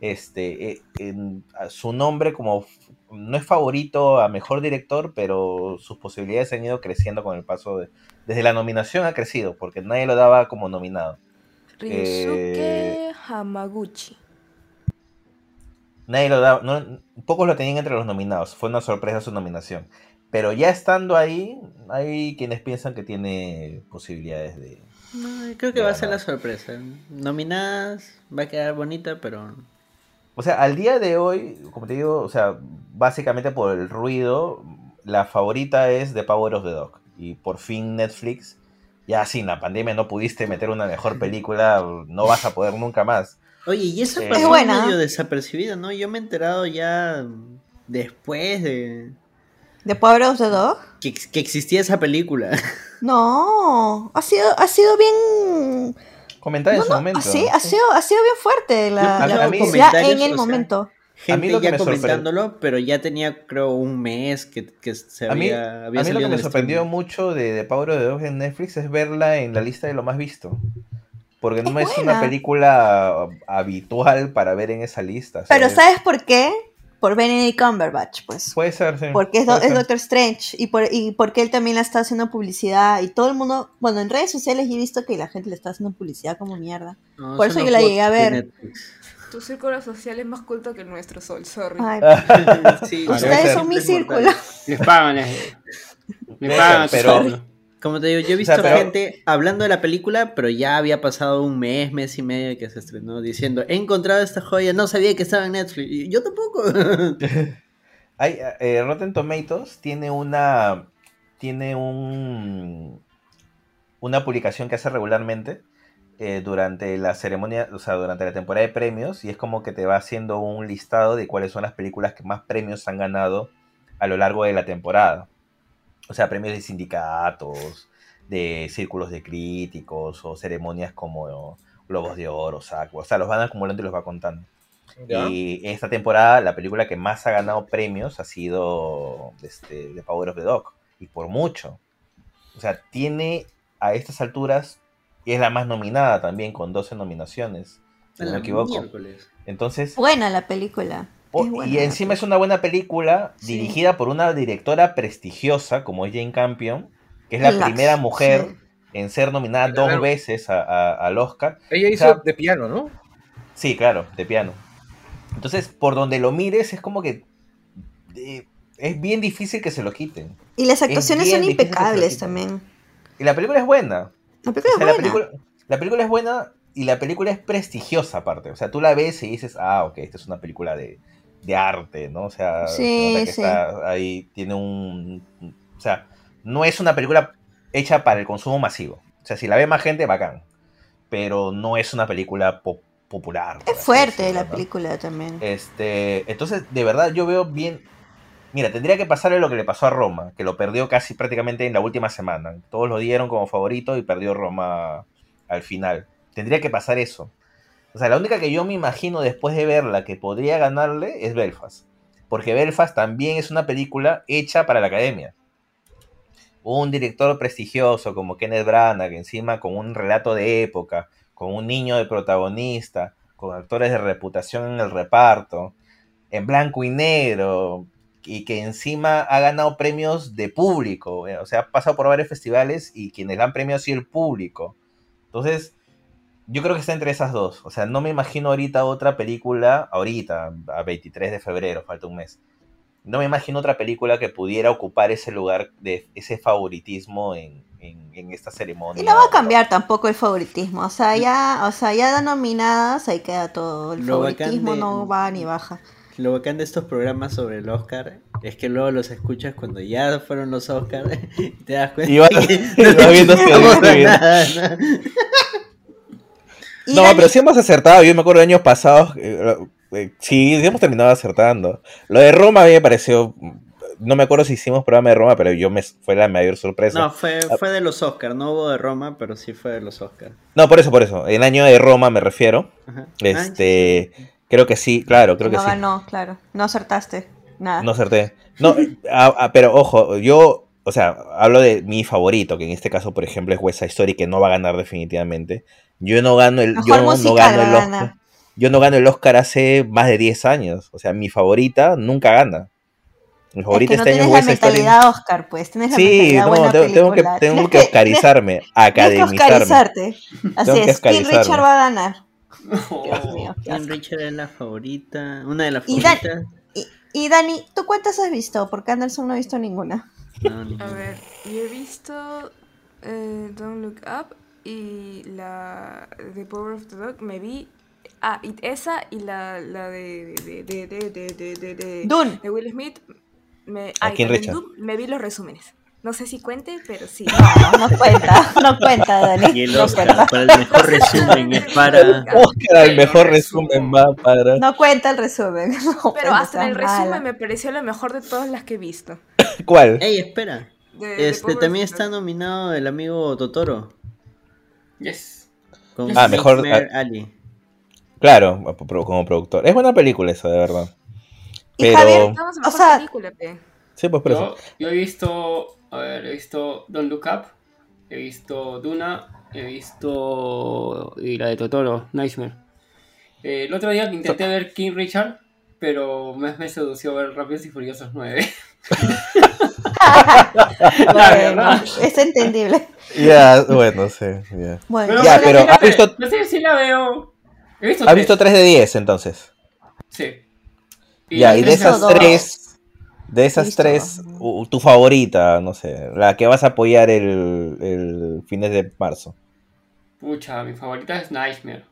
Este, eh, en- su nombre como no es favorito a mejor director, pero sus posibilidades han ido creciendo con el paso de. Desde la nominación ha crecido, porque nadie lo daba como nominado. Ryusuke Hamaguchi. Nadie lo daba, no, pocos lo tenían entre los nominados, fue una sorpresa su nominación. Pero ya estando ahí, hay quienes piensan que tiene posibilidades de... No, creo que va a ser la sorpresa. Nominadas, va a quedar bonita, pero... O sea, al día de hoy, como te digo, o sea, básicamente por el ruido, la favorita es The Power of the Dog. Y por fin Netflix, ya sin la pandemia no pudiste meter una mejor película, no vas a poder nunca más. Oye, y esa Eh, Es buena. medio desapercibida, ¿no? Yo me he enterado ya después de ¿The Power of the Dog? que, que existía esa película. No, ha sido, ha sido bien. Comentar en No, su no, momento. sí, ha sido, ha sido bien fuerte la, A- la a mí- publicidad en el o sea, momento. Gente lo que ya me comentándolo, pero ya tenía creo un mes que, que se A mí, había, a había mí lo que en me sorprendió mucho de, de Power of the Dog en Netflix es verla en la lista de lo más visto. Porque no Es es una buena. película habitual para ver en esa lista. Pero es- ¿sabes por qué? Por Benedict Cumberbatch, pues. Puede ser, sí, Porque es, do-. Doctor Strange y, por, y porque él también la está haciendo publicidad y todo el mundo, bueno, en redes sociales he visto que la gente le está haciendo publicidad como mierda. No, por eso yo la llegué a ver. Tu círculo social es más culto que el nuestro, Sol, sorry. Ay, Sí, Debe ustedes son mi círculo. Les pagan. les- Me Pero- pagan pero-. Como te digo, yo he O visto sea, pero- gente hablando de la película, pero ya había pasado un mes, mes y medio que se estrenó, diciendo, he encontrado esta joya, no sabía que estaba en Netflix. Y yo tampoco. Hay, eh, Rotten Tomatoes tiene una tiene un una publicación que hace regularmente eh, durante la ceremonia, o sea, durante la temporada de premios y es como que te va haciendo un listado de cuáles son las películas que más premios han ganado a lo largo de la temporada. O sea, premios de sindicatos, de círculos de críticos o ceremonias como Globos de Oro, SAC, o sea, los van acumulando y los va contando. ¿Ya? Y esta temporada la película que más ha ganado premios ha sido este, The Power of the Dog. Y por mucho. O sea, tiene a estas alturas, y es la más nominada también, con 12 nominaciones, si no me equivoco. Miércoles. Entonces, Buena la película. O- Es buena y encima es una buena película Sí. dirigida por una directora prestigiosa como es Jane Campion, que es la primera mujer sí. en ser nominada Claro. dos veces a- a- al Oscar. Ella O hizo sea, de piano, ¿no? Sí, claro, de piano. Entonces, por donde lo mires, es como que eh, es bien difícil que se lo quiten. Y las actuaciones son impecables también. Y la película es buena. La película O sea, es la, buena. película, la película es buena y la película es prestigiosa aparte. O sea, tú la ves y dices, ah, ok, esta es una película de, de arte, ¿no? O sea, se Sí, nota que sí. está ahí, tiene un... O sea, no es una película hecha para el consumo masivo. O sea, si la ve más gente, bacán. Pero no es una película po- popular. Es fuerte decirlo, la ¿no? película también. Este, entonces, de verdad, yo veo bien. Mira, tendría que pasarle lo que le pasó a Roma, que lo perdió casi prácticamente en la última semana. Todos lo dieron como favorito y perdió Roma al final. Tendría que pasar eso. O sea, la única que yo me imagino después de verla que podría ganarle es Belfast. Porque Belfast también es una película hecha para la academia. Un director prestigioso como Kenneth Branagh, encima con un relato de época, con un niño de protagonista, con actores de reputación en el reparto, en blanco y negro, y que encima ha ganado premios de público, o sea, ha pasado por varios festivales y quienes la han premiado ha sido el público. Entonces, yo creo que está entre esas dos. O sea, no me imagino ahorita otra película, ahorita, a 23 de febrero, falta un mes. No me imagino otra película que pudiera ocupar ese lugar de ese favoritismo en, en- en esta ceremonia. Y no va a cambiar tampoco el favoritismo. O sea, ya, o sea, ya nominadas, ahí queda todo. El Lo favoritismo de- no va ni baja. Lo bacán de estos programas sobre el Oscar es que luego los escuchas cuando ya fueron los Oscars y te das cuenta Y vas- que y vas viendo nada, ¿no? Y No, Dani- pero sí hemos acertado. Yo me acuerdo de años pasados. eh, eh, sí, sí hemos terminado acertando. Lo de Roma a mí me pareció. No me acuerdo si hicimos programa de Roma, pero yo me fue la mayor sorpresa. No, fue, fue de los Oscars, no hubo de Roma, pero sí fue de los Oscars. No, por eso, por eso. El año de Roma me refiero. Ajá. Este, creo que sí, claro, creo que no sí. ganó, claro. No acertaste. Nada. No acerté. No, ah, ah, pero ojo, yo, o sea, hablo de mi favorito, que en este caso, por ejemplo, es West Side Story, que no va a ganar definitivamente. Yo no gano el, yo no gano el Oscar. Yo no gano el Oscar hace más de 10 años. O sea, mi favorita nunca gana. Mi Es favorita que no este año tienes es la Side Story. mentalidad Oscar, pues. Tienes la Sí, mentalidad no, buena tengo, tengo que, tengo oscarizarme, Tienes que academizarme. oscarizarte. Así que es. King oscarizarme. Richard va a ganar. Dios mío. asco. Richard es la favorita, una de las Y Dan- favoritas. Y, y Dani, ¿tú cuántas has visto? Porque Anderson no ha visto ninguna. No, A ver, yo he visto eh, Don't Look Up y la The Power of the Dog. Me vi. Ah, y esa y la, la de, de, de, de, de, de, de, de- Dune. de Will Smith. Me, ¿A y quién también Richard? Dune, me vi los resúmenes. No sé si cuente, pero sí. No, no cuenta. No cuenta, Dani. Y el No Oscar cuenta. para el mejor resumen es para. Oscar, el mejor resumen va para. No cuenta el resumen. No Pero hasta en el resumen mala. me pareció lo mejor de todas las que he visto. ¿Cuál? Ey, espera. De- de Este Power también está nominado el amigo Totoro. Yes. Con Ah, mejor- Nightmare Ali. Claro, como productor. Es buena película esa, de verdad. Y Pero. Javier, Estamos en O sea- película, pe. Sí, pues por eso. Yo, yo he visto, a ver, he visto Don't Look Up, he visto Duna, he visto y la de Totoro, Nightmare. Eh, el otro día intenté ver King Richard, pero me, me sedució ver Rápidos y Furiosos 9. Bueno, es entendible. Ya, bueno, sí. ya. Bueno, Ya, sí, pero la ¿has visto- No sé si la veo. He visto ¿Has tres. visto 3 de 10 entonces? Sí. Ya, y de esas dos. tres. De esas Listo. tres, u- tu favorita, no sé, la que vas a apoyar el, el fines de marzo. Pucha, mi favorita es Nightmare.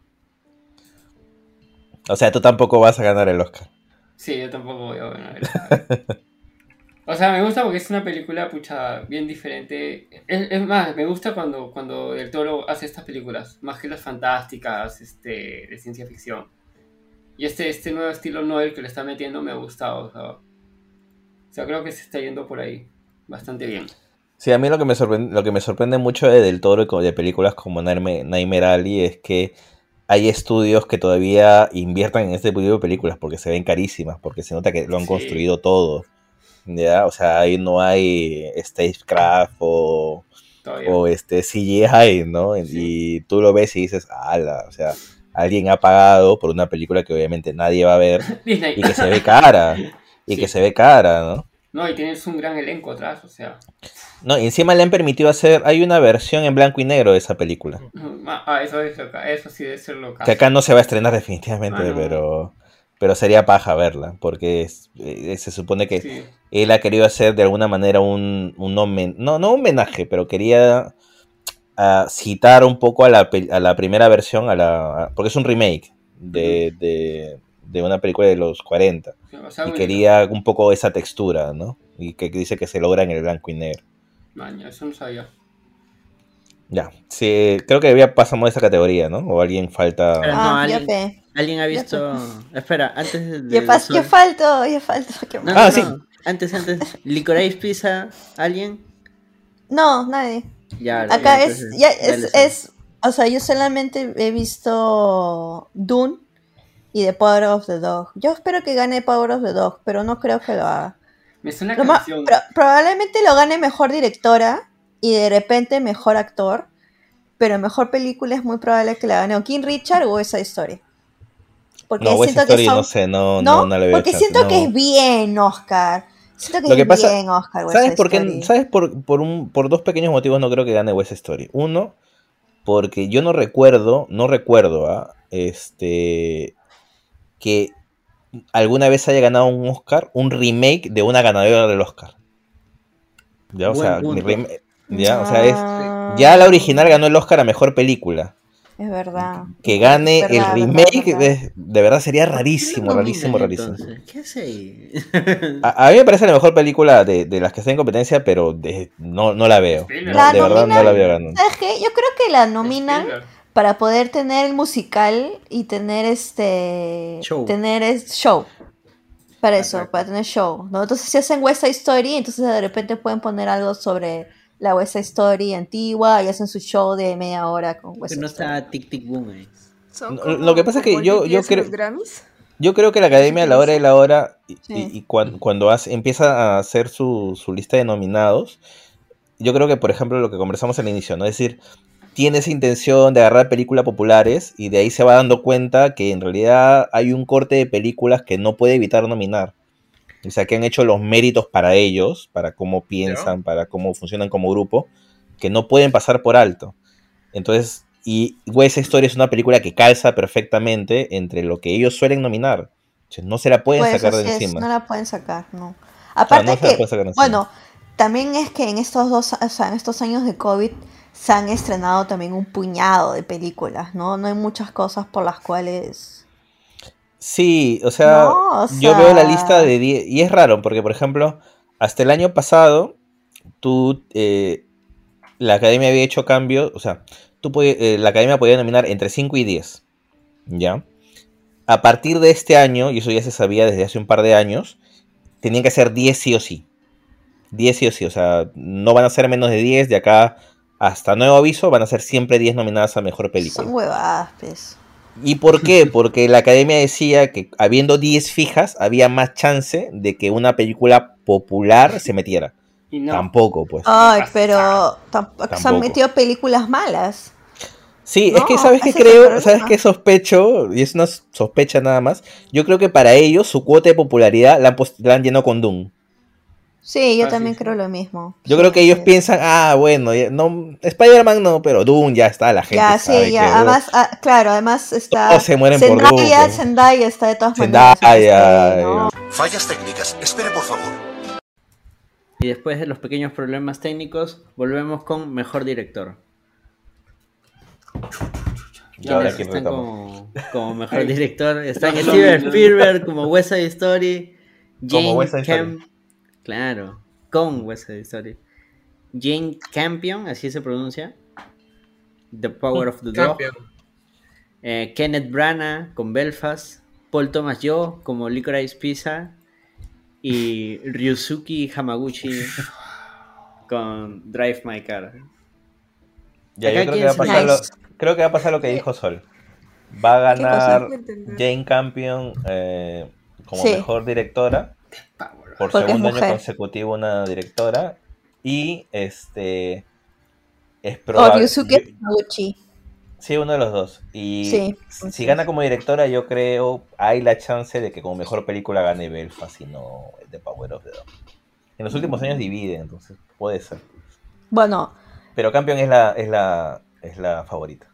O sea, tú tampoco vas a ganar el Oscar. Sí, yo tampoco voy a ganar el Oscar. O sea, me gusta porque es una película, pucha, bien diferente. Es, es más, me gusta cuando, cuando el toro hace estas películas, más que las fantásticas, este, de ciencia ficción. Y este, este nuevo estilo Noel que le está metiendo me ha gustado. O sea, o sea, creo que se está yendo por ahí bastante bien. Sí, a mí lo que me sorprende, lo que me sorprende mucho de Del Toro y de películas como Nightmare, Nightmare Alley es que hay estudios que todavía inviertan en este tipo de películas porque se ven carísimas, porque se nota que lo han Sí. construido todo. ¿Ya? O sea, ahí no hay stagecraft o, Todavía. o este CGI, ¿no? Y tú lo ves y dices, ala, o sea, alguien ha pagado por una película que obviamente nadie va a ver y que se ve cara, y Sí. que se ve cara, ¿no? No, y tienes un gran elenco atrás, o sea. No, y encima le han permitido hacer, hay una versión en blanco y negro de esa película. Ah, eso es loca, eso sí debe ser loca. Que acá no se va a estrenar definitivamente, Ah, no. pero, pero sería paja verla, porque es- eh, se supone que Sí. él ha querido hacer de alguna manera un, un homen- no, no un homenaje, pero quería ah, citar un poco a la, a la primera versión, a la, a- porque es un remake de, de, de una película de los 40, O sea, y quería un poco esa textura, ¿no? Y que dice que se logra en el blanco y negro. Maña, eso no sabía. Ya, sí, creo que ya pasamos a esa categoría, ¿no? O alguien falta... No, Ah, alguien, alguien ha visto. Espera, antes de. Ya, pas- ya falto, ya falto. qué No, no, Ah, no, sí. Antes, antes. Licorice Pizza, ¿alguien? No, nadie. Ya, Acá ya, es, entonces, ya es, es, o sea, yo solamente he visto Dune y The Power of the Dog. Yo espero que gane Power of the Dog, pero no creo que lo haga. Me suena Lo canción. pro- probablemente lo gane mejor directora y de repente mejor actor, pero mejor película es muy probable que la gane o King Richard o esa historia. Porque No, siento que son, no sé, no, ¿no? no, no le veo Porque chance, siento que es bien Oscar. Siento que Lo que es pasa- bien Oscar. West ¿Sabes por qué? ¿Sabes por, por, un, por dos pequeños motivos no creo que gane West Story? Uno, porque yo no recuerdo, no recuerdo, ¿ah? este, que alguna vez haya ganado un Oscar, un remake de una ganadora del Oscar. Ya, o Buen sea, ya, o sea, es, Ah, ya la original ganó el Oscar a mejor película. Es verdad. Que gane verdad, el remake, verdad. De, de verdad sería ¿Por qué rarísimo, rarísimo, rarísimo. ¿Qué hace ahí? A, a mí me parece la mejor película de, de las que está en competencia, pero de- no, no la veo. Spielberg. No, La de verdad no la veo ganando. ¿Sabes qué? Yo creo que la nominan para poder tener el musical y tener este Show. tener es show. Para eso, para tener show, ¿no? Entonces si hacen West Side Story, entonces de repente pueden poner algo sobre la West Side Story antigua y hacen su show de media hora con West Que no está Tic Tic Boom ahí. No, como- lo que pasa es que yo- yo creo- Grammys. Yo creo que la academia a la hora de la hora y, Sí. y- y cuan- cuando hace- empieza a hacer su, su lista de nominados, yo creo que, por ejemplo, lo que conversamos al inicio, ¿no? Es decir, tiene esa intención de agarrar películas populares y de ahí se va dando cuenta que en realidad hay un corte de películas que no puede evitar nominar. O sea, que han hecho los méritos para ellos, para cómo piensan, para cómo funcionan como grupo, que no pueden pasar por alto. Entonces, y West Story es una película que calza perfectamente entre lo que ellos suelen nominar. O sea, no se la pueden Pues sacar de es, encima. no la pueden sacar, no. O sea, Aparte no se la que, pueden sacar de encima. bueno, también es que en estos dos, o sea, en estos años de COVID se han estrenado también un puñado de películas, ¿no? No hay muchas cosas por las cuales... Sí, o sea, No, o yo veo la lista de 10 y es raro porque, por ejemplo, hasta el año pasado, tú, eh, la academia había hecho cambios, o sea, tú eh, la academia podía nominar entre 5 y 10, ¿ya? A partir de este año, y eso ya se sabía desde hace un par de años, tenían que ser 10 sí o sí. 10 sí o sí, o sea, no van a ser menos de 10 de acá hasta nuevo aviso, van a ser siempre 10 nominadas a mejor película. Son huevadas, pues. ¿Y por qué? Porque la academia decía que habiendo 10 fijas había más chance de que una película popular se metiera. Y no. Tampoco, pues. Ay, pero tampoco se han metido películas malas. Sí, no, es que sabes que creo, sabes que sospecho, y es una sospecha nada más, yo creo que para ellos su cuota de popularidad la han, la han llenado con Doom. Sí, yo Ah, también sí. creo lo mismo. Yo Sí, creo que ellos sí. piensan, ah, bueno, ya- no, Spider-Man no, pero Doom ya está, la gente Ya, sabe sí, ya. que, Además, ah, claro, además está. Todos se mueren por Zendaya, Doom. Zendaya está de todas Zendaya, maneras. ahí, ¿no? Fallas técnicas. Espere, por favor. Y después de los pequeños problemas técnicos, volvemos con mejor director. Y ahora ¿Quiénes quién están como, como mejor director? Están Steven. Spielberg como West Side Story, Jane. Camp, claro, con West Side Story, Jane Campion, así se pronuncia, The Power of the Dog, eh, Kenneth Branagh con Belfast, Paul Thomas Yo como Licorice Pizza y Ryusuke Hamaguchi con Drive My Car. Ya, yo creo que, va a pasar lo, creo que va a pasar lo que dijo Sol. Va a ganar. Jane Campion eh, como Sí. mejor directora. Por Porque segundo año consecutivo una directora. Y este es O probable. Ryusuke Hamaguchi. Sí, uno de los dos. Y Sí, si sí. gana como directora, yo creo hay la chance de que como mejor película gane Belfast y no The Power of the Dog. En los últimos años divide, entonces puede ser. Bueno, Pero Campion es la, es la, es la favorita.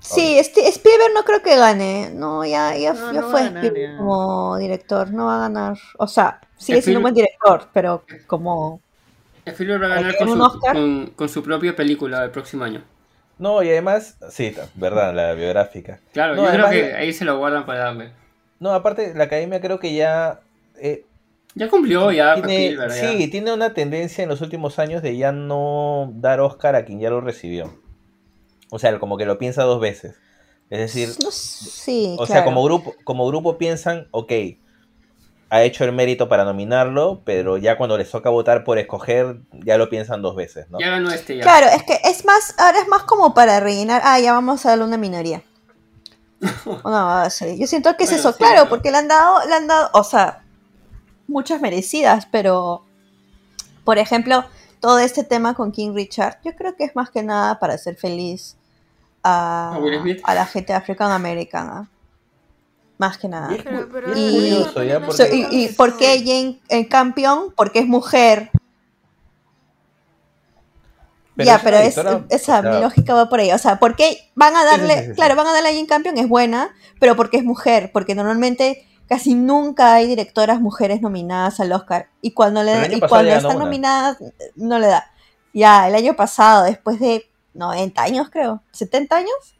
sí, este, Spielberg no creo que gane. No, ya, ya, No, ya no fue Spielberg como director. No va a ganar. O sea, sigue siendo un buen director, pero como. Spielberg va a ganar ¿Tiene con un su, Oscar? con, con su propia película del próximo año. No, y además, sí, verdad, la biográfica. Claro, No, yo creo que ahí se lo guardan para darle. No, aparte, la academia creo que ya. eh, Ya cumplió, ya, tiene, Spielberg, ya. sí, tiene una tendencia en los últimos años de ya no dar Oscar a quien ya lo recibió. O sea, como que lo piensa dos veces. Es decir, No, sí, o sea, como grupo, como grupo piensan, ok, ha hecho el mérito para nominarlo, pero ya cuando les toca votar por escoger, ya lo piensan dos veces, ¿no? Ya ganó este ya. Claro, es que es más, ahora es más como para rellenar. Ah, ya vamos a darle una minoría. No, sí, yo siento que es Bueno, eso, sí, claro, ¿no? porque le han dado, le han dado, o sea, muchas merecidas, pero por ejemplo, todo este tema con King Richard, yo creo que es más que nada para hacer feliz a, ¿A la gente africana Más que nada. Pero- pero y es Y- curioso, ¿ya? So- So, Porque- y, y por qué Jane eh, Campion? Porque es mujer. Pero ya, es pero es, esa mi lógica va por ahí. O sea, ¿por qué van a Sí, sí, darle, sí, sí, claro, van a darle a Jane Campion es buena, pero porque es mujer, porque normalmente casi nunca hay directoras mujeres nominadas al Oscar y cuando le y cuando están una. nominadas no le da. Ya, el año pasado, después de 90 años creo, 70 años,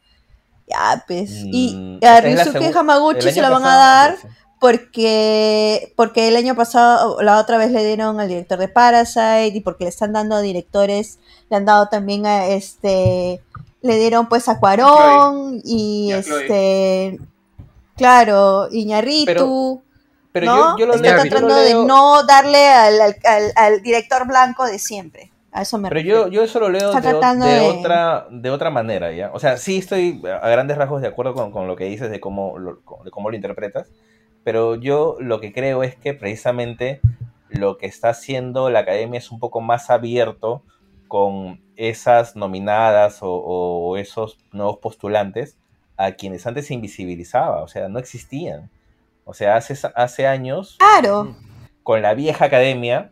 ya pues y Mm, a Ryusuke Hamaguchi se la van a dar sí. porque porque el año pasado la otra vez le dieron al director de Parasite y porque le están dando a directores le han dado también a este le dieron pues a Cuarón y Y a Chloe. este claro Iñarritu Pero ¿no? yo, yo lo está leo, yo lo tratando leo- de no darle al, al- al- al director blanco de siempre a eso me Pero refiero yo, yo eso lo leo de de- otra, de otra manera, ¿ya? O sea, sí estoy a grandes rasgos de acuerdo con, con lo que dices de cómo, lo, de cómo lo interpretas, pero yo lo que creo es que precisamente lo que está haciendo la academia es un poco más abierto con esas nominadas o, o esos nuevos postulantes a quienes antes se invisibilizaba, o sea, no existían. O sea, hace, hace años, claro con la vieja academia,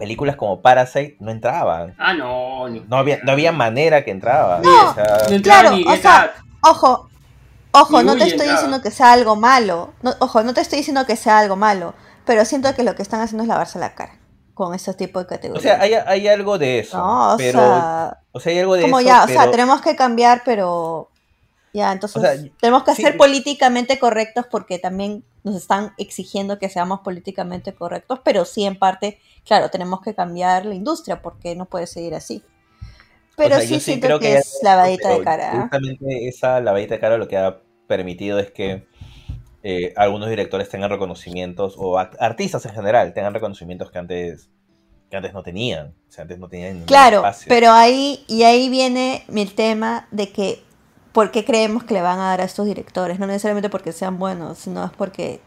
películas como Parasite no entraban. Ah, no. ni- No había, no había manera que entraba. No, o sea, Claro, o sea. Ojo, ojo, no te estoy diciendo que sea algo malo. No, ojo, no te estoy diciendo que sea algo malo. Pero siento que lo que están haciendo es lavarse la cara con estos tipos de o categorías. sea, hay, hay algo de eso. no, o pero, sea, o sea, hay algo de como eso. ya, o sea, tenemos que cambiar, pero ya, entonces O sea, tenemos que sí. ser políticamente correctos porque también nos están exigiendo que seamos políticamente correctos, pero sí en parte, claro, tenemos que cambiar la industria porque no puede seguir así. Pero o sea, sí siento creo que, es lavadita de cara. ¿ah? Justamente esa lavadita de cara lo que ha permitido es que eh, algunos directores tengan reconocimientos, o artistas en general, tengan reconocimientos que antes, que antes no tenían. O sea, antes no tenían ningún Claro, espacio. pero ahí, y ahí viene mi tema de que, ¿por qué creemos que le van a dar a estos directores? No necesariamente porque sean buenos, sino es porque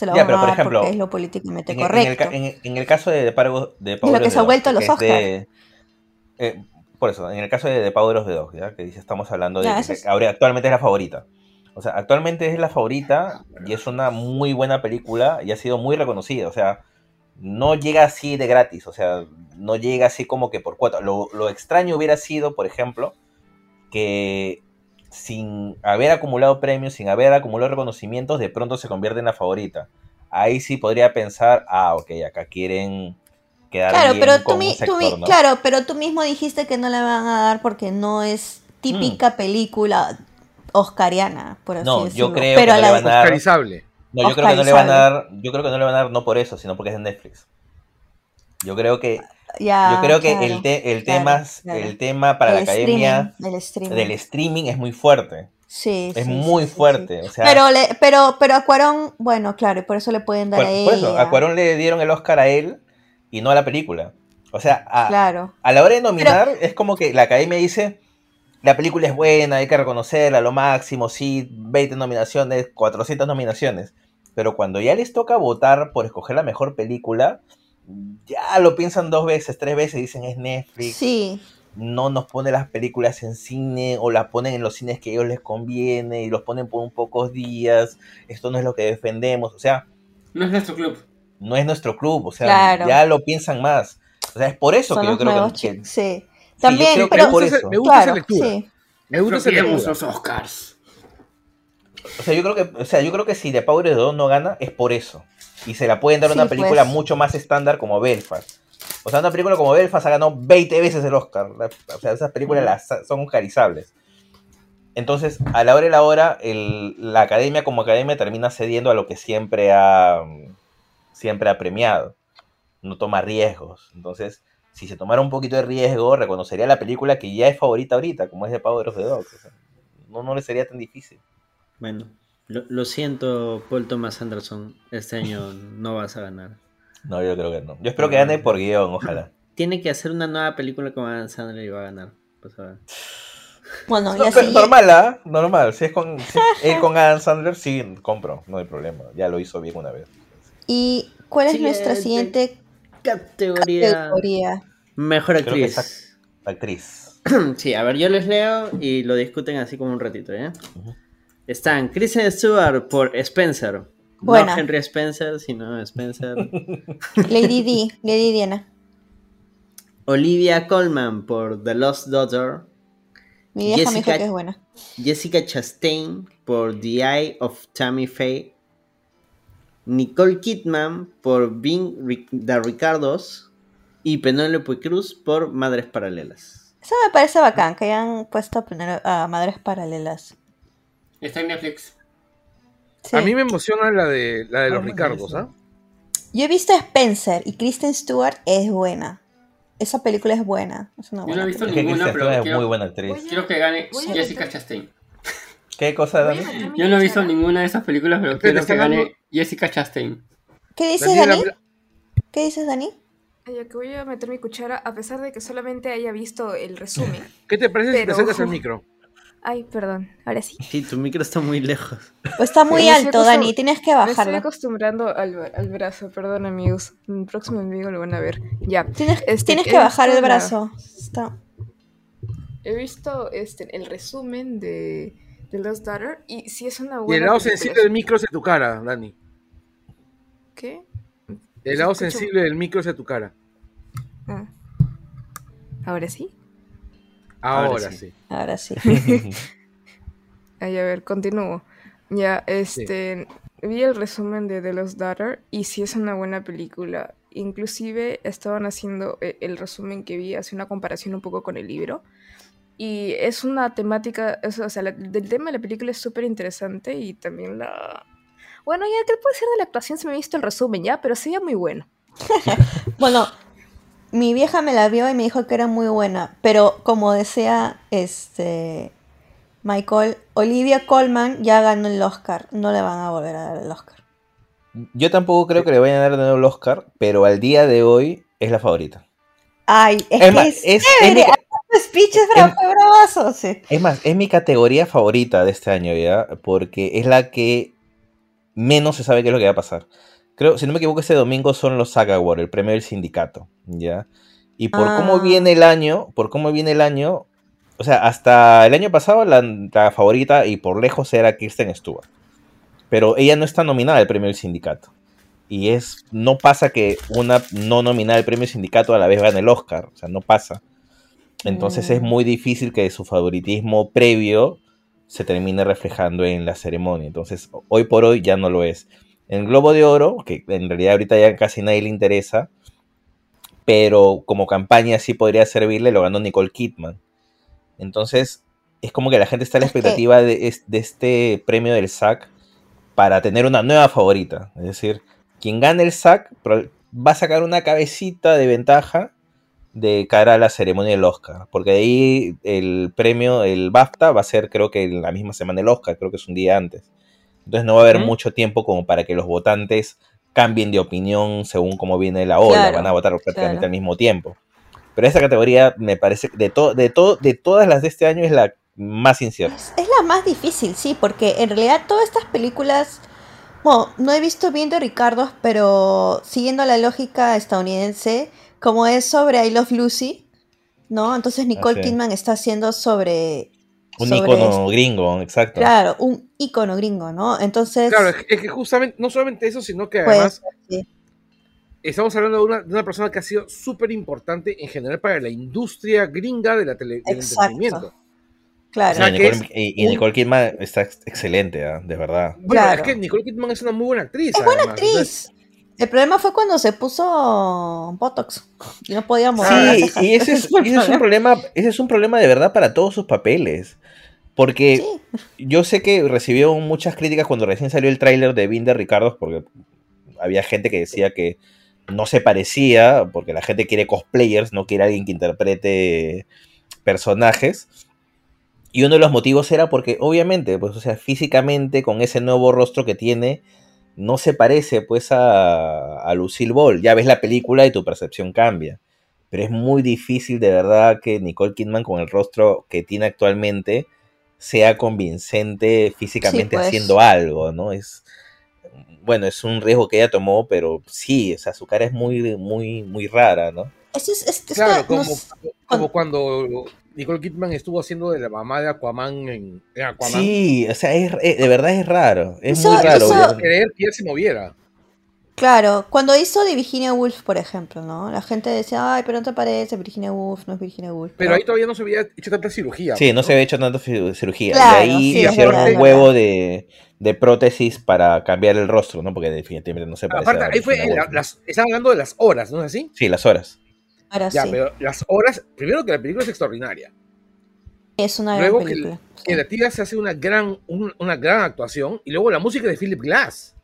se lo Ya, pero a por ejemplo, es lo políticamente En el, en el correcto. en el- en el caso de The Power, de lo que se ha vuelto los de- eh, por eso, en el caso de of the Dog, ¿ya? que dice, estamos hablando de Ya, que eso es- ahora actualmente es la favorita. O sea, actualmente es la favorita y es una muy buena película y ha sido muy reconocida. O sea, no llega así de gratis. O sea, no llega así como que por cuota. Lo, lo extraño hubiera sido, por ejemplo, que sin haber acumulado premios, sin haber acumulado reconocimientos, de pronto se convierte en la favorita. Ahí sí podría pensar, ah, ok, acá quieren quedar Claro, bien pero tú, con mi- un tú mi- sector, ¿no? claro, pero tú mismo dijiste que no le van a dar porque no es Mm. típica película oscariana, por así No, decirlo. yo creo pero que no la le van a dar. Oscarizable. No, yo creo que no le van a dar. Yo creo que no le van a dar no por eso, sino porque es de Netflix. Yo creo que. Ya, yo creo que claro, el, te- el claro, tema, claro. el tema para la academia streaming, el streaming. del streaming es muy fuerte. Sí, Es sí, muy sí, fuerte. sí. O sea, pero, le, pero, pero a Cuarón, bueno, claro, y por eso le pueden dar por, a por eso, a Cuarón le dieron el Oscar a él y no a la película. O sea, a, Claro. a la hora de nominar, es como que la academia dice. La película es buena, hay que reconocerla, lo máximo, sí, 20 nominaciones, 400 nominaciones. Pero cuando ya les toca votar por escoger la mejor película, ya lo piensan dos veces, tres veces, dicen es Netflix, Sí, no nos pone las películas en cine o las ponen en los cines que a ellos les conviene y los ponen por un pocos días, esto no es lo que defendemos, o sea, No es nuestro club. no es nuestro club, o sea, Claro. ya lo piensan más. O sea, es por eso son que yo creo que, que- sí. yo También, creo que pero es por Me gusta eso. esa- me gusta esa claro, lectura. sí. Me gusta esa lectura. los Oscars. O sea, yo creo que, o sea, yo creo que si The Power of the Dog no gana, es por eso. Y se la pueden dar a Sí, una película pues. mucho más estándar como Belfast. O sea, una película como Belfast ha ganado 20 veces el Oscar. O sea, esas películas las- son oscarizables. Entonces, a la hora de la hora, el- la academia como academia termina cediendo a lo que siempre ha, siempre ha premiado. No toma riesgos. Entonces, si se tomara un poquito de riesgo, reconocería la película que ya es favorita ahorita, como es The Power of the Dog. O sea, no, no le sería tan difícil. Bueno, lo, lo siento, Paul Thomas Anderson. Este año no vas a ganar. No, yo creo que no. Yo espero que gane por guion, ojalá. Tiene que hacer una nueva película con Adam Sandler y va a ganar. Pues a ver. Bueno, No, así, normal, ¿ah? Normal. Si es con, si con Adam Sandler, sí, compro. No hay problema. Ya lo hizo bien una vez. ¿Y cuál es nuestra Siguiente Categoría. categoría? Mejor Creo que actriz. act- actriz. Sí, a ver, yo les leo y lo discuten así como un ratito, ¿ya? Están Kristen Stewart por Spencer. Buena. No Henry Spencer, sino Spencer. Lady D, Lady Diana. Olivia Colman por The Lost Daughter. Mi vieja me dijo Jessica- que es buena. Jessica Chastain por The Eye of Tammy Faye. Nicole Kidman por Being Ri- the Ricardos. Y Penélope Cruz por Madres Paralelas. Eso me parece bacán, que hayan puesto a madres paralelas. Está en Netflix. Sí. A mí me emociona la de, la de los Ricardos. ¿ah? Yo he visto a Spencer y Kristen Stewart es buena. Esa película es buena. Es una Yo no buena he visto que ninguna, pero es quiero, muy buena actriz. quiero que gane Jessica Chastain. ¿Qué cosa, Dani? Yo no he visto ninguna de esas películas, pero quiero que gane Jessica Chastain. ¿Qué dices, Dani? ¿Qué dices, Dani? Que voy a meter mi cuchara, a pesar de que solamente haya visto el resumen. ¿Qué te parece si te Pero- acercas al micro? Ay, perdón, ahora sí. Sí, tu micro está muy lejos. Pues está muy Sí, alto, Dani. Tienes que Me estoy bajarlo. acostumbrando al, al brazo, perdón amigos. En el próximo enemigo lo van a ver. Ya. Tienes, Este, tienes que bajar el la- brazo. Está- He visto este, el resumen de, de Lost Daughter y sí es una Y el buena lado sensible del micro es de tu cara, Dani. ¿Qué? El lado Escucho- sensible del micro es de tu cara. Ah. ¿Ahora sí? Ahora, Ahora sí. sí. Ahora sí. Ay, a ver, continúo. Ya, este, vi el resumen de The Lost Daughter y sí es una buena película. Inclusive estaban haciendo eh, el resumen que vi, hace una comparación un poco con el libro. Y es una temática, es- o sea, la- del tema de la película es súper interesante y también la... Bueno, ya, ¿qué puede ser de la actuación? Se me ha visto el resumen ya, pero sería muy bueno. Bueno, mi vieja me la vio y me dijo que era muy buena, pero como decía este Michael, Olivia Colman ya ganó el Oscar, no le van a volver a dar el Oscar. Yo tampoco creo que le vayan a dar de nuevo el Oscar, pero al día de hoy es la favorita. Ay, es, Es que es, es- chévere, es mi- speeches bravazo, sí. Es más, es mi categoría favorita de este año ya, porque es la que menos se sabe qué es lo que va a pasar. Creo, si no me equivoco, este domingo son los Saga Award, el premio del sindicato, ¿ya? Y por Ah. cómo viene el año, por cómo viene el año, o sea, hasta el año pasado la, la favorita y por lejos era Kirsten Stewart. Pero ella no está nominada al premio del sindicato. Y es, no pasa que una no nominada al premio del sindicato a la vez gane el Oscar, o sea, no pasa. Entonces es Mm. muy difícil que su favoritismo previo se termine reflejando en la ceremonia. Entonces, hoy por hoy ya no lo es. En el Globo de Oro, que en realidad ahorita ya casi nadie le interesa, pero como campaña sí podría servirle, lo ganó Nicole Kidman. Entonces, es como que la gente está a la expectativa de, es- de este premio del SAC para tener una nueva favorita. Es decir, quien gane el SAC va a sacar una cabecita de ventaja de cara a la ceremonia del Oscar. Porque de ahí el premio, el BAFTA, va a ser creo que en la misma semana el Oscar, creo que es un día antes. Entonces no va a haber mucho tiempo como para que los votantes cambien de opinión según cómo viene la ola. Claro, Van a votar prácticamente claro. al mismo tiempo. Pero esta categoría me parece, de, to- de, to- de todas las de este año, es la más incierta. Es, es la más difícil, sí, porque en realidad todas estas películas, bueno, no he visto bien de Ricardo, pero siguiendo la lógica estadounidense, como es sobre I Love Lucy, ¿no? Entonces Nicole Ah, sí. Kidman está haciendo sobre... Un sobre icono gringo, exacto. Claro, un icono gringo, ¿no? Entonces, Claro, es que, es que justamente, no solamente eso, sino que pues, además sí. estamos hablando de una, de una persona que ha sido súper importante en general para la industria gringa de la tele, del Exacto. entretenimiento. claro. O sea, y, Nicole, es y- y un- Nicole Kidman está ex- excelente, ¿ah? de verdad. Bueno, Claro. es que Nicole Kidman es una muy buena actriz. Es buena. Entonces, actriz. El problema fue cuando se puso Botox y no podía mover las Sí, y ese es, ese es un problema, ese es un problema de verdad para todos sus papeles. Porque Sí. yo sé que recibió muchas críticas cuando recién salió el tráiler de Binder Ricardo, porque había gente que decía que no se parecía, porque la gente quiere cosplayers, no quiere alguien que interprete personajes. Y uno de los motivos era porque, obviamente, pues, o sea, físicamente, con ese nuevo rostro que tiene, no se parece, pues, a, a Lucille Ball. Ya ves la película y tu percepción cambia. Pero es muy difícil, de verdad, que Nicole Kidman, con el rostro que tiene actualmente, sea convincente físicamente pues. haciendo algo, ¿no? Es, bueno, es un riesgo que ella tomó, pero sí, o sea, su cara es muy, muy, muy rara, ¿no? Eso es, es- es claro, que como, nos- como cuando Nicole Kidman estuvo haciendo de la mamá de Aquaman en, en Aquaman. Sí, o sea, es, eh, de verdad es raro, es Eso- muy raro. eso- querer que ella se moviera. Claro, cuando hizo de Virginia Woolf, por ejemplo, ¿no? La gente decía, ay, pero no te parece Virginia Woolf, no es Virginia Woolf. Pero ahí todavía no se había hecho tanta cirugía. Sí, no se había hecho tanta ci- cirugía. Claro, y ahí sí, hicieron verdad, un huevo de, de prótesis para cambiar el rostro, ¿no? Porque definitivamente no se parecía Aparte, a ahí fue, la- Woolf. las, estaban hablando de las horas, ¿no es así? Sí, las horas. Ahora Ya, sí, pero las horas, primero que la película es extraordinaria. es una gran Luego que, película. que la tía se hace una gran, un- una gran actuación. Y luego la música de Philip Glass.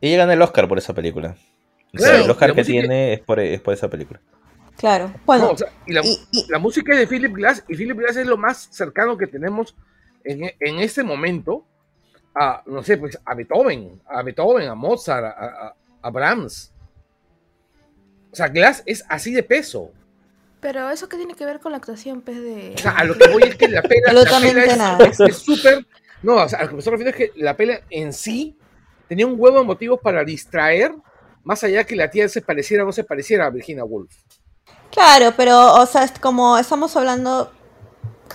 Ella gana el Oscar por esa película. O sea, Claro, el Oscar que música- tiene es por, es por esa película. Claro, bueno, No, o sea, y la, y- y- la música es de Philip Glass. Y Philip Glass es lo más cercano que tenemos en, en este momento a, no sé, pues a Beethoven, a Beethoven, a Mozart, a, a- a Brahms. O sea, Glass es así de peso. Pero eso qué tiene que ver con la actuación, pues, de... O sea, a lo que voy es que la pela, la es súper. No, o sea, a lo que me estoy refiriendo es que la pela en sí tenía un huevo de motivos para distraer, más allá que la tía se pareciera o no se pareciera a Virginia Woolf. claro, pero, o sea, es como estamos hablando,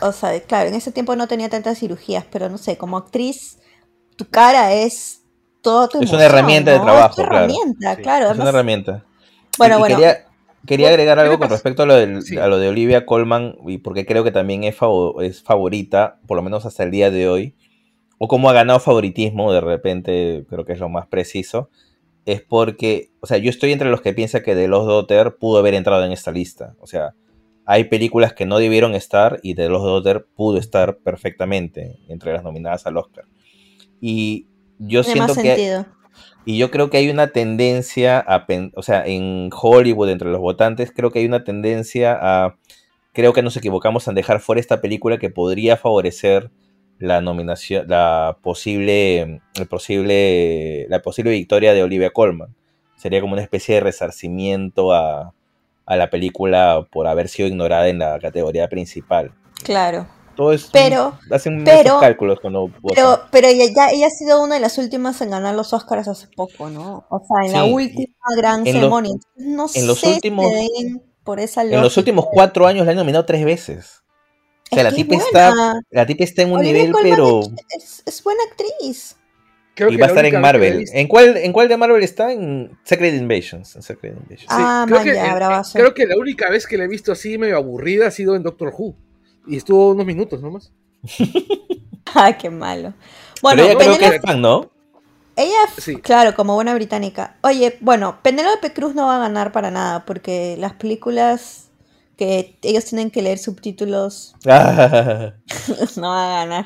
o sea, claro, en ese tiempo no tenía tantas cirugías, pero no sé, como actriz, tu cara es todo tu Es una herramienta de trabajo, Es tu claro. herramienta, Sí, claro. Es una además- herramienta. Bueno, Y- y bueno. Quería, quería agregar ¿Qué algo con respecto a lo, del- Sí. a lo de Olivia Colman, y porque creo que también es favorita, por lo menos hasta el día de hoy, o como ha ganado favoritismo, de repente creo que es lo más preciso, es porque, o sea, yo estoy entre los que piensan que The Lost Daughter pudo haber entrado en esta lista. O sea, hay películas que no debieron estar y The Lost Daughter pudo estar perfectamente entre las nominadas al Oscar. Y yo más siento que... sentido. Y yo creo que hay una tendencia a, o sea, en Hollywood, entre los votantes, creo que hay una tendencia a, creo que nos equivocamos en dejar fuera esta película que podría favorecer la nominación, la posible, el posible, la posible victoria de Olivia Colman. Sería como una especie de resarcimiento a, a la película por haber sido ignorada en la categoría principal. Claro. Todo es, Pero- hacen pero- cálculos cuando. Pero, pero ella, ella ha sido una de las últimas en ganar los Oscars hace poco, ¿no? O sea, en la última gran los- ceremonia. No en los sé si últimos- den por esa En los últimos cuatro años la han nominado tres veces. O sea, Es la tipa, es está, la tipa está en un Olivia nivel, Colman pero... Es, es buena actriz. Creo Y que va a estar en Marvel. ¿En cuál, ¿En cuál de Marvel está? En Secret Invasions. En Secret Invasions. Sí, Ah, creo, man, que, ya, bravazo. creo que la única vez que la he visto así medio aburrida ha sido en Doctor Who. Y estuvo unos minutos nomás. Ay, qué malo. Bueno, pero ella creo que Penélope- es fan, ¿no? Ella, Sí. claro, como buena británica. Oye, bueno, Penélope Cruz no va a ganar para nada porque las películas que ellos tienen que leer subtítulos no va a ganar.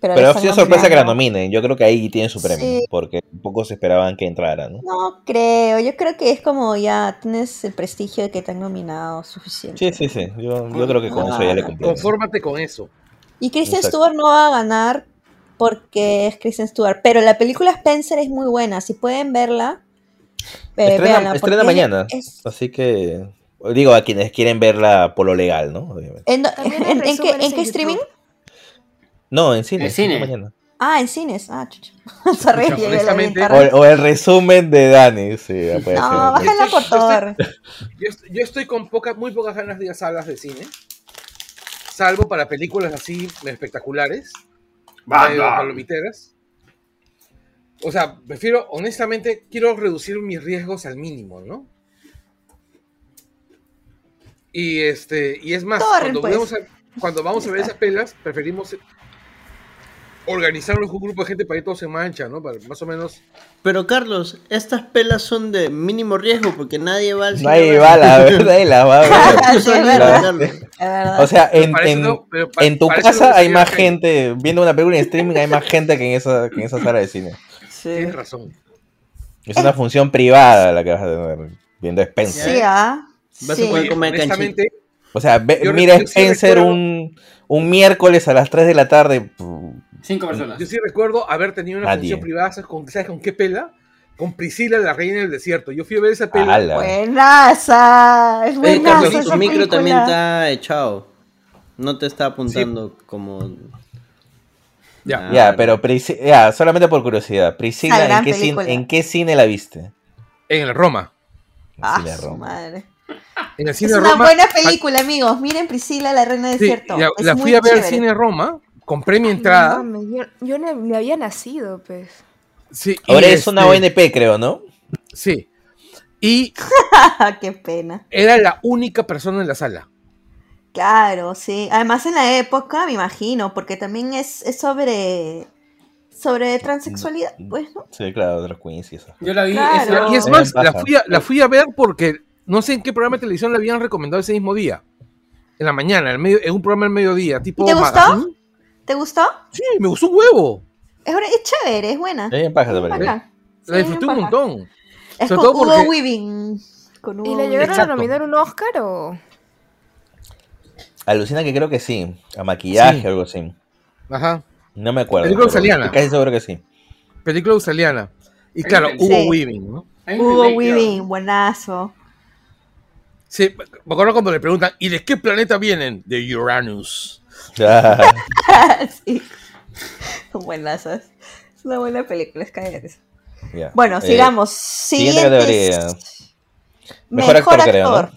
Pero, ha sido sorpresa que la nominen. Yo creo que ahí tiene su premio. Sí. Porque pocos esperaban que entrara, ¿no? No creo, yo creo que es como ya tienes el prestigio de que te han nominado suficiente. Sí, sí, sí. Yo, yo creo que con eso ya le cumplí. Confórmate con eso. Y Kristen Exacto. Stewart no va a ganar porque es Kristen Stewart, pero la película Spencer es muy buena, si pueden verla, eh, Estrena, véanla, estrena porque mañana. es- Así que. Digo, a quienes quieren verla por lo legal, ¿no? Obviamente. ¿En, qué, en en qué streaming? No, en cine. En cine. mañana. Ah, en cines. Ah, chucha. O, o el resumen de Dani. Sí, No, bájala por Thor. Yo, yo estoy con poca, muy pocas ganas de ir a salas de cine. Salvo para películas así espectaculares. medio palomiteras. O sea, prefiero, honestamente, quiero reducir mis riesgos al mínimo, ¿no? Y este, y es más, cuando, pues. vamos a, cuando vamos a ver esas pelas, preferimos organizarnos con un grupo de gente para ir todos en mancha, ¿no? Para más o menos. Pero Carlos, estas pelas son de mínimo riesgo porque nadie va al cine. Nadie va la verdad y la va a ver. Sí, es verdad. Carlos. Es verdad. O sea, en, en, no, en tu casa hay más gente viendo una película en streaming, hay más gente que en esa, que en esa sala de cine. Sí, Tienes razón. Es una función privada la que vas a tener viendo Spencer. Sí, ah. Vas Sí. a poder comer canchita. O sea, ve- Yo- mira yo sí Spencer recuerdo- un, un miércoles a las 3 de la tarde. Cinco personas. yo sí recuerdo haber tenido una Nadie. función privada, ¿sabes con, ¿sabes con qué pela? Con Priscila, la reina del desierto. Yo fui a ver esa pela. ala. Buenaza. Es Oye, buenaza Carlos, esa tu micro también está echado. No te está apuntando como. Ya. Ah, Ya, pero ya, solamente por curiosidad. Priscila, ¿en qué, cine, película. ¿en qué cine la viste? En el Roma. Ah, Roma. madre. En el Es una Roma. buena película, amigos. Miren Priscila, la reina del Sí, desierto. la, Es la muy fui a ver al cine Roma, compré mi Ay, entrada. no yo, yo no ni había nacido, pues. Sí, Ahora es una este, ONP, creo, ¿no? Sí. Y Qué pena. era la única persona en la sala. Claro, sí. Además en la época, me imagino, porque también es, es sobre sobre transexualidad, pues, ¿no? Sí, claro, de los Queens y eso. Yo la vi. Claro. esa- Y es más, me la fui, a, la fui a ver porque no sé en qué programa de televisión la habían recomendado ese mismo día. En la mañana, en, el medio, en un programa del mediodía, tipo ¿Y te gustó? magazine. ¿Te gustó? Sí, me gustó un huevo. Es, chévere, es buena. Bien paja Es. La Sí, disfruté un montón. Es Sobre con todo Hugo porque- Weaving. Con Hugo ¿Y le llegaron a Exacto. nominar un Oscar o...? Alucina que creo que sí. A maquillaje Sí. o algo así. Ajá. No me acuerdo. Película australiana. Casi seguro que sí. Película australiana. Y claro, Hugo Sí. Weaving, ¿no? Hugo. Weaving, buenazo. Sí, me acuerdo cuando le preguntan, ¿y de qué planeta vienen? De Uranus. Ah, sí. Son buenazas. Es una buena película, es. Bueno, Eh, sigamos. siguiente categoría. Mejor actor, creo, ¿no?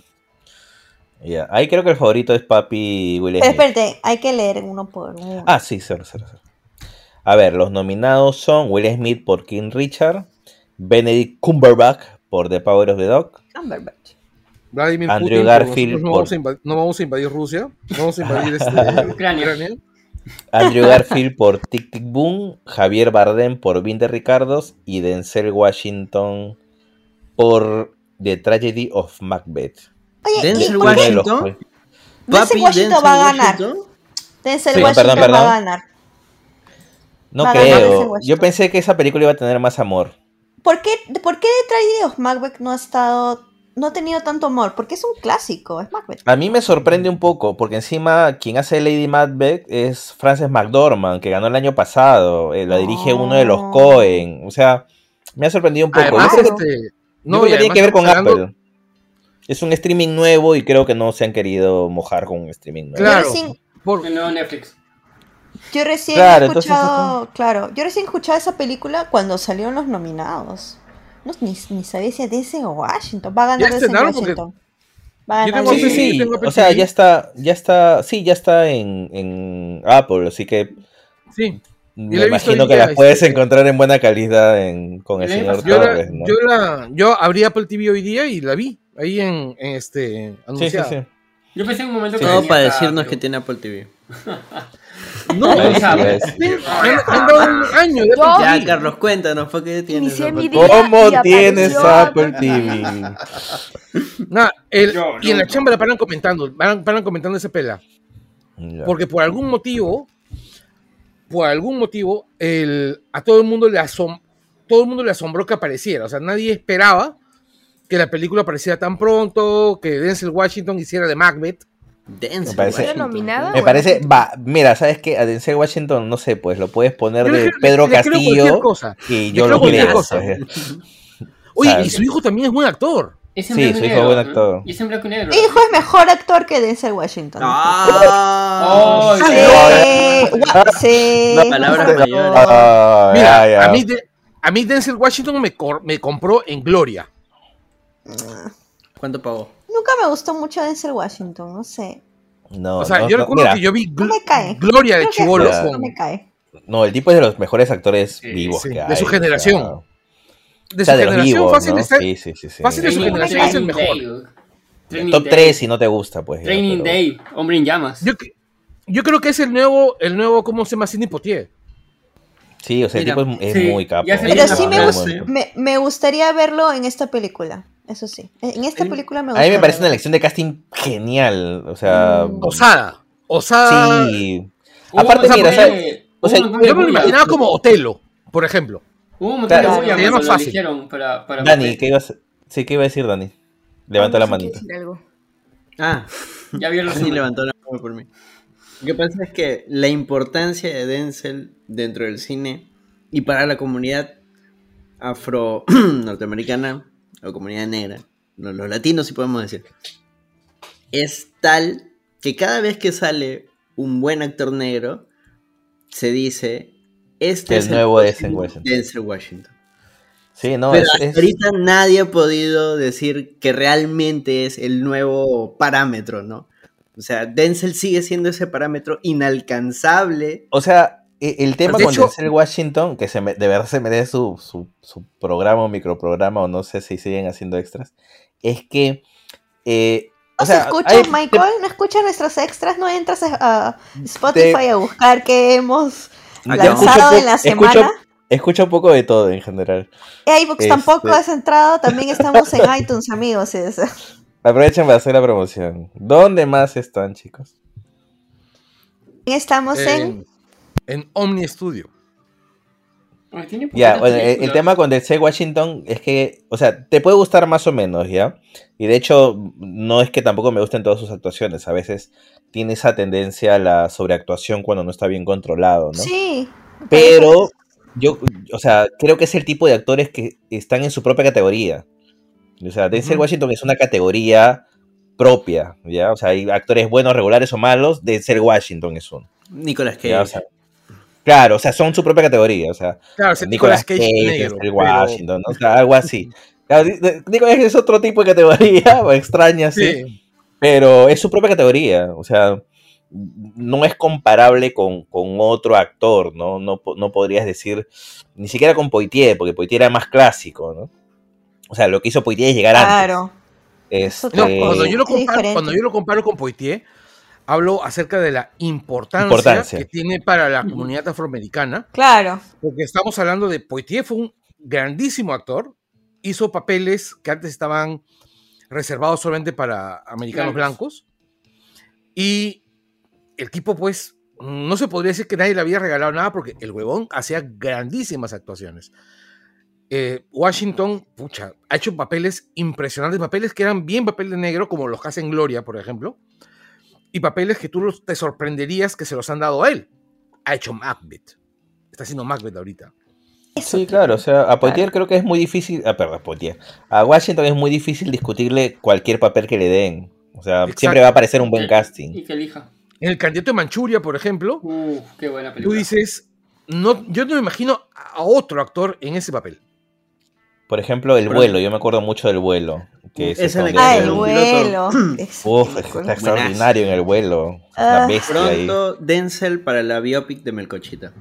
Ya. Ahí creo que el favorito es Papi Will Pero espérate, hay que leer uno por uno. Ah, sí, cero, cero, cero. A ver, los nominados son Will Smith por King Richard, Benedict Cumberbatch por The Power of the Dog, Cumberbatch. Vladimir Andrew Putin, Garfield No, por- vamos a invadir, no vamos a invadir Rusia, no vamos a invadir este, Ucrania. Ucrania. Andrew Garfield por Tic Tic Boom, Javier Bardem por 20 Ricardos y Denzel Washington por The Tragedy of Macbeth. Oye, ¿y Denzel Washington. Denzel Washington va a ganar? Denzel Sí, Washington perdón, va a ganar. No Va creo. Yo pensé que esa película iba a tener más amor. ¿Por qué, ¿Por qué The Tragedy of Macbeth no ha estado, no ha tenido tanto amor? Porque es un clásico, es Macbeth. A mí me sorprende un poco, porque encima quien hace Lady Macbeth es Frances McDormand, que ganó el año pasado. eh, la dirige uno de los Oh. Cohen. O sea, me ha sorprendido un poco. Además, Yo creo que- este, yo no, creo y que tiene que ver con hablando- Apple. Es un streaming nuevo y creo que no se han querido mojar con un streaming nuevo. Claro, Yo recién, por- El nuevo Netflix. yo recién Claro, he entonces escuchado, claro, yo recién he escuchado esa película cuando salieron los nominados. No, ni, ni sabía si Denzel Washington va a ganar estrenaron porque- Washington. Va a Yo ganar tengo- Sí, o sea, ya está, ya está, sí, ya está en, en Apple, así que sí, me la imagino que día, la puedes este- encontrar en buena calidad en, con el señor yo la, Torres, ¿no? yo la, yo abrí Apple TV hoy día y la vi ahí en, en este Sí, sí, anunciada. sí. Yo pensé en un momento que Todo para decirnos pero- que tiene Apple TV. No, me sabes. han dado un año Ya. Carlos, cuéntanos, ¿por qué tienes Apple ¿Cómo y tienes Apple TV? Nah, el- Yo, y en la no. chamba la paran comentando, paran, paran comentando ese pela. Ya. Porque por algún motivo, por algún motivo, el, a todo el mundo le asom- todo el mundo le asombró que apareciera. O sea, nadie esperaba que la película apareciera tan pronto, que Denzel Washington hiciera de Macbeth. Denzel Me parece- ¿Era Washington. nominada? Me parece, va, mira, ¿sabes qué? A Denzel Washington, no sé, pues lo puedes poner de creo- Pedro Castillo cosa. y yo lo creo. cosa. pues. Oye, ¿Sabes? y su hijo también es buen actor. Es Sí, su hijo negro, buen ¿no? actor. Y es en blanco y negro. Mi hijo es mejor actor que Denzel Washington. Ah, Sí, palabras mayores. Ah, Mira. A, mí a mí Denzel Washington me, cor- me compró en Gloria. ¿Cuánto pagó? Nunca me gustó mucho Denzel Washington, no sé. No, O sea, no, yo no, recuerdo mira, que yo vi No me cae. Gloria de Chivolo no me cae. no, el tipo es de los mejores actores Sí, vivos sí, que de su o sea, generación. de o su de los generación vivos, fácil ¿no? está- Sí, sí, sí. sí. fácil de su generación es el mejor. Training Top Day. 3 si no te gusta, pues. ya, Training pero- Day, hombre en llamas. Yo, yo creo que es el nuevo, el nuevo, ¿cómo se llama? Sidney Poitier. Sí, o sea, el tipo es, es sí, muy capo. Pero sí me, gust- me, me gustaría verlo en esta película. Eso sí. En esta El- película me A gustaría. mí me parece una elección de casting genial. O sea. Mm. Osada. Osada. Sí. Aparte, mira, Yo me lo imaginaba como Otelo, por ejemplo. Hubo un montón de Claro, cuando lo fácil. eligieron para, para Dani. ¿qué ibas, sí, ¿qué iba a decir Dani? Levanta la hay que manita. decir algo. Ah, Ya vio los sí levantó la mano por mí. Lo que pasa es que la importancia de Denzel dentro del cine y para la comunidad afro norteamericana o comunidad negra, los, los latinos si podemos decir, es tal que cada vez que sale un buen actor negro, se dice, este El es nuevo próximo Denzel Washington. Denzel Washington. Sí, no, Pero es, hasta es- ahorita nadie ha podido decir que realmente es el nuevo parámetro, ¿no? O sea, Denzel sigue siendo ese parámetro inalcanzable. O sea, e- el tema De con hecho- Denzel Washington, que se me- de verdad se merece su, su, su programa o microprograma, o no sé si siguen haciendo extras, es que. eh, ¿No o sea, se escucha, hay- Michael? ¿No escuchas nuestros extras? ¿No entras a, Spotify a buscar qué hemos escucho lanzado en la escucho- semana? Escucha un poco de todo en general. iVoox Este- tampoco has entrado, también estamos en iTunes, amigos. es- Aprovechen para hacer la promoción. ¿Dónde más están, chicos? Estamos en... En, en Omni Studio. Tiene Ya, bueno, el, el tema con Denzel Washington es que, o sea, te puede gustar más o menos, ¿ya? Y de hecho, no es que tampoco me gusten todas sus actuaciones. A veces tiene esa tendencia a la sobreactuación cuando no está bien controlado, ¿no? Sí. Pero yo, o sea, creo que es el tipo de actores que están en su propia categoría. O sea, Denzel. Washington es una categoría propia, ¿ya? O sea, hay actores buenos, regulares o malos. Denzel Washington es uno. Nicolas Cage. ¿ya? O sea, claro, o sea, son su propia categoría. O sea, Claro, Nicolas Nicolas Cage, Cage negro. Denzel pero- Washington, ¿no? O sea, algo así. Claro, Nicolas Cage es otro tipo de categoría, extraña, sí. Sí. Pero es su propia categoría, o sea, no es comparable con, con otro actor, ¿no? No, no podrías decir, ni siquiera con Poitier, porque Poitier era más clásico, ¿no? O sea, lo que hizo Poitier es llegar antes. Claro. Este, No, cuando yo, lo Es comparo, cuando yo lo comparo con Poitier, hablo acerca de la importancia, Importancia. que tiene para la comunidad afroamericana, Claro. porque estamos hablando de Poitier, fue un grandísimo actor, hizo papeles que antes estaban reservados solamente para americanos blancos, y el tipo, pues, no se podría decir que nadie le había regalado nada, porque el huevón hacía grandísimas actuaciones. Eh, Washington, pucha, ha hecho papeles impresionantes, papeles que eran bien papel de negro, como los que hacen Gloria, por ejemplo, y papeles que tú los- te sorprenderías que se los han dado a él. Ha hecho Macbeth. Está haciendo Macbeth ahorita. Sí, claro, o sea, a Poitier creo que es muy difícil, ah, perdón, Poitier. A Washington es muy difícil discutirle cualquier papel que le den. O sea, Exacto. siempre va a aparecer un buen Y casting. que elija. En el candidato de Manchuria, por ejemplo, Uf, qué buena tú dices, no, yo no me imagino a otro actor en ese papel. Por ejemplo, El vuelo, yo me acuerdo mucho del vuelo. Que es Esa es la con que Ah, el vuelo. Uf, película. está extraordinario en el vuelo. Ah. La bestia ahí. Pronto Denzel para la biopic de Melcochita.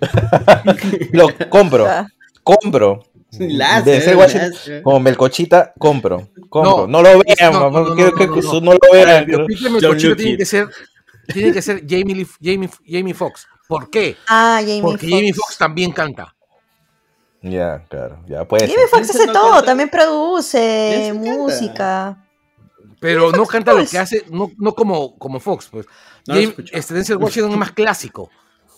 Lo compro, Ah. compro. La Denzel la Washington como Melcochita, compro. compro. No, No, lo vean, no, mamá, no, no, quiero no, que no, no. no, lo vean. el biopic de Melcochita tiene que ser tiene que ser Jamie, Lee- Jamie, Jamie Foxx. ¿Por qué? Ah, Jamie Porque. Jamie Foxx también canta. Ya, claro, ya puede. Foxx hace no todo, canta. también produce música. Pero no canta lo que hace, no, no como, como Fox, pues. No James- este Denzel Washington es más clásico.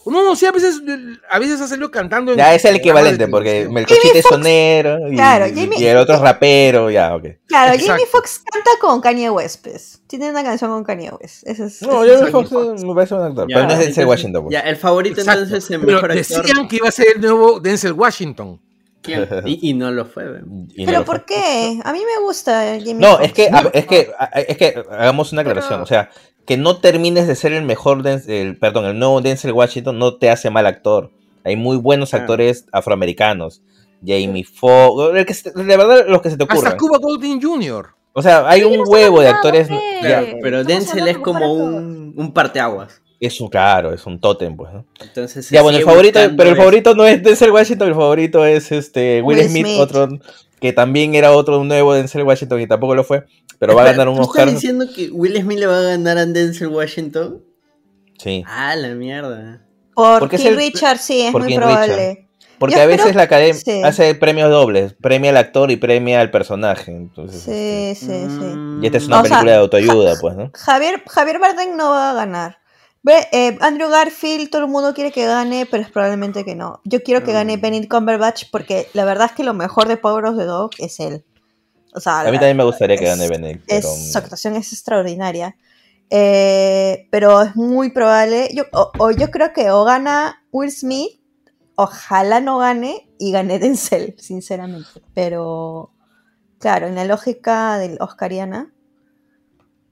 No, no, sí, a veces, a veces ha salido cantando en. Ya es el equivalente, porque. Melcochita es sonero y, Claro, Jamie- y el otro es rapero, ya, ok. Claro, Exacto. Jamie Foxx canta con Kanye West, pues. Tiene una canción con Kanye West. Ese es, No, es Jamie Foxx me parece un actor, Ya, pero no es Denzel Washington. pues. Ya, el favorito Exacto. entonces el Pero mejor actor. decían que iba a ser el nuevo Denzel Washington. ¿Quién? Y, y no lo fue. no Pero lo ¿por fue. qué? A mí me gusta Jamie No, Foxx. es que, a- es que, a- es que hagamos una aclaración. O sea, que no termines de ser el mejor, Denzel- el, perdón, el nuevo Denzel Washington no te hace mal actor. Hay muy buenos actores afroamericanos. Jamie Foxx, de verdad los que se te Hasta ocurran. Cuba Golding Jr. O sea, hay un huevo de actores. Claro, pero Denzel es como un, un parteaguas. es un claro, es un tótem, pues, ¿no? Entonces, se Ya, bueno, el favorito, pero el favorito no es Denzel Washington, el favorito es este Will, Will Smith, Smith. otro que también era otro nuevo Denzel Washington y tampoco lo fue, pero va a ganar un ¿tú Oscar. estás diciendo que Will Smith le va a ganar a Denzel Washington? Sí. Ah, la mierda. Por Porque es King el- Richard, sí, es muy King probable. Porque Yo a veces la academia sí. hace premios dobles, premia al actor y premia al personaje. Entonces, Sí, sí, sí. Mm. y esta es una O sea, película de autoayuda, pues, ¿no? Javier, Javier Bardem no va a ganar. Eh, Andrew Garfield, todo el mundo quiere que gane, pero es probablemente que no. Yo quiero que gane Mm. Benedict Cumberbatch porque la verdad es que lo mejor de Power of the Dog es él. O sea, A mí también me gustaría que gane Benedict, pero es- su actuación es extraordinaria. Eh, pero es muy probable. Yo, o, o yo creo que o gana Will Smith, ojalá no gane y gane Denzel, sinceramente. Pero, claro, en la lógica del Oscariana.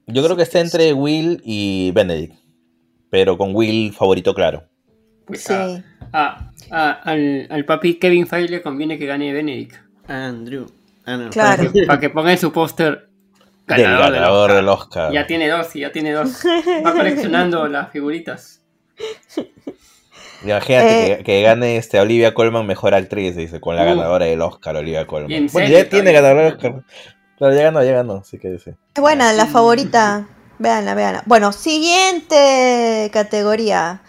yo creo que está entre Will y Benedict, pero con Will favorito claro. Pues Sí. a- a- a- al, al papi Kevin Feige le conviene que gane Benedict. Andrew. Ah, no. Claro. Para que ponga en su póster Del ganador del ganador Oscar. del Oscar. Ya tiene dos, ya tiene dos. Va coleccionando las figuritas. Imagínate Eh, que, que gane este Olivia Colman mejor actriz, dice, con la Uh. ganadora del Oscar, Olivia Colman. Bueno, serio, ya tiene ganadora del Oscar. Claro, ya ganó, ya ganó, así que sí. Es buena, la favorita. Véanla, véanla. Bueno, siguiente categoría.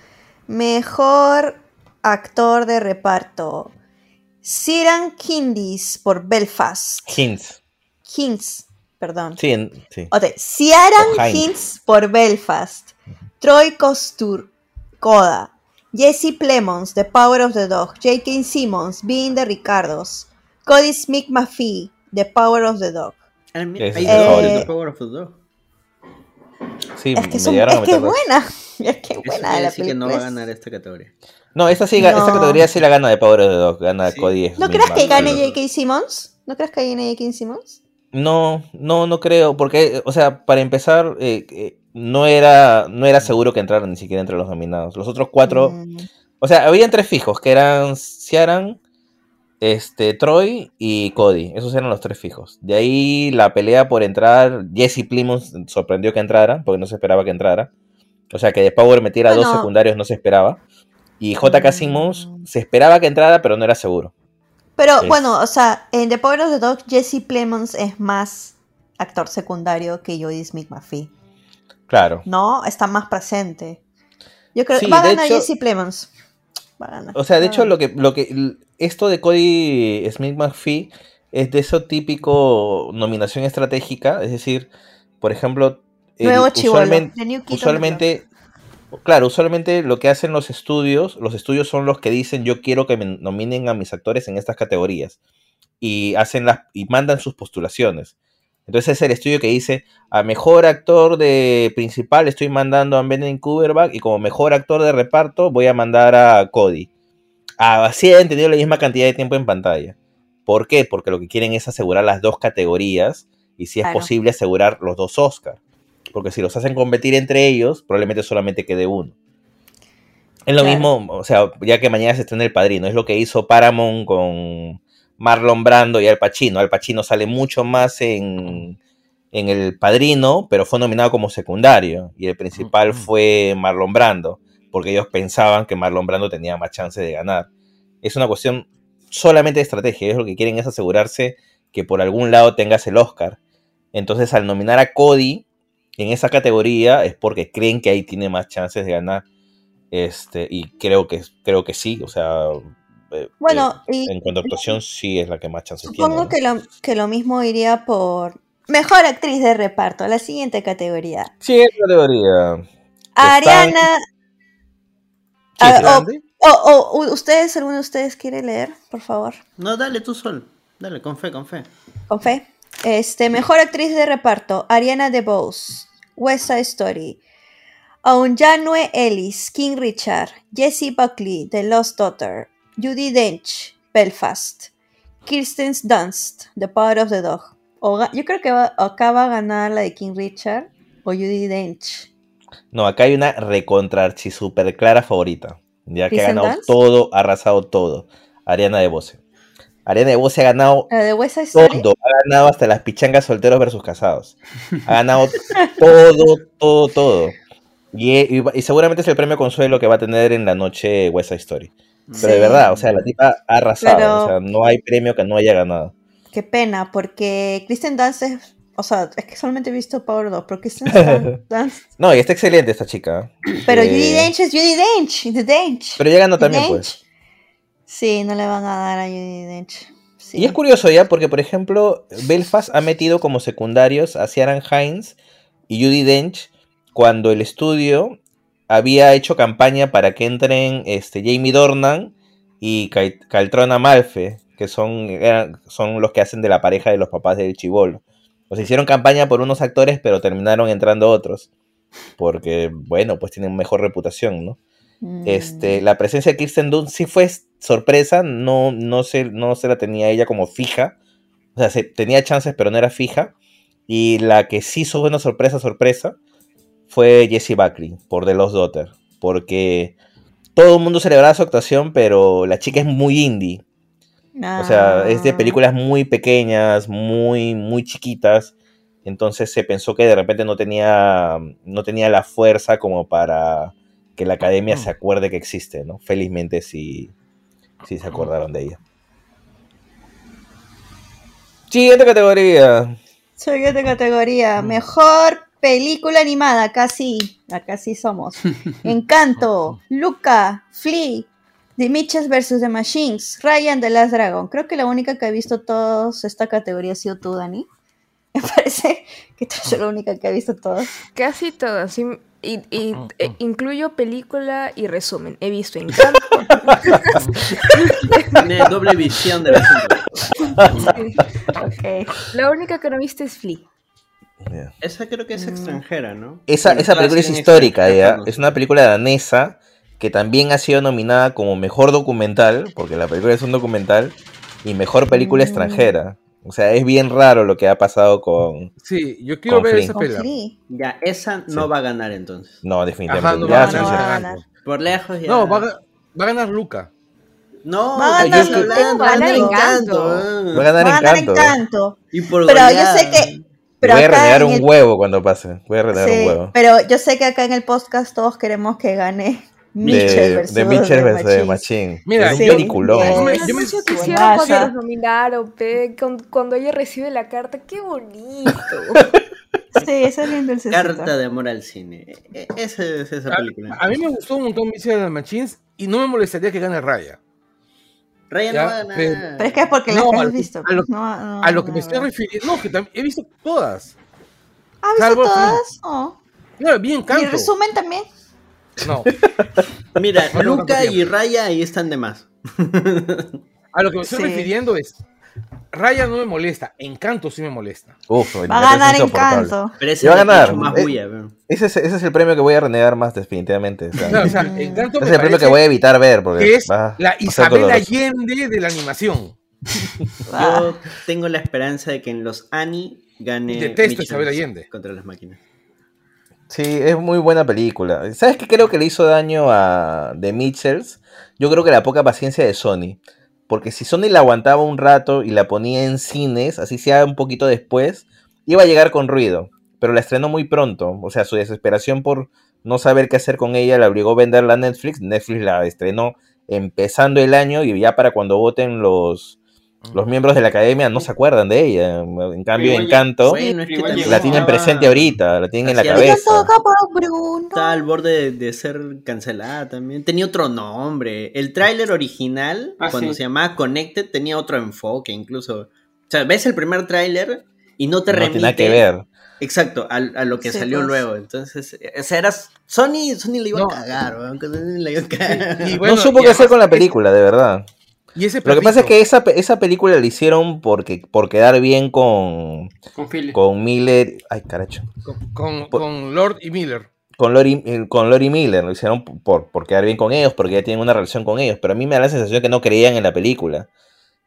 Mejor actor de reparto. Ciaran Kindis por Belfast. Hints. Hinds, perdón. Sí, en- sí. Ok, Ciaran. Hinds por Belfast. Troy Costur, Coda. Jesse Plemons, The Power of the Dog. J.K. Simmons, Being the Ricardos. Cody Smith McPhee, The Power of the Dog. De Power of the Dog. Sí, Es que, me es, que es buena. Es que es buena la decir que no va película. a ganar esta categoría. No, esta, sí, esta categoría sí la gana de Power of the Dog, gana Sí. Cody ¿No crees que gane J.K. Simmons? ¿No crees que gane J.K. Simmons? No, no, no creo, porque, o sea, para empezar, eh, eh, no era, no era seguro que entraran ni siquiera entre los nominados. Los otros cuatro, Mm. o sea, habían tres fijos, que eran Ciaran, este, Troy y Cody. Esos eran los tres fijos. De ahí la pelea por entrar, Jesse Plimons sorprendió que entrara, porque no se esperaba que entrara. O sea, que de Power metiera dos secundarios no se esperaba. Y J.K. Simmons se esperaba que entrara, pero no era seguro. Pero Es- bueno, o sea, en The Power of the Dog, Jesse Plemons es más actor secundario que Jodie Smith McPhee. Claro. ¿No? Está más presente. Yo creo Sí, que va a ganar hecho- Jesse Plemons. Va a ganar. O sea, de hecho, lo que, lo que, esto de Cody Smith McPhee es de eso típico nominación estratégica, es decir, por ejemplo, el- Nuevo New usualmente, claro, usualmente lo que hacen los estudios, los estudios son los que dicen yo quiero que me nominen a mis actores en estas categorías y hacen las y mandan sus postulaciones. Entonces es el estudio que dice a mejor actor de principal estoy mandando a Benedict Cumberbatch y como mejor actor de reparto voy a mandar a Cody. Ah, Así han tenido la misma cantidad de tiempo en pantalla. ¿Por qué? Porque lo que quieren es asegurar las dos categorías y si es Claro. posible asegurar los dos Oscars. Porque si los hacen competir entre ellos, probablemente solamente quede uno. Es lo Claro. mismo, o sea, ya que mañana se estrena El Padrino, es lo que hizo Paramount con Marlon Brando y Al Pacino. Al Pacino sale mucho más en, en El Padrino, pero fue nominado como secundario. Y el principal Ujú. fue Marlon Brando, porque ellos pensaban que Marlon Brando tenía más chance de ganar. Es una cuestión solamente de estrategia. Ellos lo que quieren es asegurarse que por algún lado tengas el Oscar. Entonces, al nominar a Cody, en esa categoría es porque creen que ahí tiene más chances de ganar. Este, y creo que, creo que sí, o sea, eh, Bueno, eh, y en cuanto a actuación sí es la que más chances supongo tiene. ¿no? que lo, que lo mismo iría por mejor actriz de reparto, la siguiente categoría. Siguiente categoría. Ariana. Ah, sí. o, o- o- u- ustedes, alguno de ustedes quiere leer, por favor, No, dale tú sol. Dale, con fe, con fe. con fe. Este, mejor actriz de reparto, Ariana DeBose, West Side Story, Aunjanue Ellis, King Richard, Jessie Buckley, The Lost Daughter, Judy Dench, Belfast, Kirsten Dunst, The Power of the Dog. O yo creo que va- acá va a ganar la de King Richard o Judy Dench. No, acá hay una recontrarchi super clara favorita. Ya que ha ¿Kristen ganado todo, ha arrasado todo. Ariana de Bose. Ariana de Bose ha ganado de todo. Ha ganado hasta las pichangas solteros versus casados. Ha ganado todo, todo, todo. Y, y- y seguramente es el premio consuelo que va a tener en la noche West Side Story. Pero de verdad, o sea, la tipa ha arrasado. Pero- O sea, no hay premio que no haya ganado. Qué pena, porque Kristen Dunst es. O sea, es que solamente he visto Power 2, pero Kristen Dun- Dunst. No, y está excelente esta chica. Pero Eh, Judy Dench es Judy Dench. The Dench. Pero ya ganó The también, Dench. pues. Sí, no le van a dar a Judy Dench. Sí. Y es curioso ya, porque por ejemplo, Belfast ha metido como secundarios a Ciaran Hines y Judy Dench cuando el estudio había hecho campaña para que entren este, Jamie Dornan y Cal- Caltrona Malfe, que son, eran- son los que hacen de la pareja de los papás del chivolo. O sea, hicieron campaña por unos actores, pero terminaron entrando otros. Porque, bueno, pues tienen mejor reputación, ¿no? Mm. Este, la presencia de Kirsten Dunst sí fue sorpresa, no, no, se, no se la tenía ella como fija. O sea, se, tenía chances, pero no era fija. Y la que sí hizo una sorpresa, sorpresa, fue Jessie Buckley, por The Lost Daughter. Porque todo el mundo celebraba su actuación, pero la chica es muy indie. O sea, es de Ah. películas muy pequeñas, muy, muy chiquitas. Entonces se pensó que de repente no tenía, no tenía la fuerza como para que la academia se acuerde que existe, ¿no? Felizmente sí, sí se acordaron de ella. Siguiente categoría. Siguiente categoría. Mejor película animada. Acá sí. Acá sí somos. Encanto. Luca. Flea. The Mitchells vs. The Machines. Ryan The Last Dragon. Creo que la única que ha visto todos esta categoría ha sido tú, Dani. Me parece que tú eres la única que ha visto todas. Casi todas. sí, Y, y, eh, incluyo película y resumen. He visto Encanto. Tiene doble visión de la. La única que no viste es Flea. Esa creo que es extranjera, ¿no? Esa, esa película es histórica, ya. Es una película danesa que también ha sido nominada como mejor documental, porque la película es un documental, y mejor película Mm. extranjera. O sea, es bien raro lo que ha pasado con. Sí, yo quiero ver esa. Flea. Ya, esa no Sí. va a ganar entonces. No, definitivamente. Ajá, no ya va a se no ganar. va a ganar. Por lejos ya. No, va a, ga- va a ganar Luca. No, Va a yo ganar estoy Luca, hablando, va a ganar Encanto. Va a ganar Va a ganar Encanto. Encanto. Y por Pero yo goleada. sé que. Pero Voy a renegar en un el- huevo cuando pase. Voy a renegar Sí, un huevo. pero yo sé que acá en el podcast todos queremos que gane De, de Mitchell versus Machines. Machine. Mira, es un sí, peliculón. Yo me- Yo quisiera cuando los nominaron, pe, con- cuando ella recibe la carta, qué bonito. Sí, esa es bien dulcecita. Carta de amor al cine. E- Esa es esa película. A mí me gustó un montón Mitchell and the Machines y no me molestaría que gane Raya. Ryan Ya, no va a ganar. pero- Pero es que es porque No, las has visto. a lo- No, no, A lo que no, me estoy no. refiriendo, no, que tam- he visto todas. ¿Has visto Salvo todas? No. No, bien ¿Y canto. resumen también? No. Mira, Luca y Raya ahí están de más. A lo que me estoy Sí. refiriendo es. Raya no me molesta, Encanto sí me molesta. Uf, Va me a ganar. Encanto. Pero ese va a ganar. más Eh, bulla, pero- Ese es, ese es el premio que voy a renegar más definitivamente. o sea, O sea, o sea. Encanto ese me es el premio que voy a evitar ver porque que es va la Isabel. Allende de la animación. Yo tengo la esperanza de que en los Annie gane Detesto Isabel Allende. contra las máquinas. Sí, es muy buena película. ¿Sabes qué creo que le hizo daño a The Mitchells? Yo creo que la poca paciencia de Sony. Porque si Sony la aguantaba un rato y la ponía en cines, así sea un poquito después, iba a llegar con ruido. Pero la estrenó muy pronto. O sea, su desesperación por no saber qué hacer con ella la obligó a venderla a Netflix. Netflix la estrenó empezando el año y ya para cuando voten los, Los miembros de la academia no se acuerdan de ella. En cambio, igual- Encanto Bueno, es que también la tienen estaba- presente ahorita, la tienen en la cabeza. Estaba al borde de, de ser cancelada también. Tenía otro nombre. El tráiler original, Ah, cuando sí. se llamaba Connected, tenía otro enfoque incluso. O sea, ves el primer tráiler y no te No remite... tiene nada que ver. Exacto, a, a lo que Sí, salió pues. luego. Entonces, o sea, era Sony, Sony le iba No. a cagar, Sony le iba a cagar. Y bueno, no supo qué hacer con la película, de verdad. Y ese Lo que pasa es que esa, esa película la hicieron porque, por quedar bien con, Con Phil. con Miller. Ay, caracho. con, con- por- con Lord y Miller. Con Lori, eh, con Lori Miller. Lo hicieron por, por quedar bien con ellos, porque ya tienen una relación con ellos. Pero a mí me da la sensación que no creían en la película.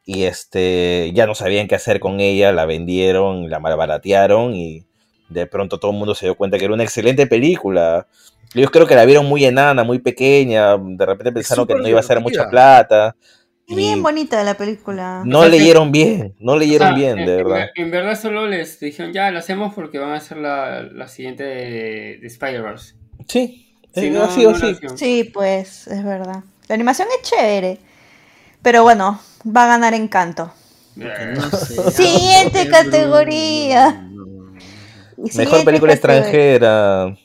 Y este ya no sabían qué hacer con ella, la vendieron, la malbaratearon y de pronto todo el mundo se dio cuenta que era una excelente película. Ellos creo que la vieron muy enana, muy pequeña, de repente pensaron que no iba a ser mucha plata. Es bien bonita la película. no O sea, que- leyeron bien, no leyeron O sea, bien, en- de en, verdad. en verdad solo les dijeron, ya, lo hacemos porque van a hacer la, la siguiente de, de Spider-Verse. Sí, Si eh, no, así. Sí, pues, es verdad. La animación es chévere. Pero bueno, va a ganar Encanto. No sé. Siguiente categoría. Mejor película categoría. extranjera.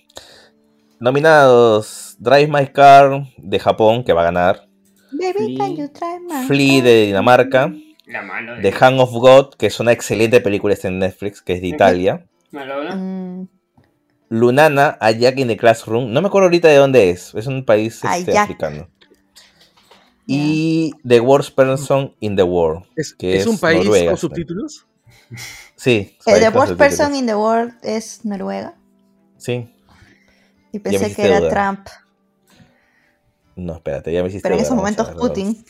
Nominados Drive My Car de Japón, que va a ganar. Baby, can you try my Flea de Dinamarca. La mano de... The Hand of God, que es una excelente película está en Netflix, que es de Italia. Maradona. Mm, Lunana, A Jack in the Classroom. No me acuerdo ahorita de dónde es. Es un país este, africano. Y The Worst Person in the World. ¿Es, que es un país Noruega, con subtítulos? Sí. eh, The Worst. Person in the World es Noruega. Sí. Y pensé que era. Trump. No, espérate, ya me hiciste Pero en esos momentos. Putin.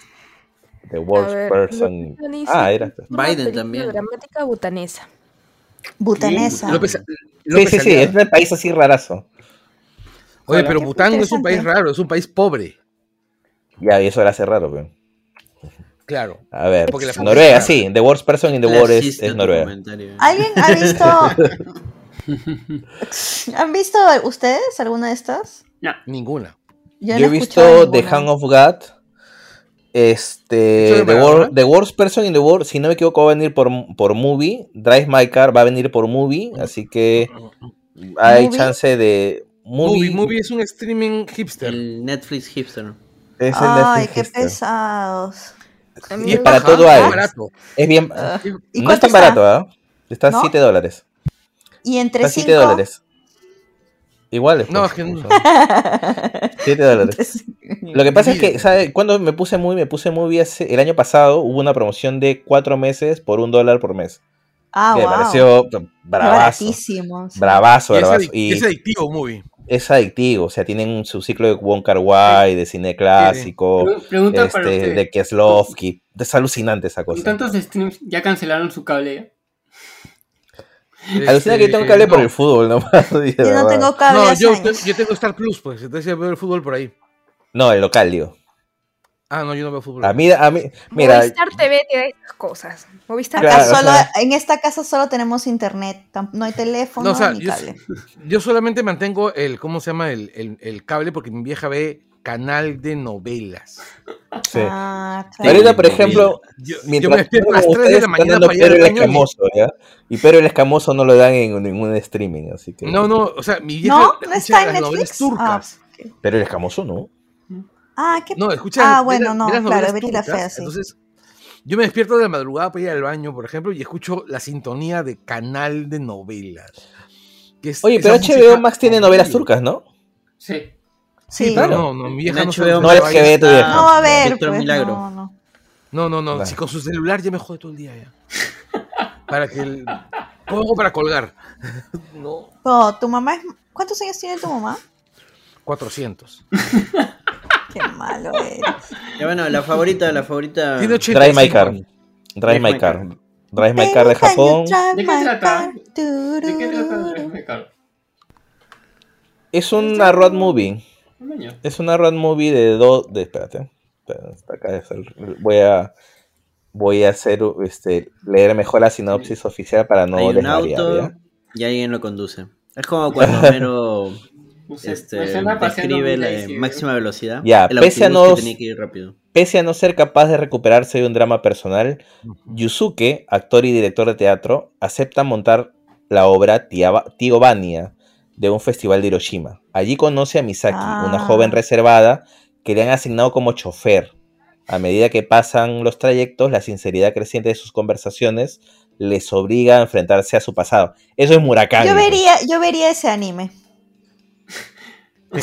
The Worst ver, Person. Ah, era. Una Biden también. dramática butanesa. Butanesa. López, Sí, López sí, sí, es un país así rarazo. Oye, pero Bután no es un país raro, es un país pobre. Ya, y eso lo hace raro, pero. Claro. A ver, Porque la Noruega, sí. The Worst Person in the World es, es Noruega. ¿Alguien ha visto? ¿Han visto ustedes alguna de estas? Ninguna. Yo, he visto The. Hand of God. Este. ¿Eso de The, Worst Person in the World, si no me equivoco, va a venir por, por movie. Drive My Car va a venir por movie. Así que hay ¿Movie? chance de. Movie, Movie. movie es un streaming hipster. El Netflix hipster. Es el Ay, Netflix qué hipster. pesados. Y es para todo es hay. barato. Es bien. ¿Y no es tan está? barato, ¿ah? Está a ¿No? 7 dólares. Y entre Está a 7 cinco. dólares. Igual. No, es que no. 7 dólares. Lo que pasa es que, ¿sabe? Cuando me puse muy, me puse muy hace, el año pasado hubo una promoción de 4 meses por un dólar por mes. Ah, que me pareció bravazo. Baratísimo. sí. Bravazo, Y es, bravazo. Y es adictivo, movie. es adictivo, o sea, tienen su ciclo de Wong Kar Wai, de cine clásico, para este, de Kieslowski. Es alucinante esa cosa. tantos streams ya cancelaron su cable. Alucina que Este, tengo cable por no. el fútbol nomás. Yo no tengo cable No, yo, yo tengo Star Plus, pues. Entonces yo veo el fútbol por ahí. No, el local, digo. Ah, no, yo no veo fútbol. A mí, a mí, mira, Movistar TV te da esas cosas. Movistar Acá Claro, o solo, sea- en esta casa solo tenemos internet, no hay teléfono No, o sea, ni yo, cable. yo solamente mantengo el, ¿cómo se llama? El, el- el cable porque mi vieja ve canal de novelas. sí. Ah. Ahorita, por ejemplo, Yo, yo mientras me despierto a las ustedes 3 de la están mañana dando para Pedro el escamoso, ¿ya? Y Pedro el escamoso no lo dan en ningún streaming, así que. No, no, o sea, mi vieja ¿No? ¿No escucha está en las novelas Netflix? turcas. Ah, ok. Pero el escamoso no. Ah, qué... No, escucha. Ah, bueno, no, claro, Betty la turcas, Fea, sí. Entonces, yo me despierto de la madrugada para ir al baño, por ejemplo, y escucho la sintonía de canal de novelas. que es Oye, pero HBO Max tiene novelas turcas, ¿no? Sí. Sí, Claro. no, no, mi vieja no sabe- No eres que ve tu vieja. No a ver, pues, Milagro. no, no. No, no, no, si con su celular ya me jode todo el día ya. Para que el... Pongo para colgar. No, No, tu mamá es... ¿Cuántos años tiene tu mamá? 400. Qué malo eres. Ya bueno, la favorita, la favorita. Tiene Drive My 85 Car. Drive My Car. Drive My Car de Japón. ¿De qué trata? ¿De qué trata. Drive My Car? Es una road movie. Un año. Es una road movie de dos. De, espérate. hasta acá es el- voy a. Voy a hacer este leer mejor la sinopsis oficial para no Hay un auto ¿ya? y alguien lo conduce. Es como cuando Homero este, describe la máxima velocidad. Ya, el pese a no- que tenía que ir rápido. Pese a no ser capaz de recuperarse de un drama personal, Yusuke, actor y director de teatro, acepta montar la obra Tío Vania de un festival de Hiroshima. Allí conoce a Misaki, una Ah. joven reservada que le han asignado como chofer. A medida que pasan los trayectos, la sinceridad creciente de sus conversaciones les obliga a enfrentarse a su pasado. Eso es Murakami. Yo pues. vería, yo vería ese anime. Yo,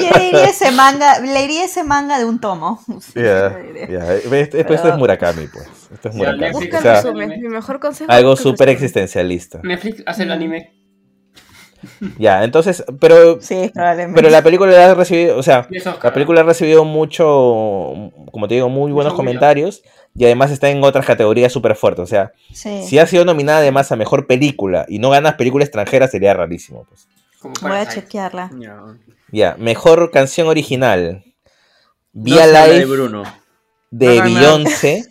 yo leería ese manga, leería ese manga de un tomo. Sí, diría. ya. Esto, esto es Murakami, pues. Esto es Murakami. O sea. Mi mejor consejo. algo súper existencialista. Netflix hace el anime. Ya, entonces, pero, Sí, probablemente. pero la película ha recibido, o sea, la película ha recibido mucho, como te digo, muy buenos Mucho comentarios y además está en otras categorías súper fuertes. O sea, Sí. si ha sido nominada además a mejor película y no ganas película extranjera sería rarísimo. Pues. Voy a chequearla. Ya, mejor canción original. No Via habla de Bruno. de Va a ganar. Beyoncé.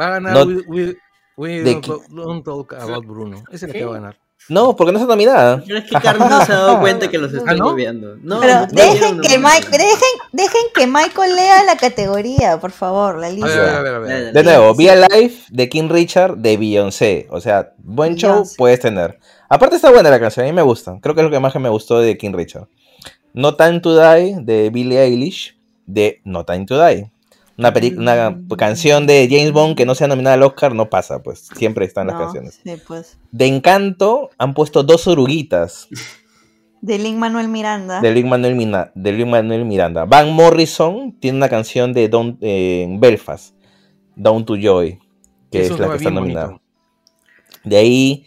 Va a ganar No- We, We- We de don't, qui- don't Talk About Bruno. Es el que va a ganar. No, porque no está nominada. Pero es que Carlos no se ha dado cuenta que los estoy ¿Ah, no? moviendo. No, Pero no dejen que, nomás. Mike, dejen, dejen que Michael lea la categoría, por favor, la A lista. ver, a ver, a ver, a ver. De nuevo, Via Life de King Richard de Beyoncé. O sea, buen show Beyoncé. puedes tener. Aparte está buena la canción, a mí me gusta. Creo que es lo que más que me gustó de King Richard. No Time to Die de Billie Eilish de No Time to Die. Una, una canción de James Bond que no sea nominada al Oscar no pasa, pues siempre están las No, canciones. sí, pues. De Encanto han puesto dos oruguitas De Lin Manuel Miranda. de Lin Manuel, Mina- de Lin-Manuel Miranda. Van Morrison tiene una canción de Don, eh, en Belfast, Down to Joy, que Es la que está nominada. bonito. De ahí,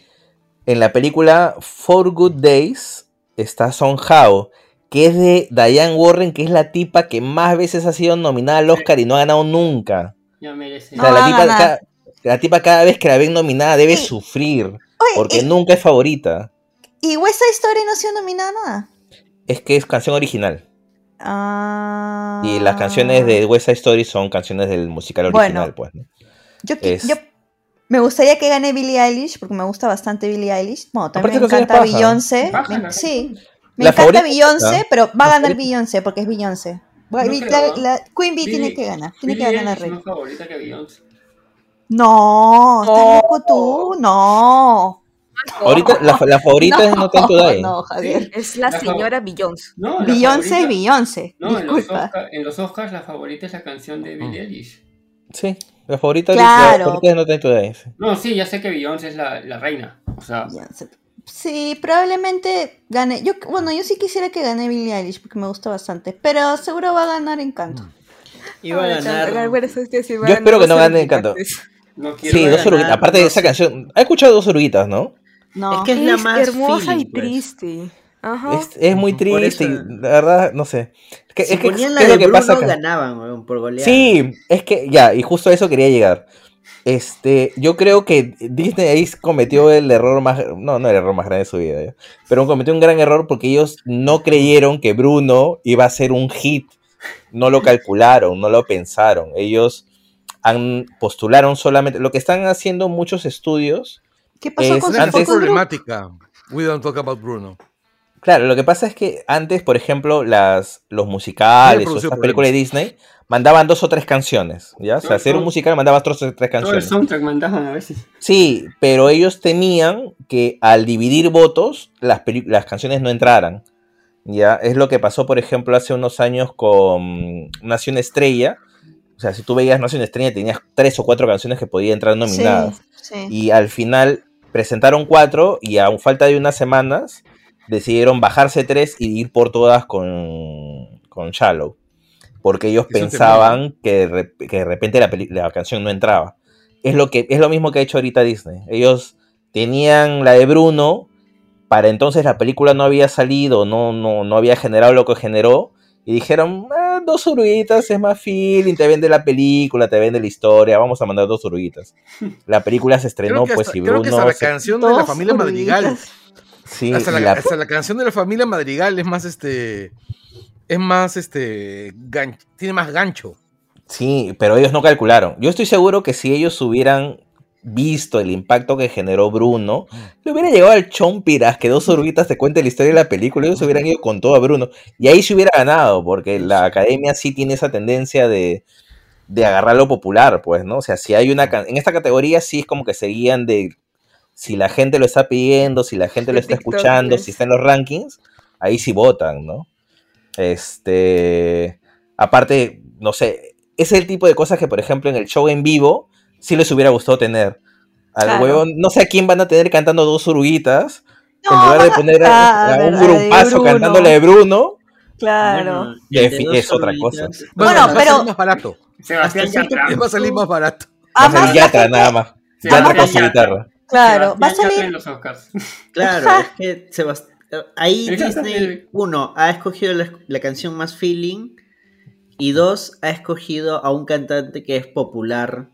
en la película Four Good Days está Somehow, que es de Diane Warren, que es la tipa que más veces ha sido nominada al Oscar y no ha ganado nunca. Ya merece. O sea, No la, va a tipa, ganar. ca- la tipa cada vez que la ven nominada debe Sí. sufrir, Oye, porque y, nunca es favorita. y West Side Story no ha sido nominada a nada. Es que es canción original. Ah. Y las canciones de West Side Story son canciones del musical original, Bueno. pues. ¿no? Yo, qui- es- yo me gustaría que gane Billie Eilish, porque me gusta bastante Billie Eilish. Bueno, también me Aparte encanta. Beyoncé. Sí, me La encanta favorita Beyoncé, está. pero va a ganar Beyoncé, porque es Beyoncé. No la, la- Queen Bee tiene que ganar, tiene que ganar la es reina. más favorita que Beyoncé. No, ¿estás loco tú? No. Ahorita la, la favorita es No Time to Die. No, Javier. Es la La señora Beyoncé. No, Beyoncé es Beyoncé. No, en los. Oscar- en los Oscars la favorita es la canción de Mm. Billie Eilish. Sí, la favorita, Claro. la favorita es No Time to Die. sí. No, sí, ya sé que Beyoncé es la, la reina. O sea, Beyoncé. Sí, probablemente gane. Yo, bueno, yo sí quisiera que gane Billie Eilish porque me gusta bastante, pero seguro va a ganar Encanto. Iba a ganar. Yo espero que no gane Encanto. no quiero Sí, dos oruguitas. Aparte de esa canción, ¿has escuchado dos oruguitas, no? No. Es que es la más hermosa feeling, y pues. triste. Ajá. Es, es muy triste, la verdad, no sé. Es que, Si es que- ponían ¿qué la es de lo que Bruno, pasa acá? ganaban, weón, por goleada. Sí, es que ya, y justo a eso quería llegar. Este, yo creo que Disney ahí cometió el error más, no, no el error más grande de su vida, pero cometió un gran error porque ellos no creyeron que Bruno iba a ser un hit, no lo calcularon, no lo pensaron, ellos han postularon solamente, lo que están haciendo muchos estudios, ¿Qué pasó Es con antes- problemática. We don't talk about Bruno. claro, lo que pasa es que antes, por ejemplo, las, los musicales o estas películas de Disney mandaban dos o tres canciones, ¿ya? O sea, hacer un musical mandaba dos o tres Todo el canciones. soundtrack mandaban a veces. Sí, pero ellos temían que al dividir votos las, las canciones no entraran. Ya, es lo que pasó, por ejemplo, hace unos años con Nación Estrella. O sea, si tú veías Nación Estrella, tenías tres o cuatro canciones que podían entrar nominadas. Sí, sí. Y al final presentaron cuatro y a falta de unas semanas decidieron bajarse tres y ir por todas con, con Shallow. Porque ellos Eso pensaban que de, rep- que de repente la, peli- la canción no entraba. Es lo, que, es lo mismo que ha hecho ahorita Disney. Ellos tenían la de Bruno, para entonces la película no había salido, no, no, no había generado lo que generó. Y dijeron, "Ah, dos oruguitas es más feeling, te vende la película, te vende la historia, vamos a mandar dos oruguitas. La película se estrenó, pues, hasta, y creo que Bruno... hasta la se- canción de la familia Madrigal. sí, Hasta y la, la- hasta la canción de la familia Madrigal es más este. Es más este. gan- tiene más gancho. sí, pero ellos no calcularon. Yo estoy seguro que si ellos hubieran visto el impacto que generó Bruno, le hubiera llegado al Chompiras que dos oruguitas te cuenten la historia de la película, ellos se hubieran ido con todo a Bruno. Y ahí se hubiera ganado, porque la academia sí tiene esa tendencia de, de agarrar lo popular, pues, ¿no? O sea, si hay una... En esta categoría sí es como que seguían de... Si la gente lo está pidiendo, si la gente lo está escuchando, si está en los rankings, ahí sí votan, ¿no? Este... Aparte, no sé, es el tipo de cosas que, por ejemplo, en el show en vivo sí les hubiera gustado tener. Al Claro. huevón, no sé a quién van a tener cantando dos oruguitas, No, en lugar de poner a, a un grupazo cantándole de Bruno, Claro. Bueno, dos es otra cosa. Bueno, va a pero- salir más barato. Sebastián Yatra. va a salir más barato. Va a salir Yatra gente- nada más. Sebastián Yatra con su guitarra. Claro, va a Sebastián salir. en los Oscars. Claro, es que Sebast- ahí Disney, uno, ha escogido la, la canción más feeling y dos, ha escogido a un cantante que es popular.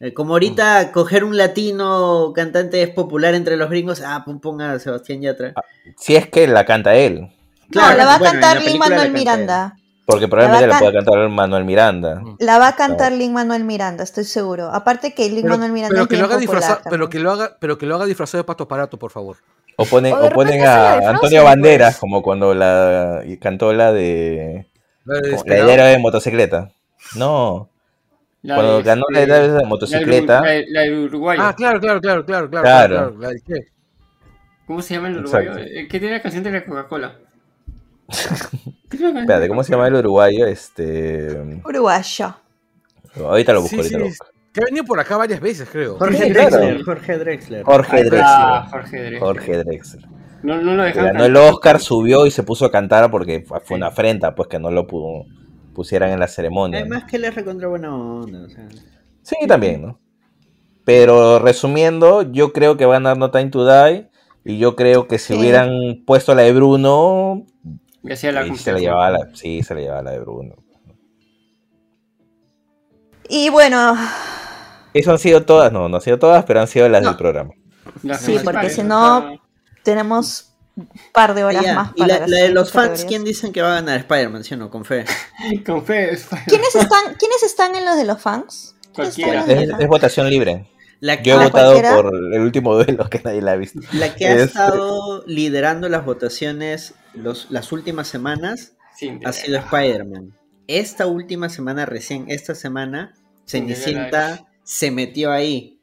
Eh, como ahorita coger un latino cantante es popular entre los gringos, ah, pum, ponga a Sebastián Yatra. Si es que la canta él, No, la va a bueno, cantar Lin Manuel él. Miranda. porque probablemente La pueda cantar Manuel Miranda. La va a cantar Lin Manuel Miranda, estoy seguro. Aparte que Lin Manuel Miranda pero es que lo haga disfrazado, pero que lo haga, pero que lo haga disfrazado de pato parato, por favor. O ponen, O de o ponen de a Frozen, Antonio pues. Banderas, como cuando la cantó la de La de la de motocicleta. No, La cuando de, ganó la este, de la motocicleta. La, la del uruguayo. Ah, claro, claro, claro, claro, claro. Claro. claro, la de qué? ¿Cómo se llama el uruguayo? Exacto. Eh, ¿Qué tiene la canción de la Coca-Cola? ¿Qué tiene la canción de Espérate, ¿cómo se llama el uruguayo? Este. Uruguayo. Ahorita lo busco, Sí, ahorita sí, lo busco. Que ha venido por acá varias veces, creo. Jorge Sí, Drexler, claro. Jorge Drexler. Jorge Ah, Drexler. Jorge Drexler. Jorge Drexler. No, no lo Que ganó el. Oscar, subió y se puso a cantar porque fue una afrenta, pues que no lo pudo, pusieran en la ceremonia. ¿no? Además que él es recontra buena onda, o sea. Sí, también, ¿no? Pero resumiendo, yo creo que van a dar No Time to Die. Y yo creo que si Sí. hubieran puesto la de Bruno, Y la se la llevaba la, sí, se la llevaba la de Bruno. Y bueno, Eso han sido todas, no, no han sido todas, pero han sido las No. del programa. Las Sí, porque si no- tenemos un par de horas más y para la, las la de los fans, categorías. ¿quién dicen que va a ganar Spider-Man? ¿Sí o no? Con fe. Con fe. es- ¿Quiénes están, ¿Quiénes están en los de los fans? ¿Quiénes están en Cualquiera. los Es, votación libre. La que, Yo he votado ¿cualquiera? por el último duelo que nadie la ha visto. la que ha Es- estado liderando las votaciones los, las últimas semanas ha sido Spider-Man. Esta última semana, recién esta semana, Cenicienta se metió ahí.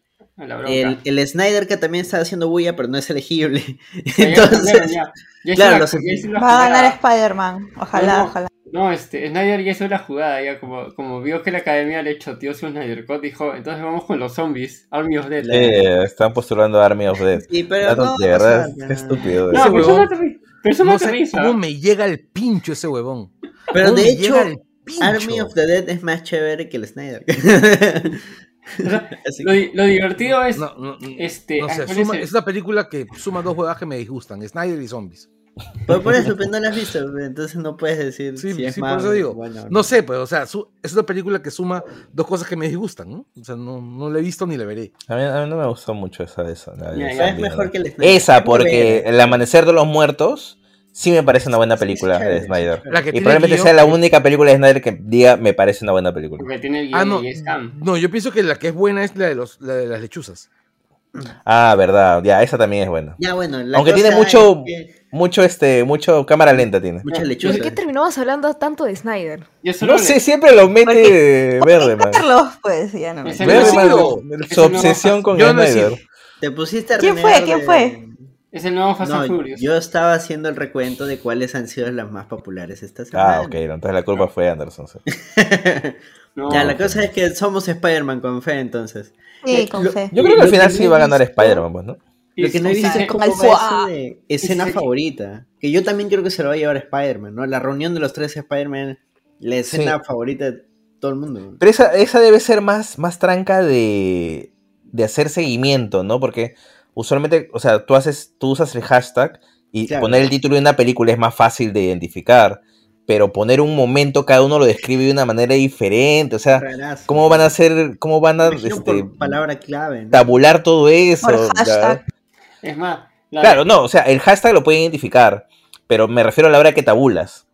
El, el Snyder que también está haciendo bulla, pero no es elegible. Ya, Entonces, ya. Claro, la- los- Va a ganar. Spider-Man. Ojalá, No, no. ojalá. No, este, Snyder ya hizo la jugada, ya como, como vio que la academia le choteó su Snyder Cut, dijo, entonces vamos con los zombies, Army of Dead. Eh, están postulando Army of Dead. sí, pero no, de no verdad, qué nada. estúpido. No, Ese pero eso no te- pero eso no No te sé cómo me llega el pincho ese huevón. Pero ¿Cómo de hecho? Army of the Dead es más chévere que el Snyder. O sea, Así lo, di- lo divertido es, No, no, no, este, no sé, ¿cuál es suma- el- es una película que suma dos juegos que me disgustan, Snyder y Zombies. Pues por eso, pero no la has visto, entonces no puedes decir Sí, si es sí, por eso digo. bueno No sé, pues, o sea, su- es una película que suma dos cosas que me disgustan, ¿no? O sea, no, no la he visto ni la veré. A mí, a mí no me gustó mucho esa de esa. la de Ya, ya, Pero es zombie, mejor ¿no? que el Snyder. Esa, porque. El Amanecer de los Muertos sí me parece una buena película de Snyder. chévere. La que Y probablemente sea la única película de Snyder que diga me parece una buena película. porque tiene el Ah, no. y. No, yo pienso que la que es buena es la de, los, la de las lechuzas. Ah, verdad, ya, esa también es buena. Ya, bueno, la Aunque tiene mucho, es que mucho, este, mucho cámara lenta tiene. mucha No, lechuza. ¿Por qué terminamos hablando tanto de Snyder? No le- sé, siempre lo mete verde, man. Carlos, pues ya no me. Ese Verde, man. Su no obsesión con yo no he Snyder. Te pusiste a ¿Quién fue? ¿Quién de- fue? Es el nuevo Fast and Furious. yo estaba haciendo el recuento de cuáles han sido las más populares esta semana. Ah, ok, entonces la culpa fue Anderson. sí. No, Ya, la cosa es que somos Spider-Man con fe, entonces. Sí, Eh, con lo- fe. Yo creo que al final sí va a ganar Spider-Man, pues, ¿no? Lo que no he visto es eso de escena favorita. Que yo también creo que se lo va a llevar Spider-Man, ¿no? La reunión de los tres Spider-Man, la escena favorita de todo el mundo. Pero esa, esa debe ser más, más tranca de, de hacer seguimiento, ¿no? Porque usualmente, o sea, tú haces, tú usas el hashtag y Claro. poner el título de una película es más fácil de identificar. Pero poner un momento, cada uno lo describe de una manera diferente. O sea, Rarazo. ¿cómo van a hacer, cómo van a este, palabra clave, ¿no? tabular todo eso? Por Ya. hashtag. Es más, la- Claro, no, o sea, el hashtag lo pueden identificar, pero me refiero a la hora que tabulas.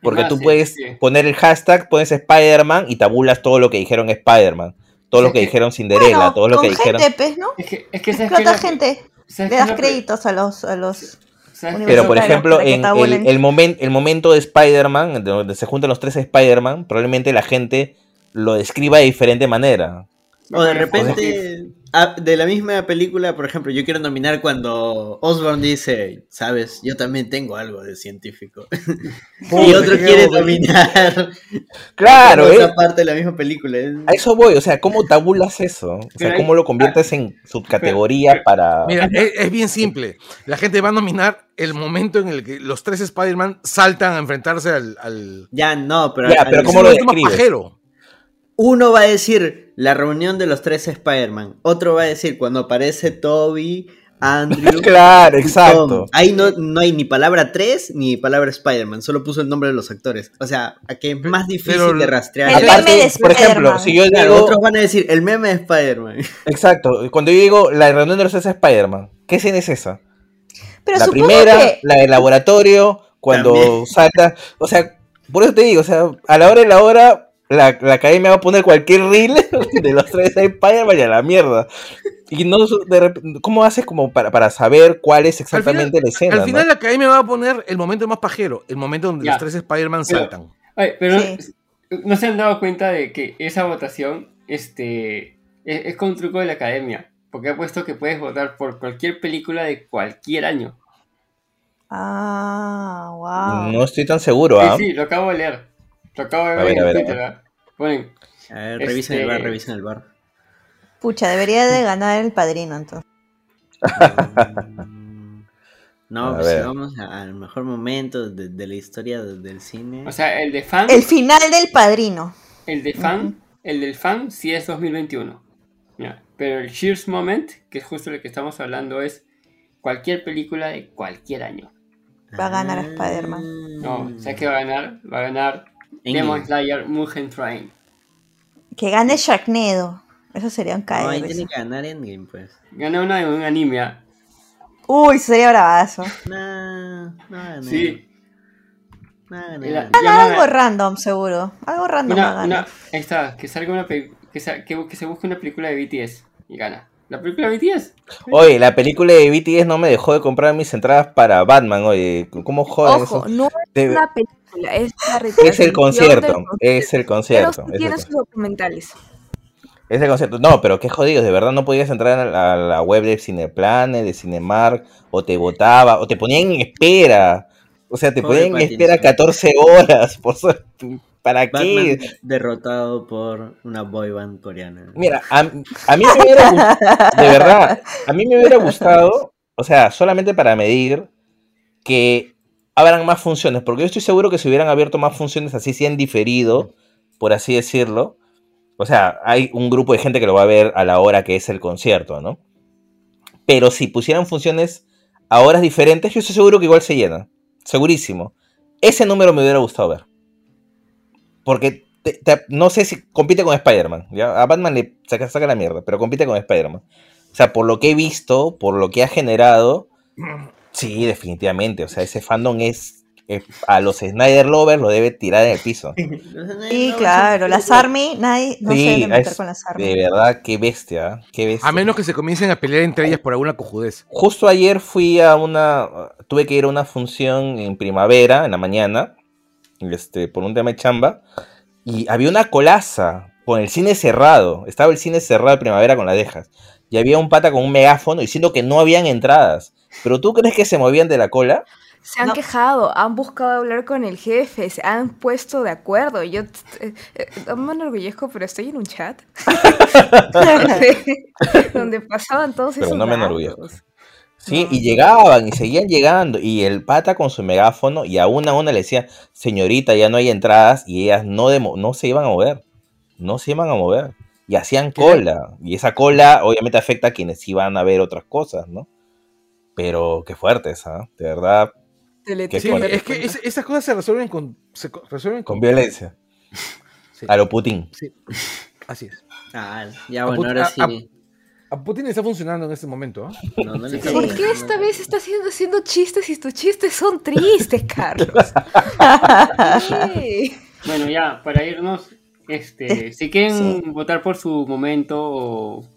Porque más, tú sí, puedes sí. poner el hashtag, pones Spider-Man y tabulas todo lo que dijeron Spider-Man. Todo lo que dijeron Cinderella, Bueno, todo lo que dijeron. gente, ¿no? Es que, es que ¿sabes Explota gente. ¿sabes Le das créditos a los, a los. Pero por ejemplo, en el, el, momen- el momento de Spider-Man, de donde se juntan los tres Spider-Man, probablemente la gente lo describa de diferente manera. O de repente, ah, de la misma película, por ejemplo, yo quiero nominar cuando Osborn dice, sabes, yo también tengo algo de científico. y otro quiere nominar Claro, otra ¿eh? parte de la misma película. A eso voy, o sea, ¿cómo tabulas eso? O sea, ¿cómo lo conviertes en subcategoría para... Mira, es, es bien simple. La gente va a nominar el momento en el que los tres Spider-Man saltan a enfrentarse al. al... Ya, no, pero, Ya, pero Es ¿cómo lo describes? pajero. uno va a decir la reunión de los tres Spider-Man, otro va a decir cuando aparece Toby, Andrew. Claro, exacto. Tom. Ahí no, no hay ni palabra 3 ni palabra Spider-Man, solo puso el nombre de los actores. O sea, a que es más difícil Pero- de rastrear. El Aparte, meme de por ejemplo, Spider-Man. si yo Claro, digo... otros van a decir el meme de Spider-Man. Exacto, cuando yo digo la reunión de los tres Spider-Man, ¿qué escena es esa? Pero la primera, que la del laboratorio, cuando También. salta. O sea, por eso te digo, o sea, a la hora de la hora, la, la academia va a poner cualquier reel de los tres Spider-Man y a la mierda. Y no, de ¿cómo haces como para, para saber cuál es exactamente la escena? Al no? final, la academia va a poner el momento más pajero, el momento donde Ya. los tres Spider-Man Pero- saltan. Ay, pero Sí. no se han dado cuenta de que esa votación este, es, es con un truco de la academia. Porque ha puesto que puedes votar por cualquier película de cualquier año. Ah, wow. No estoy tan seguro, ¿ah? Sí, sí, lo acabo de leer. Lo acabo de A ver, a ver, a Twitter. Ponen, A ver, revisen el Este- bar, revisen el bar. Pucha, debería de ganar el padrino entonces. No, A pues vamos al mejor momento de, de la historia de- del cine. o sea, el de fan, El final del padrino. el de fan, el del fan sí es 2021. Ya, Pero el Cheers Moment, que es justo lo que estamos hablando, es cualquier película de cualquier año. Va a ganar Ah. Spider-Man. No, ¿sabes qué va a ganar? Va a ganar. Demon Slayer Mugen Train. Que gane Sharknado. Eso sería un No, caer. ahí tiene que ganar Endgame, pues. Gana una de un anime. Uy, sería bravazo. No, no ganar. Sí. No Ganar llama- algo random, seguro. Algo random una, ahí está, que salga una que, sa- que, que se busque una película de BTS y gana. ¿La película de BTS? Oye, la película de BTS no me dejó de comprar mis entradas para Batman, oye. ¿Cómo joden Ojo, eso? no es una película, es la Es representación el concierto, es el Pero concierto. sí es el tiene con- sus documentales. Es el concepto. No, pero qué jodidos, de verdad no podías entrar a la, a la web de Cineplanet, de Cinemark, o te votaba, o te ponían en espera. O sea, te Pobre ponían en espera 14 horas. Por so- ¿Para Batman qué? derrotado por una boy band coreana. Mira, a, a mí me hubiera gustado, de verdad, a mí me hubiera gustado, o sea, solamente para medir que abran más funciones, porque yo estoy seguro que si hubieran abierto más funciones así, si han diferido, por así decirlo, o sea, hay un grupo de gente que lo va a ver a la hora que es el concierto, ¿no? Pero si pusieran funciones a horas diferentes, yo estoy seguro que igual se llena, segurísimo. Ese número me hubiera gustado ver. Porque te- te- no sé si compite con Spider-Man. ¿ya? A Batman le saca, saca la mierda, pero compite con Spider-Man. O sea, por lo que he visto, por lo que ha generado, sí, definitivamente. O sea, ese fandom es. es- a los Snyder Lovers lo debe tirar en el piso. Sí, claro. Las Army, nadie no se Sí, debe meter es- con las de Army. verdad, qué bestia. Qué bestia. A menos que se comiencen a pelear entre ellas por alguna cojudez. Justo ayer fui a una. Tuve que ir a una función en primavera, en la mañana, este, por un tema de chamba, y había una colaza con el cine cerrado. Estaba el cine cerrado de primavera con las dejas. Y había un pata con un megáfono diciendo que no habían entradas. ¿Pero tú crees que se movían de la cola? Se han quejado, han buscado hablar con el jefe, se han puesto de acuerdo. Yo eh, eh, no me enorgullezco, pero estoy en un chat donde, donde pasaban todos Pero esos no me enorgullezco. Sí, y llegaban y seguían llegando. Y el pata con su megáfono, y a una a una le decía, señorita, ya no hay entradas, y ellas no, demo- no se iban a mover. No se iban a mover. Y hacían cola. Y esa cola obviamente afecta a quienes iban a ver otras cosas, ¿no? Pero qué fuertes, ¿ah? De verdad, Qué Sí, es que es- esas cosas se resuelven con, se co- resuelven con violencia. Sí. A lo Putin. Sí, así es. Ah, ya A bueno, Put- ahora a- sí. a- A Putin está funcionando en este momento. ¿ah? No, no le ¿Por qué esta vez estás haciendo, haciendo chistes y tus chistes son tristes, Carlos? Sí. Bueno, ya, para irnos, Este, si quieren votar por su momento o,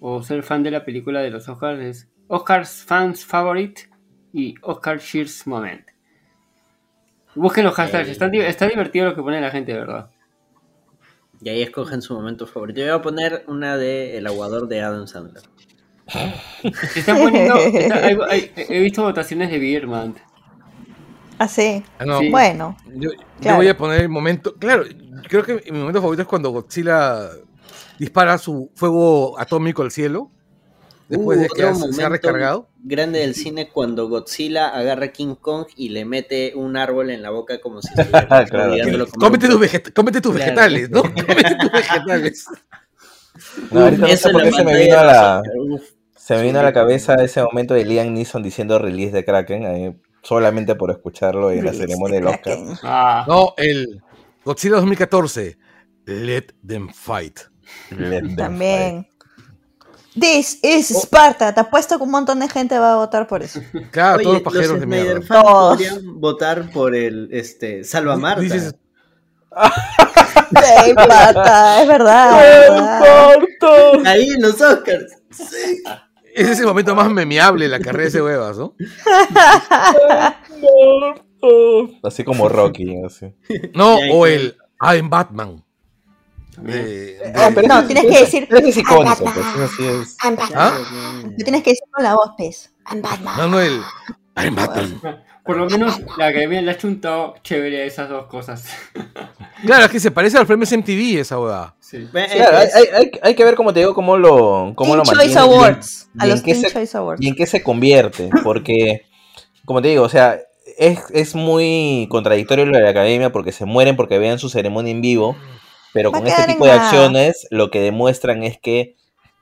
o ser fan de la película de los Oscars, es Oscars Fans Favorite y Oscar Cheers Moment. Busquen los hashtags, está, di- está divertido lo que pone la gente, de verdad. Y ahí escogen su momento favorito. Yo voy a poner una de El aguador de Adam Sandler. Se están poniendo, está- hay- hay- he visto votaciones de Beerman. Ah, sí. Ah, no. Sí. Bueno. Yo, yo Claro. voy a poner el momento. Claro, creo que mi momento favorito es cuando Godzilla dispara su fuego atómico al cielo. Después Uh, de que otro se- ha momento recargado. Grande del cine cuando Godzilla agarra a King Kong y le mete un árbol en la boca como si estuviera Claro. obligándolo a comer Cómete tus, cómete tus Claro. vegetales, ¿no? Cómete tus vegetales. No, ahorita no Eso sé por qué se me vino a la, uf. se me vino a la cabeza ese momento de Liam Neeson diciendo release de Kraken, eh, solamente por escucharlo en la ceremonia de del Oscar. Ah, No, el Godzilla 2014. Let them fight. Let them También. This is Sparta. Te apuesto que un montón de gente va a votar por eso. Claro, Oye, todos los pajeros los de mierda. Todos. podrían votar por el este Salva a Marta. Sí, es verdad. es. Ahí en los Oscars. ese es el momento más memeable la carrera de ese huevas, ¿no? Así como Rocky. Así. No, o el I'm Batman. De- de- Ah, pero No, ese- tienes que ese- decir, ese es "I'm icónico, Batman". pues, eso sí es. ¿Ah? Lo tienes que decir con la voz, pez. I'm Batman. No, no, el I'm Batman. por lo menos la academia le ha chuntado chévere a esas dos cosas. Claro, es que se parece al premio MTV esa huevada. Sí. Ve, Claro, hay, es- hay- hay- que ver, como te digo, cómo lo, cómo lo mantiene y en- Awards. y A en los se- Choice Awards. y en qué se convierte, porque, como te digo, o sea, es, es muy contradictorio lo de la academia porque se mueren porque vean su ceremonia en vivo, pero Va con este tipo de nada. acciones lo que demuestran es que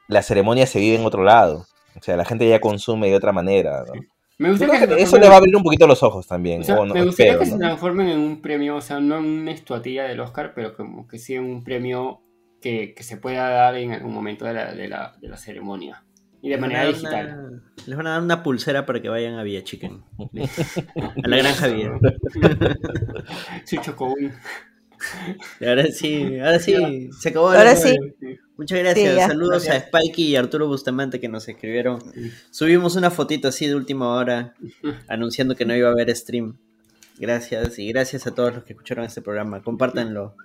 la ceremonia se vive en otro lado. O sea, la gente ya consume de otra manera. ¿no? Me Yo gustaría creo que que se eso le va a abrir un poquito los ojos también. O sea, o no, me gustaría espero, que se transformen en un premio, o sea, no en una estatuilla del Oscar, pero como que sí en un premio que, que se pueda dar en algún momento de la, de la, de la ceremonia. Y de les manera digital. una- les van a dar una pulsera para que vayan a Villa Chicken. A la granja Villa. Su chocobún. Y ahora sí, ahora sí, se acabó. la Ahora hora. sí. Muchas gracias. Sí. Saludos Gracias. a Spikey y Arturo Bustamante que nos escribieron. Subimos una fotito así de última hora anunciando que no iba a haber stream. Gracias y gracias a todos los que escucharon este programa. Compártanlo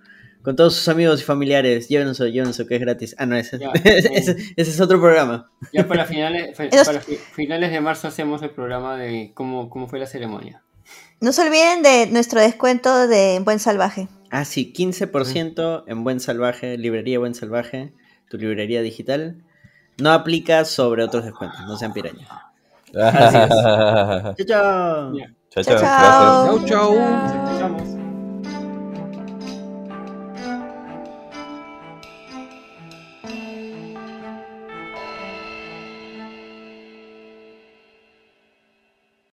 con todos sus amigos y familiares. Llévenlo, llévenlo, que es gratis. Ah, no, ese, Ya, ese, ese es otro programa. Ya para finales, para finales de marzo hacemos el programa de cómo, cómo fue la ceremonia. No se olviden de nuestro descuento de Buen Salvaje. Ah, sí, 15% en Buen Salvaje, librería Buen Salvaje, tu librería digital. No aplica sobre otros descuentos, no sean pirañas. Chao, chao. Ya. Chao, Chao, chao. chao.